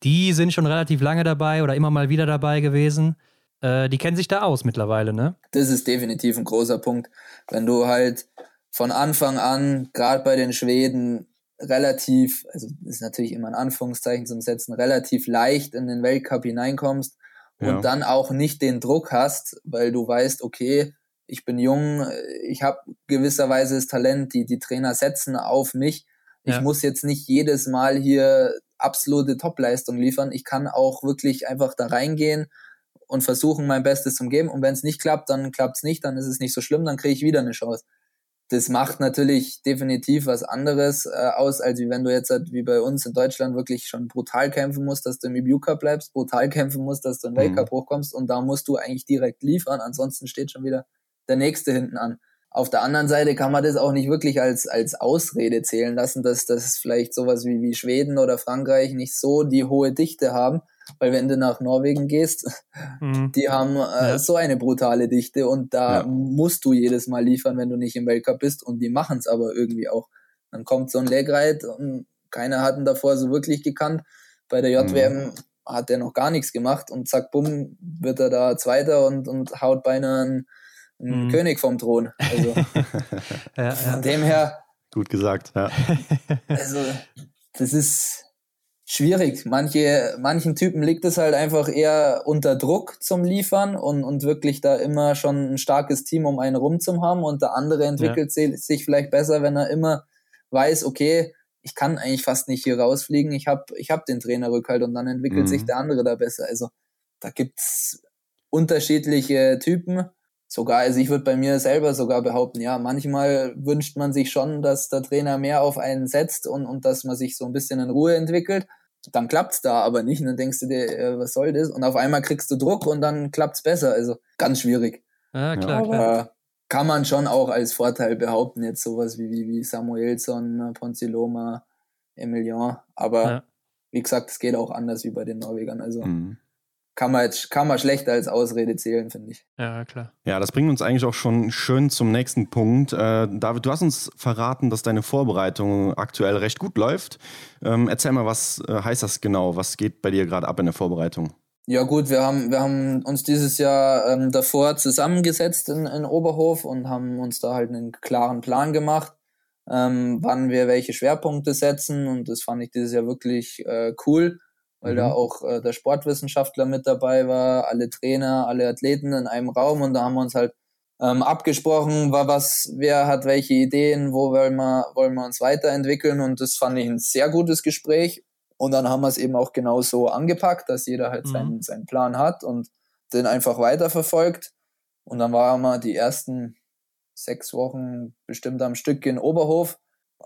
Die sind schon relativ lange dabei oder immer mal wieder dabei gewesen. Äh, die kennen sich da aus mittlerweile, ne? Das ist definitiv ein großer Punkt. Wenn du halt von Anfang an, gerade bei den Schweden, relativ, also ist natürlich immer ein Anführungszeichen zum Setzen, relativ leicht in den Weltcup hineinkommst ja. und dann auch nicht den Druck hast, weil du weißt, okay, ich bin jung, ich habe gewisserweise das Talent, die, die Trainer setzen auf mich. Ich ja. muss jetzt nicht jedes Mal hier absolute Topleistung liefern. Ich kann auch wirklich einfach da reingehen und versuchen, mein Bestes zu geben. Und wenn es nicht klappt, dann klappt es nicht, dann ist es nicht so schlimm, dann kriege ich wieder eine Chance. Das macht natürlich definitiv was anderes äh, aus, als wenn du jetzt halt, wie bei uns in Deutschland wirklich schon brutal kämpfen musst, dass du im EBU Cup bleibst, brutal kämpfen musst, dass du im Weltcup mhm. hochkommst und da musst du eigentlich direkt liefern, ansonsten steht schon wieder der nächste hinten an. Auf der anderen Seite kann man das auch nicht wirklich als, als Ausrede zählen lassen, dass das vielleicht sowas wie, wie Schweden oder Frankreich nicht so die hohe Dichte haben, weil wenn du nach Norwegen gehst, mhm. die haben äh, ja. so eine brutale Dichte und da ja. musst du jedes Mal liefern, wenn du nicht im Weltcup bist und die machen es aber irgendwie auch. Dann kommt so ein Legreit und keiner hat ihn davor so wirklich gekannt. Bei der JWM mhm. hat er noch gar nichts gemacht und zack, bumm, wird er da Zweiter und, und haut beinahe einen, einen mhm. König vom Thron. Also ja, von dem her. Gut gesagt, ja. Also, das ist schwierig. Manche, manchen Typen liegt es halt einfach eher unter Druck zum Liefern und, und wirklich da immer schon ein starkes Team um einen rum zu haben und der andere entwickelt ja. sich vielleicht besser, wenn er immer weiß, okay, ich kann eigentlich fast nicht hier rausfliegen, ich habe ich hab den Trainerrückhalt und dann entwickelt mhm. sich der andere da besser. Also da gibt's unterschiedliche Typen. Sogar, also ich würde bei mir selber sogar behaupten, ja, manchmal wünscht man sich schon, dass der Trainer mehr auf einen setzt und, und dass man sich so ein bisschen in Ruhe entwickelt. Dann klappt's da aber nicht und dann denkst du dir, äh, was soll das? Und auf einmal kriegst du Druck und dann klappt's besser. Also ganz schwierig. Ja, klar, aber klar kann man schon auch als Vorteil behaupten, jetzt sowas wie, wie, wie Samuelson, Ponziloma, Emilion. Aber ja. wie gesagt, es geht auch anders wie bei den Norwegern. Also mhm. Kann, man jetzt, kann man schlechter als Ausrede zählen, finde ich. Ja, klar. Ja, das bringt uns eigentlich auch schon schön zum nächsten Punkt. Äh, David, du hast uns verraten, dass deine Vorbereitung aktuell recht gut läuft. Ähm, erzähl mal, was äh, heißt das genau? Was geht bei dir gerade ab in der Vorbereitung? Ja gut, wir haben, wir haben uns dieses Jahr ähm, davor zusammengesetzt in, in Oberhof und haben uns da halt einen klaren Plan gemacht, ähm, wann wir welche Schwerpunkte setzen und das fand ich dieses Jahr wirklich äh, cool, weil mhm. da auch äh, der Sportwissenschaftler mit dabei war, alle Trainer, alle Athleten in einem Raum und da haben wir uns halt ähm, abgesprochen, war was, wer hat welche Ideen, wo wollen wir, wollen wir uns weiterentwickeln und das fand ich ein sehr gutes Gespräch und dann haben wir es eben auch genau so angepackt, dass jeder halt mhm. seinen, seinen Plan hat und den einfach weiterverfolgt. Und dann waren wir die ersten sechs Wochen bestimmt am Stück in Oberhof.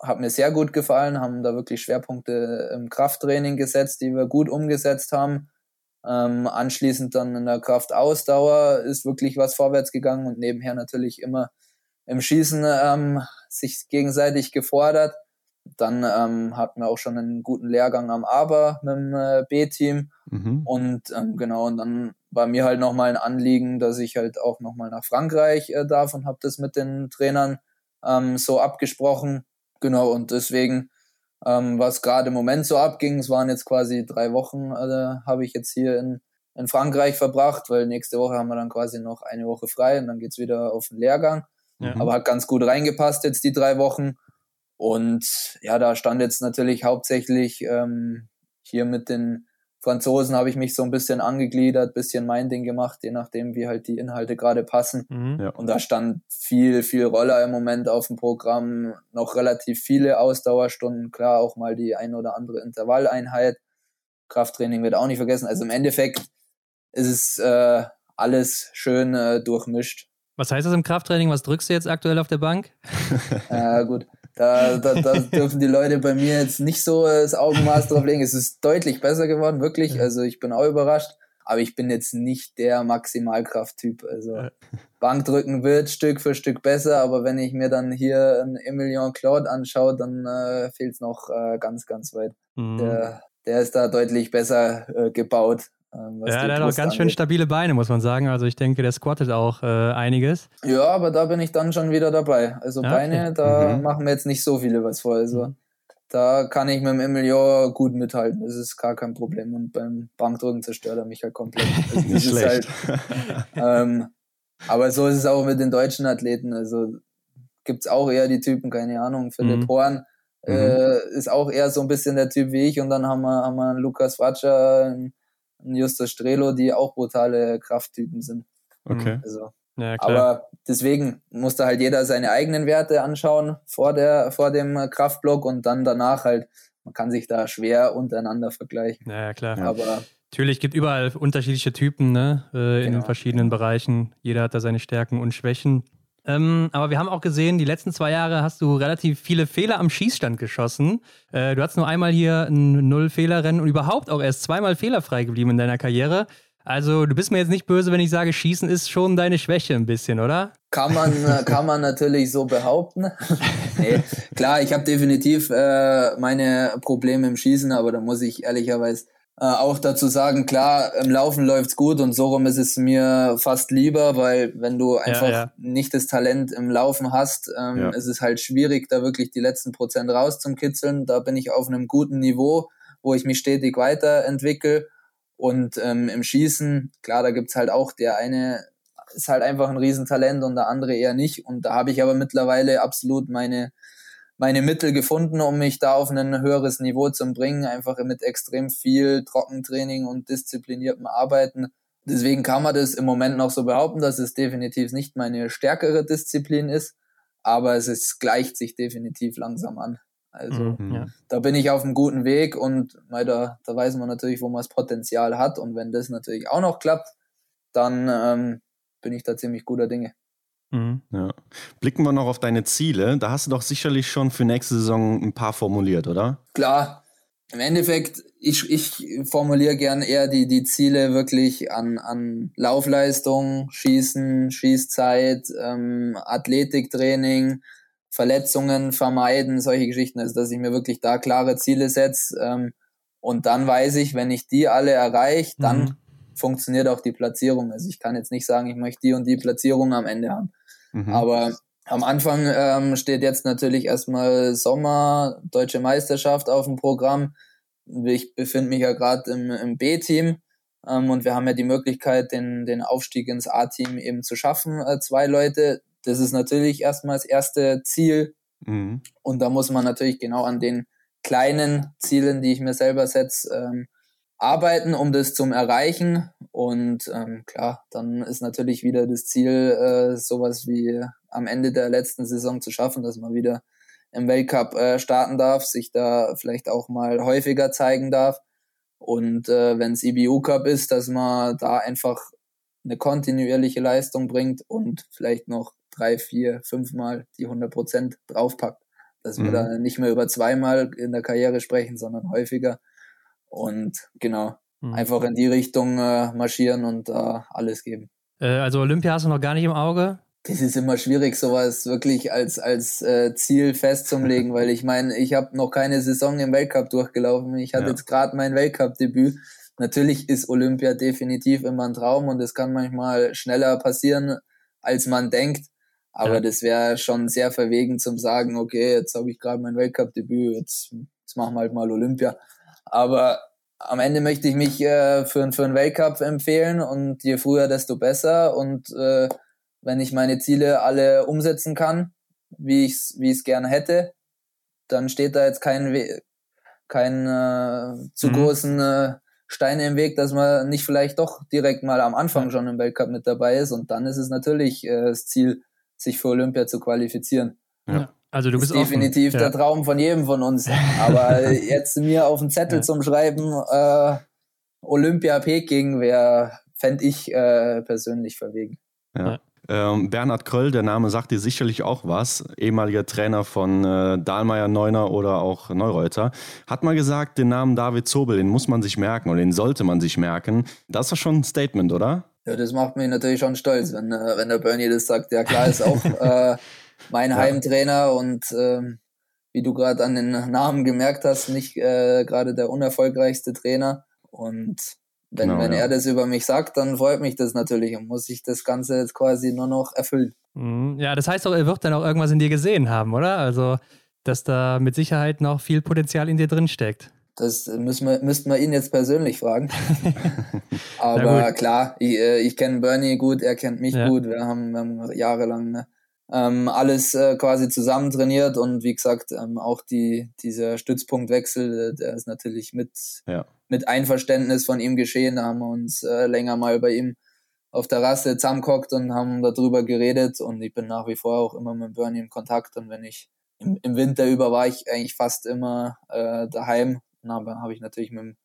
Hat mir sehr gut gefallen, haben da wirklich Schwerpunkte im Krafttraining gesetzt, die wir gut umgesetzt haben. Ähm, anschließend dann in der Kraftausdauer ist wirklich was vorwärts gegangen und nebenher natürlich immer im Schießen ähm, sich gegenseitig gefordert. Dann ähm, hatten wir auch schon einen guten Lehrgang am Aber mit dem äh, B-Team. Mhm. Und ähm, genau, und dann war mir halt nochmal ein Anliegen, dass ich halt auch nochmal nach Frankreich äh, darf und habe das mit den Trainern ähm, so abgesprochen. Genau, und deswegen, ähm, was gerade im Moment so abging, es waren jetzt quasi drei Wochen, äh, habe ich jetzt hier in, in Frankreich verbracht, weil nächste Woche haben wir dann quasi noch eine Woche frei und dann geht's wieder auf den Lehrgang. Ja. Aber hat ganz gut reingepasst jetzt die drei Wochen. Und ja, da stand jetzt natürlich hauptsächlich ähm, hier mit den Franzosen habe ich mich so ein bisschen angegliedert, bisschen mein Ding gemacht, je nachdem, wie halt die Inhalte gerade passen. Mhm. Ja. Und da stand viel, viel Roller im Moment auf dem Programm, noch relativ viele Ausdauerstunden, klar auch mal die ein oder andere Intervalleinheit. Krafttraining wird auch nicht vergessen. Also im Endeffekt ist es äh, alles schön äh, durchmischt. Was heißt das im Krafttraining? Was drückst du jetzt aktuell auf der Bank? Ja, gut. Da, da, da dürfen die Leute bei mir jetzt nicht so das Augenmaß drauf legen. Es ist deutlich besser geworden, wirklich. Also ich bin auch überrascht. Aber ich bin jetzt nicht der Maximalkrafttyp. Also Bankdrücken wird Stück für Stück besser, aber wenn ich mir dann hier einen Emilien Claude anschaue, dann äh, fehlt es noch äh, ganz, ganz weit. Mhm. Der, der ist da deutlich besser äh, gebaut. Ähm, ja, der hat auch ganz schön stabile Beine, muss man sagen. Also ich denke, der squattet auch äh, einiges. Ja, aber da bin ich dann schon wieder dabei. Also ja, Beine, okay. da mhm. machen wir jetzt nicht so viele was vor. Also mhm. da kann ich mit dem Emilio gut mithalten. Das ist gar kein Problem. Und beim Bankdrücken zerstört er mich halt komplett. Also nicht schlecht. Halt, ähm, aber so ist es auch mit den deutschen Athleten. Also gibt es auch eher die Typen, keine Ahnung, Philipp mhm. Horn. Äh, mhm. ist auch eher so ein bisschen der Typ wie ich und dann haben wir, haben wir einen Lukas Watscher, einen Justus Strelo, die auch brutale Krafttypen sind. Okay. Also, ja, aber deswegen musste halt jeder seine eigenen Werte anschauen vor der, vor dem Kraftblock und dann danach halt, man kann sich da schwer untereinander vergleichen. Ja, klar. Aber Natürlich gibt überall unterschiedliche Typen ne, äh, in den genau. verschiedenen Bereichen. Jeder hat da seine Stärken und Schwächen. Ähm, aber wir haben auch gesehen, die letzten zwei Jahre hast du relativ viele Fehler am Schießstand geschossen. Äh, du hast nur einmal hier ein Null-Fehler-Rennen und überhaupt auch erst zweimal fehlerfrei geblieben in deiner Karriere. Also du bist mir jetzt nicht böse, wenn ich sage, Schießen ist schon deine Schwäche ein bisschen, oder? Kann man, äh, kann man natürlich so behaupten. nee, klar, ich habe definitiv äh, meine Probleme im Schießen, aber da muss ich ehrlicherweise äh, auch dazu sagen, klar, im Laufen läuft's gut und so rum ist es mir fast lieber, weil wenn du einfach ja, ja. nicht das Talent im Laufen hast, ähm, ja. ist es halt schwierig, da wirklich die letzten Prozent rauszukitzeln. Da bin ich auf einem guten Niveau, wo ich mich stetig weiterentwickle. Und ähm, im Schießen, klar, da gibt's halt auch der eine ist halt einfach ein Riesentalent und der andere eher nicht. Und da habe ich aber mittlerweile absolut meine meine Mittel gefunden, um mich da auf ein höheres Niveau zu bringen, einfach mit extrem viel Trockentraining und diszipliniertem Arbeiten. Deswegen kann man das im Moment noch so behaupten, dass es definitiv nicht meine stärkere Disziplin ist, aber es ist, gleicht sich definitiv langsam an. Also mhm, ja. da bin ich auf einem guten Weg und da, da weiß man natürlich, wo man das Potenzial hat. Und wenn das natürlich auch noch klappt, dann ähm, bin ich da ziemlich guter Dinge. Mhm. Ja. Blicken wir noch auf deine Ziele. Da hast du doch sicherlich schon für nächste Saison ein paar formuliert, oder? Klar. Im Endeffekt, ich, ich formuliere gern eher die, die Ziele wirklich an, an Laufleistung, Schießen, Schießzeit, ähm, Athletiktraining, Verletzungen vermeiden, solche Geschichten. Also, dass ich mir wirklich da klare Ziele setze. Ähm, und dann weiß ich, wenn ich die alle erreiche, dann mhm. funktioniert auch die Platzierung. Also ich kann jetzt nicht sagen, ich möchte die und die Platzierung am Ende haben. Mhm. Aber am Anfang ähm, steht jetzt natürlich erstmal Sommer, Deutsche Meisterschaft auf dem Programm. Ich befinde mich ja gerade im, im B-Team ähm, und wir haben ja die Möglichkeit, den, den Aufstieg ins A-Team eben zu schaffen, äh, zwei Leute. Das ist natürlich erstmal das erste Ziel. Mhm. Und da muss man natürlich genau an den kleinen Zielen, die ich mir selber setze, ähm, arbeiten, um das zu erreichen. Und ähm, klar, dann ist natürlich wieder das Ziel, äh, sowas wie am Ende der letzten Saison zu schaffen, dass man wieder im Weltcup äh, starten darf, sich da vielleicht auch mal häufiger zeigen darf. Und äh, wenn es IBU Cup ist, dass man da einfach eine kontinuierliche Leistung bringt und vielleicht noch drei, vier, fünfmal die 100 Prozent draufpackt. Dass mhm. wir da nicht mehr über zweimal in der Karriere sprechen, sondern häufiger. Und genau, mhm. einfach in die Richtung äh, marschieren und äh, alles geben. Äh, also Olympia hast du noch gar nicht im Auge? Das ist immer schwierig, sowas wirklich als, als äh, Ziel festzulegen, weil ich meine, ich habe noch keine Saison im Weltcup durchgelaufen. Ich hatte ja. jetzt gerade mein Weltcup-Debüt. Natürlich ist Olympia definitiv immer ein Traum und es kann manchmal schneller passieren, als man denkt. Aber ja. das wäre schon sehr verwegen zum sagen, okay, jetzt habe ich gerade mein Weltcup-Debüt, jetzt, jetzt machen wir halt mal Olympia. Aber am Ende möchte ich mich äh, für, für einen Weltcup empfehlen und je früher, desto besser. Und äh, wenn ich meine Ziele alle umsetzen kann, wie ich es wie ich's gerne hätte, dann steht da jetzt kein, We kein äh, zu mhm. großen äh, Steine im Weg, dass man nicht vielleicht doch direkt mal am Anfang schon im Weltcup mit dabei ist. Und dann ist es natürlich äh, das Ziel, sich für Olympia zu qualifizieren. Ja. Also du bist definitiv offen. der Traum von jedem von uns. Aber jetzt mir auf den Zettel ja. zum Schreiben, äh, Olympia Peking wäre, fände ich äh, persönlich verwegen. Ja. Ähm, Bernhard Kröll, der Name sagt dir sicherlich auch was, ehemaliger Trainer von äh, Dahlmeier, Neuner oder auch Neureuter, hat mal gesagt, den Namen David Zobel, den muss man sich merken oder den sollte man sich merken. Das ist doch schon ein Statement, oder? Ja, das macht mich natürlich schon stolz, wenn, äh, wenn der Bernie das sagt. Ja, klar ist auch äh, mein ja. Heimtrainer und ähm, wie du gerade an den Namen gemerkt hast, nicht äh, gerade der unerfolgreichste Trainer. Und wenn, genau, wenn ja. er das über mich sagt, dann freut mich das natürlich und muss ich das Ganze jetzt quasi nur noch erfüllen. Mhm. Ja, das heißt doch, er wird dann auch irgendwas in dir gesehen haben, oder? Also, dass da mit Sicherheit noch viel Potenzial in dir drin steckt. Das müssen wir, müssten wir ihn jetzt persönlich fragen. Aber klar, ich, äh, ich kenne Bernie gut, er kennt mich ja. gut. Wir haben, wir haben jahrelang ne, ähm, alles äh, quasi zusammen trainiert und wie gesagt, ähm, auch die, dieser Stützpunktwechsel, äh, der ist natürlich mit, ja. mit Einverständnis von ihm geschehen. Da haben wir uns äh, länger mal bei ihm auf der Rasse zusammengehockt und haben darüber geredet. Und ich bin nach wie vor auch immer mit Bernie in Kontakt. Und wenn ich im, im Winter über war ich eigentlich fast immer äh, daheim, aber habe ich natürlich mit,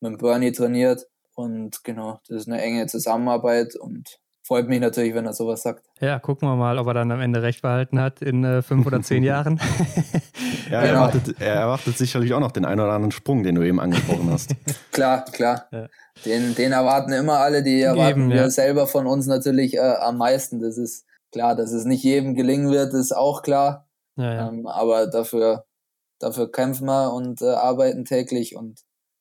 mit Bernie trainiert. Und genau, das ist eine enge Zusammenarbeit. Und freut mich natürlich, wenn er sowas sagt. Ja, gucken wir mal, ob er dann am Ende recht behalten hat in äh, fünf oder zehn Jahren. ja, er, genau. erwartet, er erwartet sicherlich auch noch den einen oder anderen Sprung, den du eben angesprochen hast. klar, klar. Ja. Den, den erwarten immer alle, die erwarten eben, wir ja. selber von uns natürlich äh, am meisten. Das ist klar, dass es nicht jedem gelingen wird, ist auch klar. Ja, ähm, aber dafür, dafür kämpfen wir und äh, arbeiten täglich und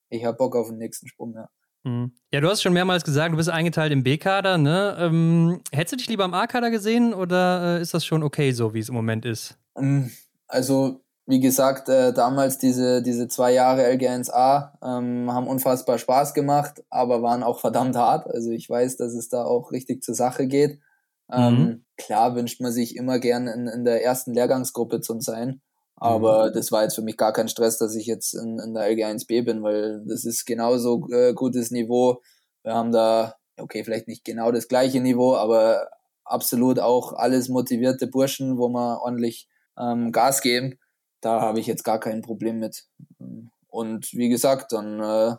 ich habe Bock auf den nächsten Sprung, ja. Mhm. Ja, du hast schon mehrmals gesagt, du bist eingeteilt im B-Kader, ne? Ähm, hättest du dich lieber im A-Kader gesehen oder äh, ist das schon okay so, wie es im Moment ist? Ähm, also, wie gesagt, äh, damals diese, diese zwei Jahre LG1A ähm, haben unfassbar Spaß gemacht, aber waren auch verdammt hart. Also ich weiß, dass es da auch richtig zur Sache geht. Ähm, mhm. Klar wünscht man sich immer gern in, in der ersten Lehrgangsgruppe zu sein. Aber mhm. das war jetzt für mich gar kein Stress, dass ich jetzt in, in der LG1B bin, weil das ist genauso äh, gutes Niveau. Wir haben da, okay, vielleicht nicht genau das gleiche Niveau, aber absolut auch alles motivierte Burschen, wo wir ordentlich ähm, Gas geben. Da habe ich jetzt gar kein Problem mit. Und wie gesagt, dann äh,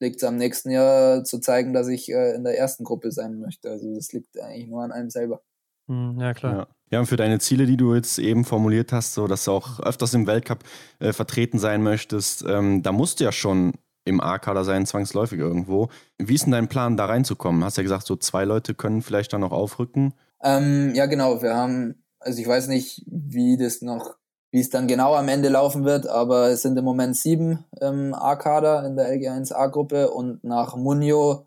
liegt es am nächsten Jahr zu zeigen, dass ich äh, in der ersten Gruppe sein möchte. Also das liegt eigentlich nur an einem selber. Hm, ja, klar. Ja. ja, und für deine Ziele, die du jetzt eben formuliert hast, so dass du auch öfters im Weltcup äh, vertreten sein möchtest, ähm, da musst du ja schon im A-Kader sein, zwangsläufig irgendwo. Wie ist denn dein Plan, da reinzukommen? Hast ja gesagt, so zwei Leute können vielleicht dann noch aufrücken. Ähm, ja, genau. Wir haben, also ich weiß nicht, wie das noch, wie es dann genau am Ende laufen wird, aber es sind im Moment sieben im A-Kader in der LG1A-Gruppe und nach Munio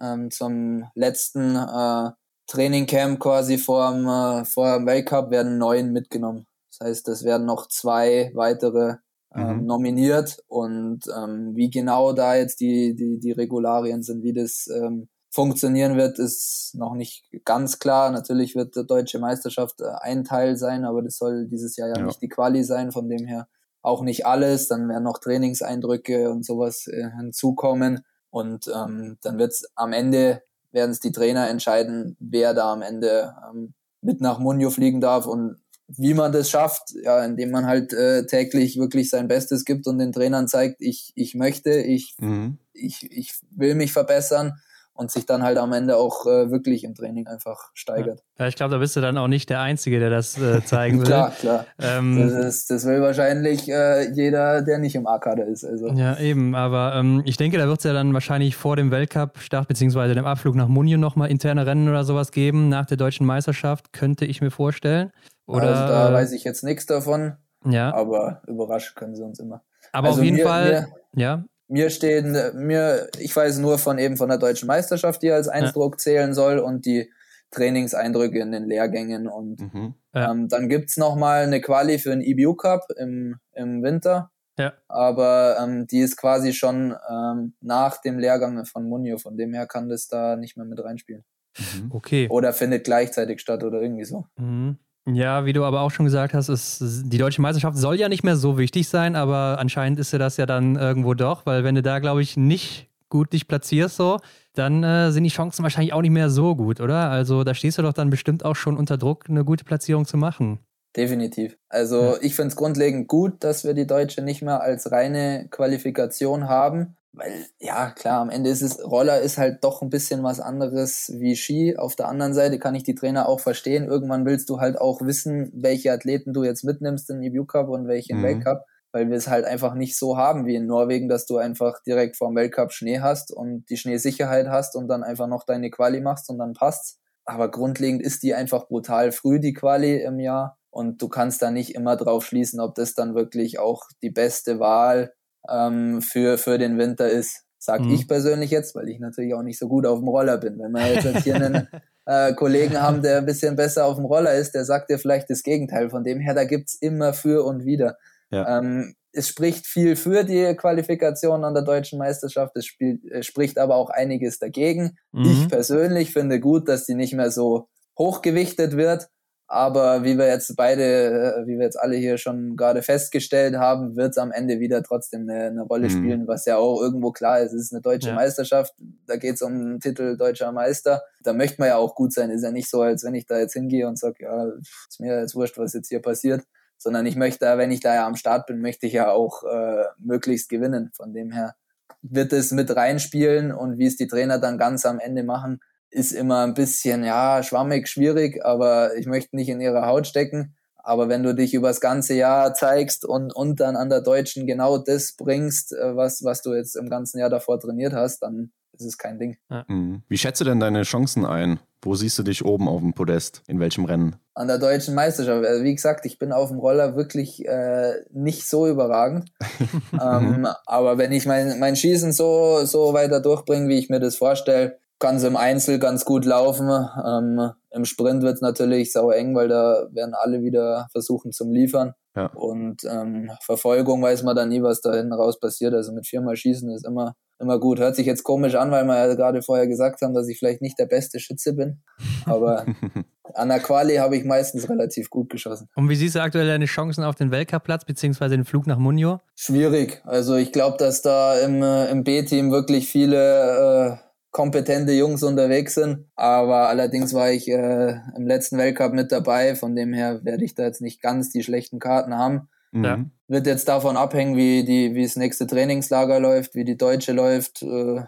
ähm, zum letzten äh, Trainingcamp quasi vor dem, äh, vor dem Weltcup werden neun mitgenommen. Das heißt, es werden noch zwei weitere ähm, mhm. nominiert und ähm, wie genau da jetzt die, die, die Regularien sind, wie das ähm, funktionieren wird, ist noch nicht ganz klar. Natürlich wird die deutsche Meisterschaft äh, ein Teil sein, aber das soll dieses Jahr ja, ja, nicht die Quali sein, von dem her auch nicht alles. Dann werden noch Trainingseindrücke und sowas äh, hinzukommen. Und ähm, dann wird es am Ende werden es die Trainer entscheiden, wer da am Ende ähm, mit nach Munio fliegen darf und wie man das schafft, ja, indem man halt äh, täglich wirklich sein Bestes gibt und den Trainern zeigt, ich, ich möchte, ich, mhm. ich, ich will mich verbessern und sich dann halt am Ende auch äh, wirklich im Training einfach steigert. Ja, ich glaube, da bist du dann auch nicht der Einzige, der das äh, zeigen will. klar, klar. Ähm, das, ist, das, will wahrscheinlich äh, jeder, der nicht im A-Kader ist. Also. Ja, eben, aber ähm, ich denke, da wird es ja dann wahrscheinlich vor dem Weltcup-Start beziehungsweise dem Abflug nach Munio nochmal interne Rennen oder sowas geben, nach der deutschen Meisterschaft, könnte ich mir vorstellen. Oder, also da weiß ich jetzt nichts davon, ja. aber überraschen können sie uns immer. Aber also auf jeden mir, Fall, mir, ja mir stehen, mir, ich weiß nur von eben von der deutschen Meisterschaft, die als Eindruck ja. zählen soll und die Trainingseindrücke in den Lehrgängen. Und mhm. ja. ähm, dann gibt's noch mal eine Quali für den EBU Cup im, im Winter. Ja. Aber ähm, die ist quasi schon ähm, nach dem Lehrgang von Munio. Von dem her kann das da nicht mehr mit reinspielen. Mhm. Okay. Oder findet gleichzeitig statt oder irgendwie so. Mhm. Ja, wie du aber auch schon gesagt hast, ist, die deutsche Meisterschaft soll ja nicht mehr so wichtig sein, aber anscheinend ist sie das ja dann irgendwo doch, weil wenn du da, glaube ich, nicht gut dich platzierst, so, dann äh, sind die Chancen wahrscheinlich auch nicht mehr so gut, oder? Also da stehst du doch dann bestimmt auch schon unter Druck, eine gute Platzierung zu machen. Definitiv. Also ja. ich finde es grundlegend gut, dass wir die Deutsche nicht mehr als reine Qualifikation haben. Weil, ja, klar, am Ende ist es, Roller ist halt doch ein bisschen was anderes wie Ski. Auf der anderen Seite kann ich die Trainer auch verstehen. Irgendwann willst du halt auch wissen, welche Athleten du jetzt mitnimmst in EBU Cup und welche im mhm. Weltcup, weil wir es halt einfach nicht so haben wie in Norwegen, dass du einfach direkt vor dem Weltcup Schnee hast und die Schneesicherheit hast und dann einfach noch deine Quali machst und dann passt's. Aber grundlegend ist die einfach brutal früh, die Quali im Jahr. Und du kannst da nicht immer drauf schließen, ob das dann wirklich auch die beste Wahl ähm, für, für den Winter ist. Sag mhm. ich persönlich jetzt, weil ich natürlich auch nicht so gut auf dem Roller bin. Wenn wir jetzt hier einen äh, Kollegen haben, der ein bisschen besser auf dem Roller ist, der sagt dir vielleicht das Gegenteil. Von dem her, da gibt's immer für und wieder. Ja. Ähm, es spricht viel für die Qualifikation an der deutschen Meisterschaft, es spielt, es spricht aber auch einiges dagegen. Mhm. Ich persönlich finde gut, dass die nicht mehr so hochgewichtet wird. Aber wie wir jetzt beide, äh, wie wir jetzt alle hier schon gerade festgestellt haben, wird es am Ende wieder trotzdem eine, eine Rolle mhm. spielen, was ja auch irgendwo klar ist. Es ist eine deutsche ja. Meisterschaft, da geht es um einen Titel deutscher Meister. Da möchte man ja auch gut sein. Ist ja nicht so, als wenn ich da jetzt hingehe und sage, ja, ist mir jetzt wurscht, was jetzt hier passiert. Sondern ich möchte, wenn ich da ja am Start bin, möchte ich ja auch äh, möglichst gewinnen. Von dem her wird es mit reinspielen und wie es die Trainer dann ganz am Ende machen, ist immer ein bisschen, ja, schwammig, schwierig, aber ich möchte nicht in ihre Haut stecken. Aber wenn du dich übers ganze Jahr zeigst und, und dann an der Deutschen genau das bringst, äh, was, was du jetzt im ganzen Jahr davor trainiert hast, dann ist kein Ding. Ja. Mhm. Wie schätzt du denn deine Chancen ein? Wo siehst du dich oben auf dem Podest? In welchem Rennen? An der deutschen Meisterschaft. Also wie gesagt, ich bin auf dem Roller wirklich äh, nicht so überragend. ähm, aber wenn ich mein, mein Schießen so, so weiter durchbringe, wie ich mir das vorstelle, kann es im Einzel ganz gut laufen. Ähm, Im Sprint wird es natürlich sau eng, weil da werden alle wieder versuchen zum Liefern. Ja. Und ähm, Verfolgung weiß man dann nie, was da hinten raus passiert. Also mit viermal Schießen ist immer, immer gut. Hört sich jetzt komisch an, weil wir ja gerade vorher gesagt haben, dass ich vielleicht nicht der beste Schütze bin. Aber an der Quali habe ich meistens relativ gut geschossen. Und wie siehst du aktuell deine Chancen auf den Weltcup-Platz beziehungsweise den Flug nach Munio? Schwierig. Also ich glaube, dass da im, äh, im B-Team wirklich viele äh, kompetente Jungs unterwegs sind. Aber allerdings war ich äh, im letzten Weltcup mit dabei, von dem her werde ich da jetzt nicht ganz die schlechten Karten haben. Mhm. Ja. Wird jetzt davon abhängen, wie die, wie das nächste Trainingslager läuft, wie die Deutsche läuft. Äh,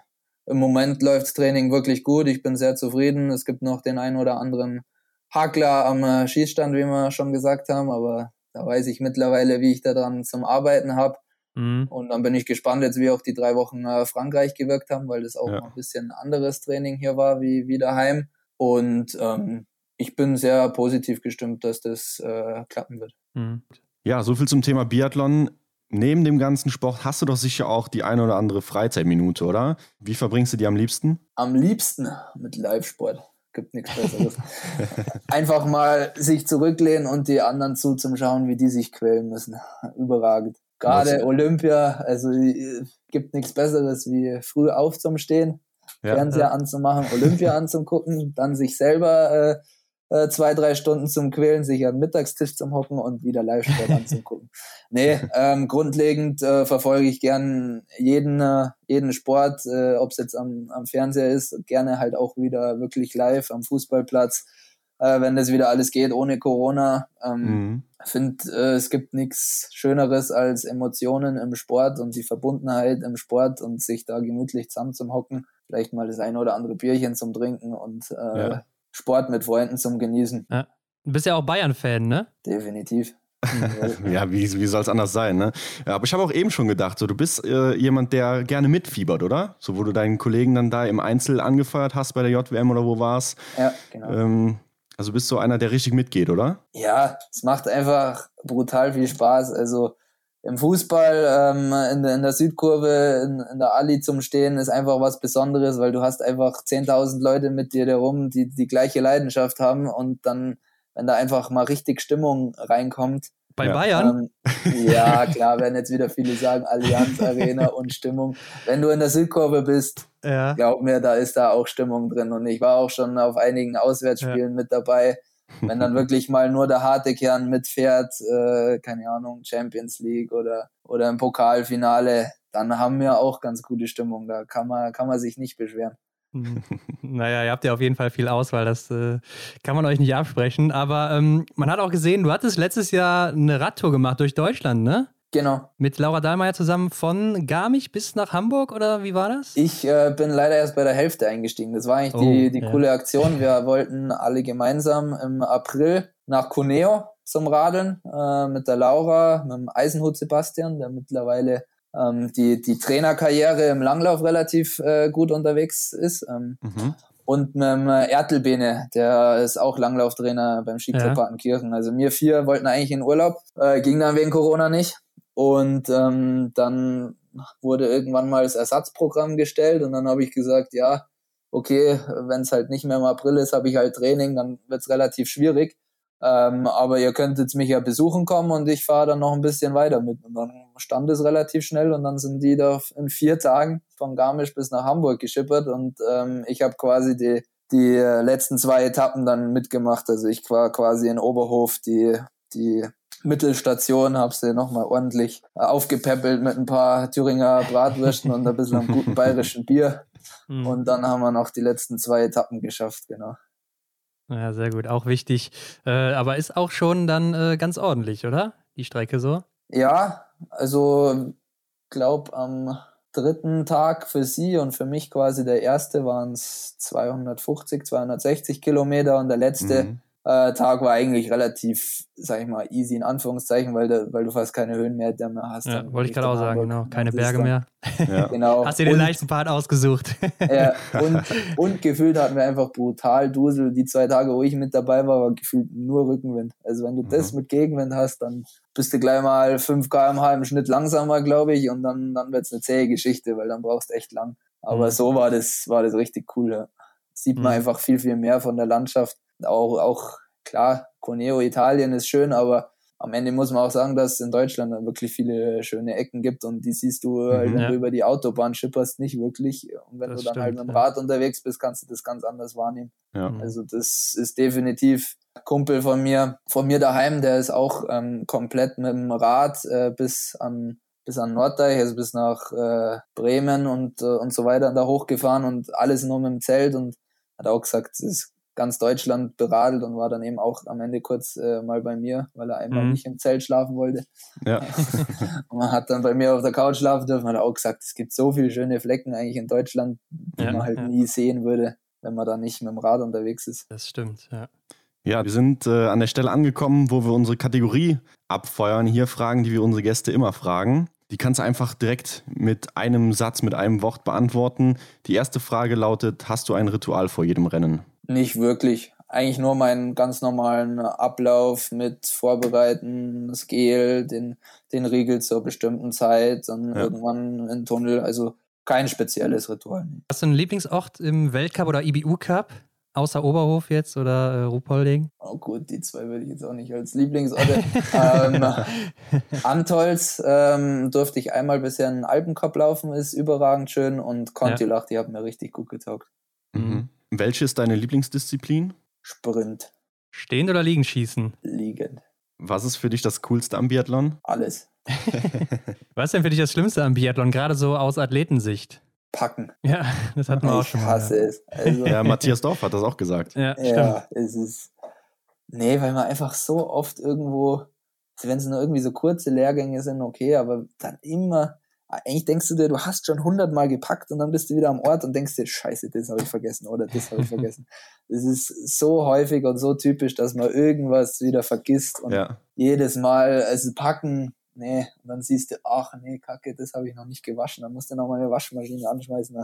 Im Moment läuft das Training wirklich gut. Ich bin sehr zufrieden. Es gibt noch den einen oder anderen Hakler am äh, Schießstand, wie wir schon gesagt haben, aber da weiß ich mittlerweile, wie ich da dran zum Arbeiten habe. Mhm. Und dann bin ich gespannt jetzt, wie auch die drei Wochen äh, Frankreich gewirkt haben, weil das auch ja. ein bisschen anderes Training hier war wie, wie daheim. Und ähm, ich bin sehr positiv gestimmt, dass das äh, klappen wird. Mhm. Ja, so viel zum Thema Biathlon. Neben dem ganzen Sport hast du doch sicher auch die eine oder andere Freizeitminute, oder? Wie verbringst du die am liebsten? Am liebsten mit Live-Sport. Gibt nichts Besseres. Einfach mal sich zurücklehnen und die anderen zuzuschauen, wie die sich quälen müssen. Überragend. Gerade Olympia, also äh, gibt nichts Besseres wie früh auf zum Stehen, ja, Fernseher ja. anzumachen, Olympia anzugucken, dann sich selber äh, äh, zwei, drei Stunden zum Quälen, sich am Mittagstisch zum Hocken und wieder Live-Sport anzugucken. Nee, ähm, grundlegend äh, verfolge ich gern jeden, äh, jeden Sport, äh, ob es jetzt am, am Fernseher ist, gerne halt auch wieder wirklich live am Fußballplatz äh, wenn das wieder alles geht ohne Corona. Ähm, mhm. finde, äh, es gibt nichts Schöneres als Emotionen im Sport und die Verbundenheit im Sport und sich da gemütlich zusammen zum Hocken, vielleicht mal das eine oder andere Bierchen zum Trinken und äh, ja. Sport mit Freunden zum Genießen. Ja. Du bist ja auch Bayern-Fan, ne? Definitiv. ja, wie, wie soll es anders sein, ne? Ja, aber ich habe auch eben schon gedacht, so du bist äh, jemand, der gerne mitfiebert, oder? So, wo du deinen Kollegen dann da im Einzel angefeuert hast bei der JWM oder wo war's? Ja, genau. Ähm, also bist du einer, der richtig mitgeht, oder? Ja, es macht einfach brutal viel Spaß. Also im Fußball, ähm, in, der, in der Südkurve, in, in der Ali zum Stehen ist einfach was Besonderes, weil du hast einfach 10.000 Leute mit dir herum, die die gleiche Leidenschaft haben und dann, wenn da einfach mal richtig Stimmung reinkommt, bei ja. Bayern? Ähm, ja, klar, werden jetzt wieder viele sagen, Allianz Arena und Stimmung. Wenn du in der Südkurve bist, ja. glaub mir, da ist da auch Stimmung drin. Und ich war auch schon auf einigen Auswärtsspielen ja. mit dabei. Wenn dann wirklich mal nur der harte Kern mitfährt, äh, keine Ahnung, Champions League oder, oder im Pokalfinale, dann haben wir auch ganz gute Stimmung. Da kann man, kann man sich nicht beschweren. Naja, ihr habt ja auf jeden Fall viel Auswahl, das äh, kann man euch nicht absprechen. Aber ähm, man hat auch gesehen, du hattest letztes Jahr eine Radtour gemacht durch Deutschland, ne? Genau. Mit Laura Dahlmeier zusammen von Garmisch bis nach Hamburg oder wie war das? Ich äh, bin leider erst bei der Hälfte eingestiegen. Das war eigentlich oh, die, die ja. coole Aktion. Wir wollten alle gemeinsam im April nach Cuneo zum Radeln äh, mit der Laura, mit dem Eisenhut Sebastian, der mittlerweile ähm, die, die Trainerkarriere im Langlauf relativ äh, gut unterwegs ist. Ähm, mhm. Und mit dem Ertelbene, der ist auch Langlauftrainer beim Skiclub ja. Also wir vier wollten eigentlich in Urlaub, äh, ging dann wegen Corona nicht. Und ähm, dann wurde irgendwann mal das Ersatzprogramm gestellt und dann habe ich gesagt, ja, okay, wenn es halt nicht mehr im April ist, habe ich halt Training, dann wird es relativ schwierig. Ähm, aber ihr könntet mich ja besuchen kommen und ich fahre dann noch ein bisschen weiter mit. Und dann stand es relativ schnell und dann sind die da in vier Tagen von Garmisch bis nach Hamburg geschippert und ähm, ich habe quasi die, die letzten zwei Etappen dann mitgemacht. Also ich war quasi in Oberhof die, die Mittelstation, habe sie nochmal ordentlich aufgepäppelt mit ein paar Thüringer Bratwürsten und ein bisschen am guten bayerischen Bier. Mhm. Und dann haben wir noch die letzten zwei Etappen geschafft, genau. Ja, sehr gut, auch wichtig. Äh, aber ist auch schon dann äh, ganz ordentlich, oder? Die Strecke so? Ja, also glaube am dritten Tag für sie und für mich quasi der erste waren es 250, 260 Kilometer und der letzte mhm. Äh, Tag war eigentlich relativ, sag ich mal, easy in Anführungszeichen, weil, du, weil du fast keine Höhenmeter mehr hast. Ja, wollte ich gerade auch sagen, genau. Keine Berge mehr. Ja. genau. Hast dir den und, leichten Part ausgesucht. ja, und, und gefühlt hatten wir einfach brutal Dusel. Die zwei Tage, wo ich mit dabei war, war gefühlt nur Rückenwind. Also wenn du mhm. das mit Gegenwind hast, dann bist du gleich mal 5 km/h im Schnitt langsamer, glaube ich, und dann, dann wird es eine zähe Geschichte, weil dann brauchst du echt lang. Aber mhm. so war das, war das richtig cool. Ja. Sieht man mhm. einfach viel, viel mehr von der Landschaft auch, auch klar, Coneo Italien ist schön, aber am Ende muss man auch sagen, dass es in Deutschland wirklich viele schöne Ecken gibt und die siehst du, halt, mhm, wenn ja. du über die Autobahn schipperst, nicht wirklich. Und wenn das du dann halt stimmt, halt mit dem Rad ja. unterwegs bist, kannst du das ganz anders wahrnehmen. Ja. Also das ist definitiv Kumpel von mir, von mir daheim, der ist auch ähm, komplett mit dem Rad äh, bis an bis an Norddeich, also bis nach äh, Bremen und, äh, und so weiter da hochgefahren und alles nur mit dem Zelt und hat auch gesagt, es ist ganz Deutschland beradelt und war dann eben auch am Ende kurz äh, mal bei mir, weil er einmal mhm. nicht im Zelt schlafen wollte. Ja. und man hat dann bei mir auf der Couch schlafen dürfen, hat auch gesagt, es gibt so viele schöne Flecken eigentlich in Deutschland, die ja, man halt ja. nie sehen würde, wenn man da nicht mit dem Rad unterwegs ist. Das stimmt, ja. Ja, wir sind äh, an der Stelle angekommen, wo wir unsere Kategorie abfeuern. Hier Fragen, die wir unsere Gäste immer fragen. Die kannst du einfach direkt mit einem Satz, mit einem Wort beantworten. Die erste Frage lautet: Hast du ein Ritual vor jedem Rennen? Nicht wirklich. Eigentlich nur meinen ganz normalen Ablauf mit Vorbereiten, das Gel, den, den Riegel zur bestimmten Zeit, dann ja. irgendwann in Tunnel. Also kein spezielles Ritual. Hast du einen Lieblingsort im Weltcup oder IBU Cup? Außer Oberhof jetzt oder äh, Ruhpolding? Oh gut, die zwei würde ich jetzt auch nicht als Lieblingsorte. ähm, Antolz ähm, durfte ich einmal bisher einen Alpencup laufen, ist überragend schön und Contilach, ja. die haben mir richtig gut getaugt. Mhm. Welche ist deine Lieblingsdisziplin? Sprint. Stehend oder liegen schießen? Liegend. Was ist für dich das Coolste am Biathlon? Alles. Was ist denn für dich das Schlimmste am Biathlon, gerade so aus Athletensicht? Packen. Ja, das hatten wir auch schon mal. Ich hasse es. Also, ja, Matthias Dorf hat das auch gesagt. Ja, ja es ist. Nee, weil man einfach so oft irgendwo, wenn es nur irgendwie so kurze Lehrgänge sind, okay, aber dann immer eigentlich denkst du dir, du hast schon hundertmal gepackt und dann bist du wieder am Ort und denkst dir, scheiße, das habe ich vergessen oder das habe ich vergessen. Es ist so häufig und so typisch, dass man irgendwas wieder vergisst und ja. jedes Mal, also packen, nee, und dann siehst du, ach nee, kacke, das habe ich noch nicht gewaschen, dann musst du nochmal eine Waschmaschine anschmeißen.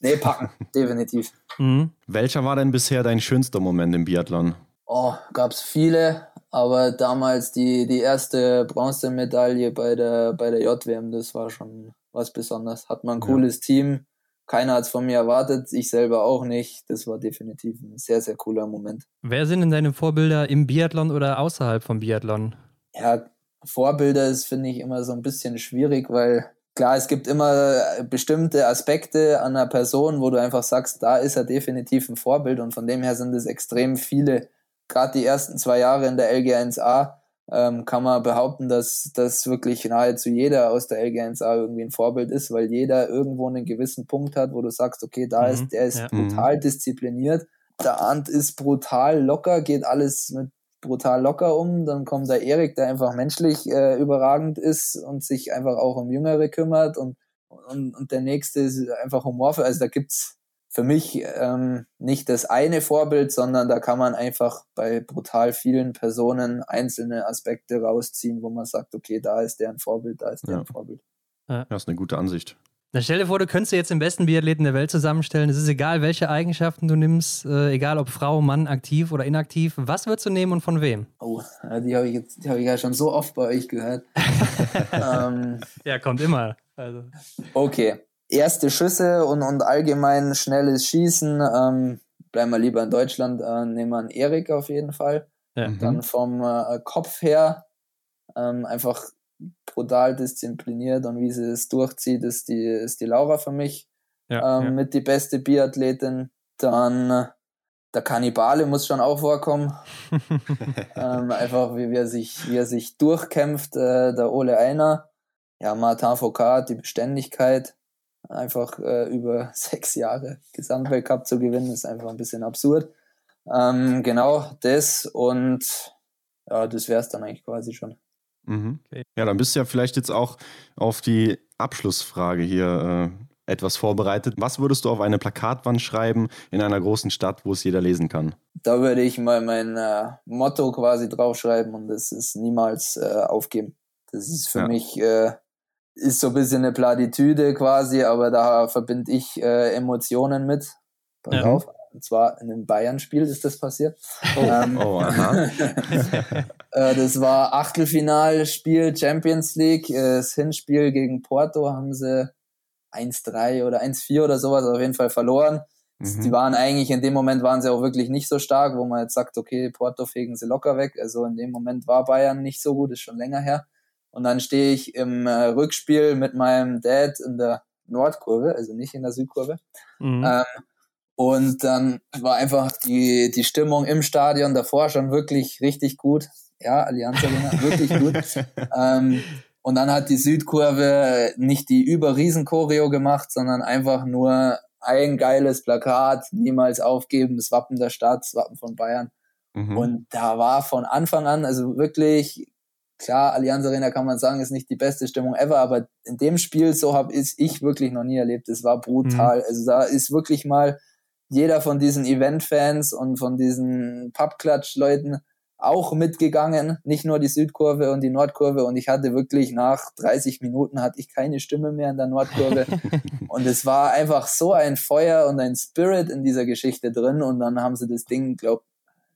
Nee, packen, definitiv. Mhm. Welcher war denn bisher dein schönster Moment im Biathlon? Oh, gab's viele, aber damals die, die erste Bronzemedaille bei der, bei der JWM, das war schon was Besonderes. Hat man ein cooles ja. Team. Keiner hat es von mir erwartet, ich selber auch nicht. Das war definitiv ein sehr, sehr cooler Moment. Wer sind denn deine Vorbilder im Biathlon oder außerhalb vom Biathlon? Ja, Vorbilder ist, finde ich, immer so ein bisschen schwierig, weil klar, es gibt immer bestimmte Aspekte an einer Person, wo du einfach sagst, da ist er definitiv ein Vorbild und von dem her sind es extrem viele gerade die ersten zwei Jahre in der LG1A ähm, kann man behaupten, dass das wirklich nahezu jeder aus der LG1A irgendwie ein Vorbild ist, weil jeder irgendwo einen gewissen Punkt hat, wo du sagst, okay, da mhm, ist, der ist ja. brutal mhm. diszipliniert, der Ant ist brutal locker, geht alles mit brutal locker um. Dann kommt der Erik, der einfach menschlich äh, überragend ist und sich einfach auch um Jüngere kümmert und, und, und der nächste ist einfach humorvoll. Also da gibt's für mich ähm, nicht das eine Vorbild, sondern da kann man einfach bei brutal vielen Personen einzelne Aspekte rausziehen, wo man sagt, okay, da ist der ein Vorbild, da ist der ja. ein Vorbild. Ja, das ist eine gute Ansicht. Na, stell dir vor, du könntest jetzt den besten Biathleten der Welt zusammenstellen. Es ist egal, welche Eigenschaften du nimmst, äh, egal ob Frau, Mann, aktiv oder inaktiv. Was würdest du nehmen und von wem? Oh, die habe ich jetzt, die habe ich ja schon so oft bei euch gehört. ähm, ja, kommt immer. Also. Okay, erste Schüsse und, und allgemein schnelles Schießen, ähm, bleiben wir lieber in Deutschland, äh, nehmen wir einen Erik auf jeden Fall. Ja. Mhm. Dann vom äh, Kopf her ähm, einfach brutal diszipliniert und wie sie es durchzieht, ist die, ist die Laura für mich ja, ähm, ja. mit die beste Biathletin. Dann äh, der Kannibale muss schon auch vorkommen. ähm, einfach wie, wie, er sich, wie er sich durchkämpft, äh, der Ole Einer. Ja, Martin Foucault, die Beständigkeit einfach äh, über sechs Jahre Gesamtweltcup zu gewinnen, ist einfach ein bisschen absurd. Ähm, genau das und ja, das wäre es dann eigentlich quasi schon. Mhm. Okay. Ja, dann bist du ja vielleicht jetzt auch auf die Abschlussfrage hier etwas vorbereitet. Was würdest du auf eine Plakatwand schreiben in einer großen Stadt, wo es jeder lesen kann? Da würde ich mal mein äh, Motto quasi draufschreiben und das ist niemals äh, aufgeben. Das ist für ja. mich äh, ist so ein bisschen eine Platitüde quasi, aber da verbinde ich äh, Emotionen mit. Pass ja. auf. Und zwar in einem Bayern-Spiel ist das passiert. Oh, ähm, oh aha. äh, das war Achtelfinalspiel Champions League. Äh, das Hinspiel gegen Porto haben sie 1-3 oder 1-4 oder sowas auf jeden Fall verloren. Mhm. Die waren eigentlich, in dem Moment waren sie auch wirklich nicht so stark, wo man jetzt sagt, okay, Porto fegen sie locker weg. Also in dem Moment war Bayern nicht so gut, ist schon länger her. Und dann stehe ich im äh, Rückspiel mit meinem Dad in der Nordkurve, also nicht in der Südkurve. Mhm. Ähm, und dann war einfach die, die Stimmung im Stadion davor schon wirklich richtig gut. Ja, Allianz Arena, wirklich gut. ähm, und dann hat die Südkurve nicht die Überriesen-Choreo gemacht, sondern einfach nur ein geiles Plakat, niemals aufgeben, das Wappen der Stadt, das Wappen von Bayern. Mhm. Und da war von Anfang an, also wirklich Klar, Allianz Arena kann man sagen, ist nicht die beste Stimmung ever, aber in dem Spiel, so habe ich wirklich noch nie erlebt. Es war brutal. Mhm. Also da ist wirklich mal jeder von diesen Event-Fans und von diesen Pubklatsch-Leuten auch mitgegangen, nicht nur die Südkurve und die Nordkurve und ich hatte wirklich nach 30 Minuten hatte ich keine Stimme mehr in der Nordkurve und es war einfach so ein Feuer und ein Spirit in dieser Geschichte drin und dann haben sie das Ding, glaub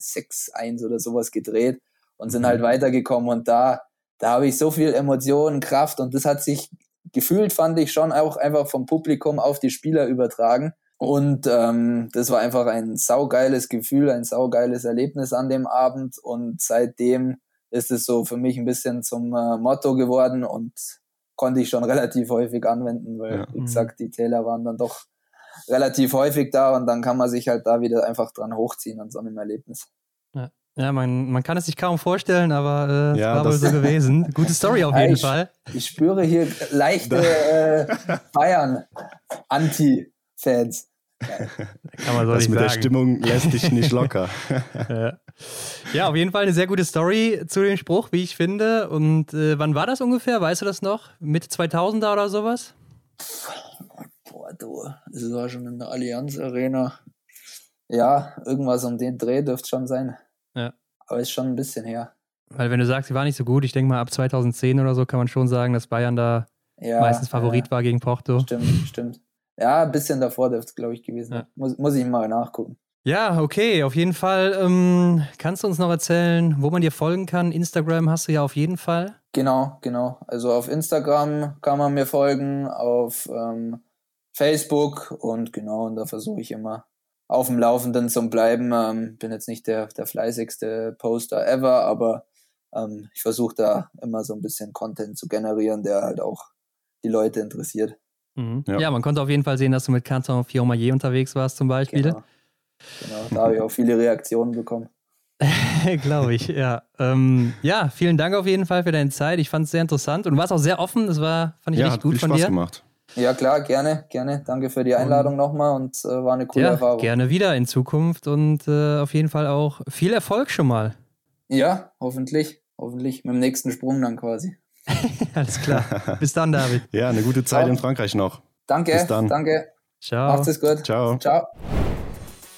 6-1 oder sowas gedreht und sind halt mhm. weitergekommen und da, da habe ich so viel Emotionen, Kraft und das hat sich gefühlt, fand ich schon auch einfach vom Publikum auf die Spieler übertragen. Und ähm, das war einfach ein saugeiles Gefühl, ein saugeiles Erlebnis an dem Abend. Und seitdem ist es so für mich ein bisschen zum äh, Motto geworden und konnte ich schon relativ häufig anwenden, weil, ja. wie gesagt, die Täler waren dann doch relativ häufig da und dann kann man sich halt da wieder einfach dran hochziehen an so einem Erlebnis. Ja. Ja, man, man kann es sich kaum vorstellen, aber äh, ja, war wohl so gewesen. Gute Story auf jeden ich, Fall. Ich spüre hier leichte äh, Bayern-Anti-Fans. Kann man so das nicht mit sagen. der Stimmung lässt dich nicht locker. ja. ja. auf jeden Fall eine sehr gute Story zu dem Spruch, wie ich finde. Und äh, wann war das ungefähr? Weißt du das noch? Mitte 2000er oder sowas? Boah, du, das war schon in der Allianz Arena. Ja, irgendwas um den Dreh dürfte schon sein. Ja. Aber ist schon ein bisschen her. Weil wenn du sagst, sie war nicht so gut, ich denke mal ab 2010 oder so kann man schon sagen, dass Bayern da ja, meistens Favorit ja. war gegen Porto. Stimmt, stimmt. Ja, ein bisschen davor dürfte es, glaube ich, gewesen. Ja. Muss, muss ich mal nachgucken. Ja, okay, auf jeden Fall. Ähm, kannst du uns noch erzählen, wo man dir folgen kann? Instagram hast du ja auf jeden Fall. Genau, genau. Also auf Instagram kann man mir folgen, auf ähm, Facebook und genau, und da versuche ich immer auf dem Laufenden zum Bleiben. Ähm, bin jetzt nicht der, der fleißigste Poster ever, aber ähm, ich versuche da immer so ein bisschen Content zu generieren, der halt auch die Leute interessiert. Mhm. Ja. ja. man konnte auf jeden Fall sehen, dass du mit Canton Fiormaillet unterwegs warst zum Beispiel. Genau. genau, da habe ich auch viele Reaktionen bekommen. Glaube ich, ja. Ähm, ja, vielen Dank auf jeden Fall für deine Zeit. Ich fand es sehr interessant und du warst auch sehr offen. Das war, fand ich ja, richtig gut von Spaß dir. Gemacht. Ja, klar, gerne, gerne. Danke für die Einladung nochmal und äh, war eine coole ja, Erfahrung. Gerne wieder in Zukunft und äh, auf jeden Fall auch viel Erfolg schon mal. Ja, hoffentlich. Hoffentlich mit dem nächsten Sprung dann quasi. Alles klar. Bis dann, David. Ja, eine gute Zeit Ciao. in Frankreich noch. Danke. Bis dann. Danke. Ciao. Macht es gut. Ciao. Ciao.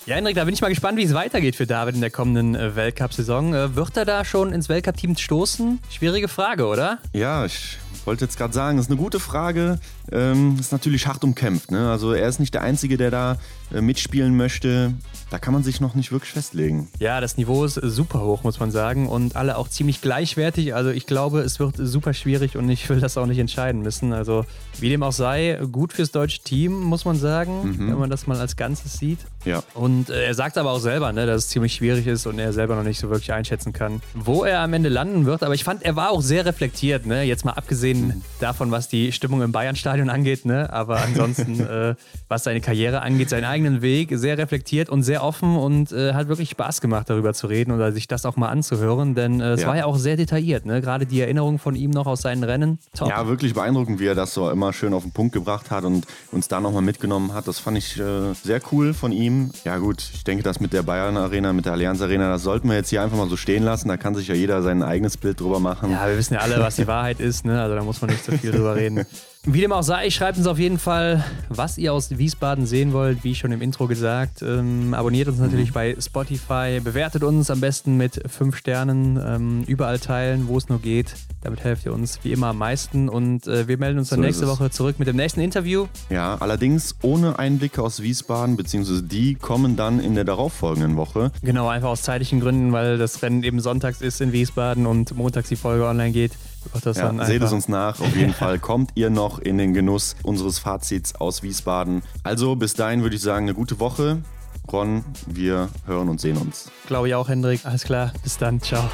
Ja, Hendrik, da bin ich mal gespannt, wie es weitergeht für David in der kommenden äh, Weltcup-Saison. Äh, wird er da schon ins Weltcup-Team stoßen? Schwierige Frage, oder? Ja, ich wollte jetzt gerade sagen, das ist eine gute Frage. Ähm, ist natürlich hart umkämpft. Ne? Also er ist nicht der Einzige, der da äh, mitspielen möchte. Da kann man sich noch nicht wirklich festlegen. Ja, das Niveau ist super hoch, muss man sagen. Und alle auch ziemlich gleichwertig. Also ich glaube, es wird super schwierig und ich will das auch nicht entscheiden müssen. Also wie dem auch sei, gut fürs deutsche Team, muss man sagen, mhm. wenn man das mal als Ganzes sieht. Ja. Und äh, er sagt aber auch selber, ne, dass es ziemlich schwierig ist und er selber noch nicht so wirklich einschätzen kann, wo er am Ende landen wird. Aber ich fand, er war auch sehr reflektiert. Ne? Jetzt mal abgesehen mhm. davon, was die Stimmung im Bayern-Stadion angeht. Ne? Aber ansonsten, äh, was seine Karriere angeht, seinen eigenen Weg, sehr reflektiert und sehr offen und äh, hat wirklich Spaß gemacht, darüber zu reden oder sich das auch mal anzuhören, denn äh, es ja. war ja auch sehr detailliert, ne? gerade die Erinnerung von ihm noch aus seinen Rennen. Top. Ja, wirklich beeindruckend, wie er das so immer schön auf den Punkt gebracht hat und uns da nochmal mitgenommen hat. Das fand ich äh, sehr cool von ihm. Ja gut, ich denke, das mit der Bayern Arena, mit der Allianz Arena, das sollten wir jetzt hier einfach mal so stehen lassen. Da kann sich ja jeder sein eigenes Bild drüber machen. Ja, wir wissen ja alle, was die Wahrheit ist, ne? also da muss man nicht so viel drüber reden. Wie dem auch sei, schreibt uns auf jeden Fall, was ihr aus Wiesbaden sehen wollt, wie schon im Intro gesagt. Ähm, abonniert uns natürlich mhm. bei Spotify, bewertet uns am besten mit fünf Sternen, ähm, überall teilen, wo es nur geht. Damit helft ihr uns wie immer am meisten und äh, wir melden uns dann so nächste Woche zurück mit dem nächsten Interview. Ja, allerdings ohne Einblicke aus Wiesbaden, beziehungsweise die kommen dann in der darauffolgenden Woche. Genau, einfach aus zeitlichen Gründen, weil das Rennen eben sonntags ist in Wiesbaden und montags die Folge online geht. Ja, seht es uns nach. Auf jeden Fall kommt ihr noch in den Genuss unseres Fazits aus Wiesbaden. Also bis dahin würde ich sagen, eine gute Woche. Ron, wir hören und sehen uns. Glaube ich auch, Hendrik. Alles klar. Bis dann. Ciao.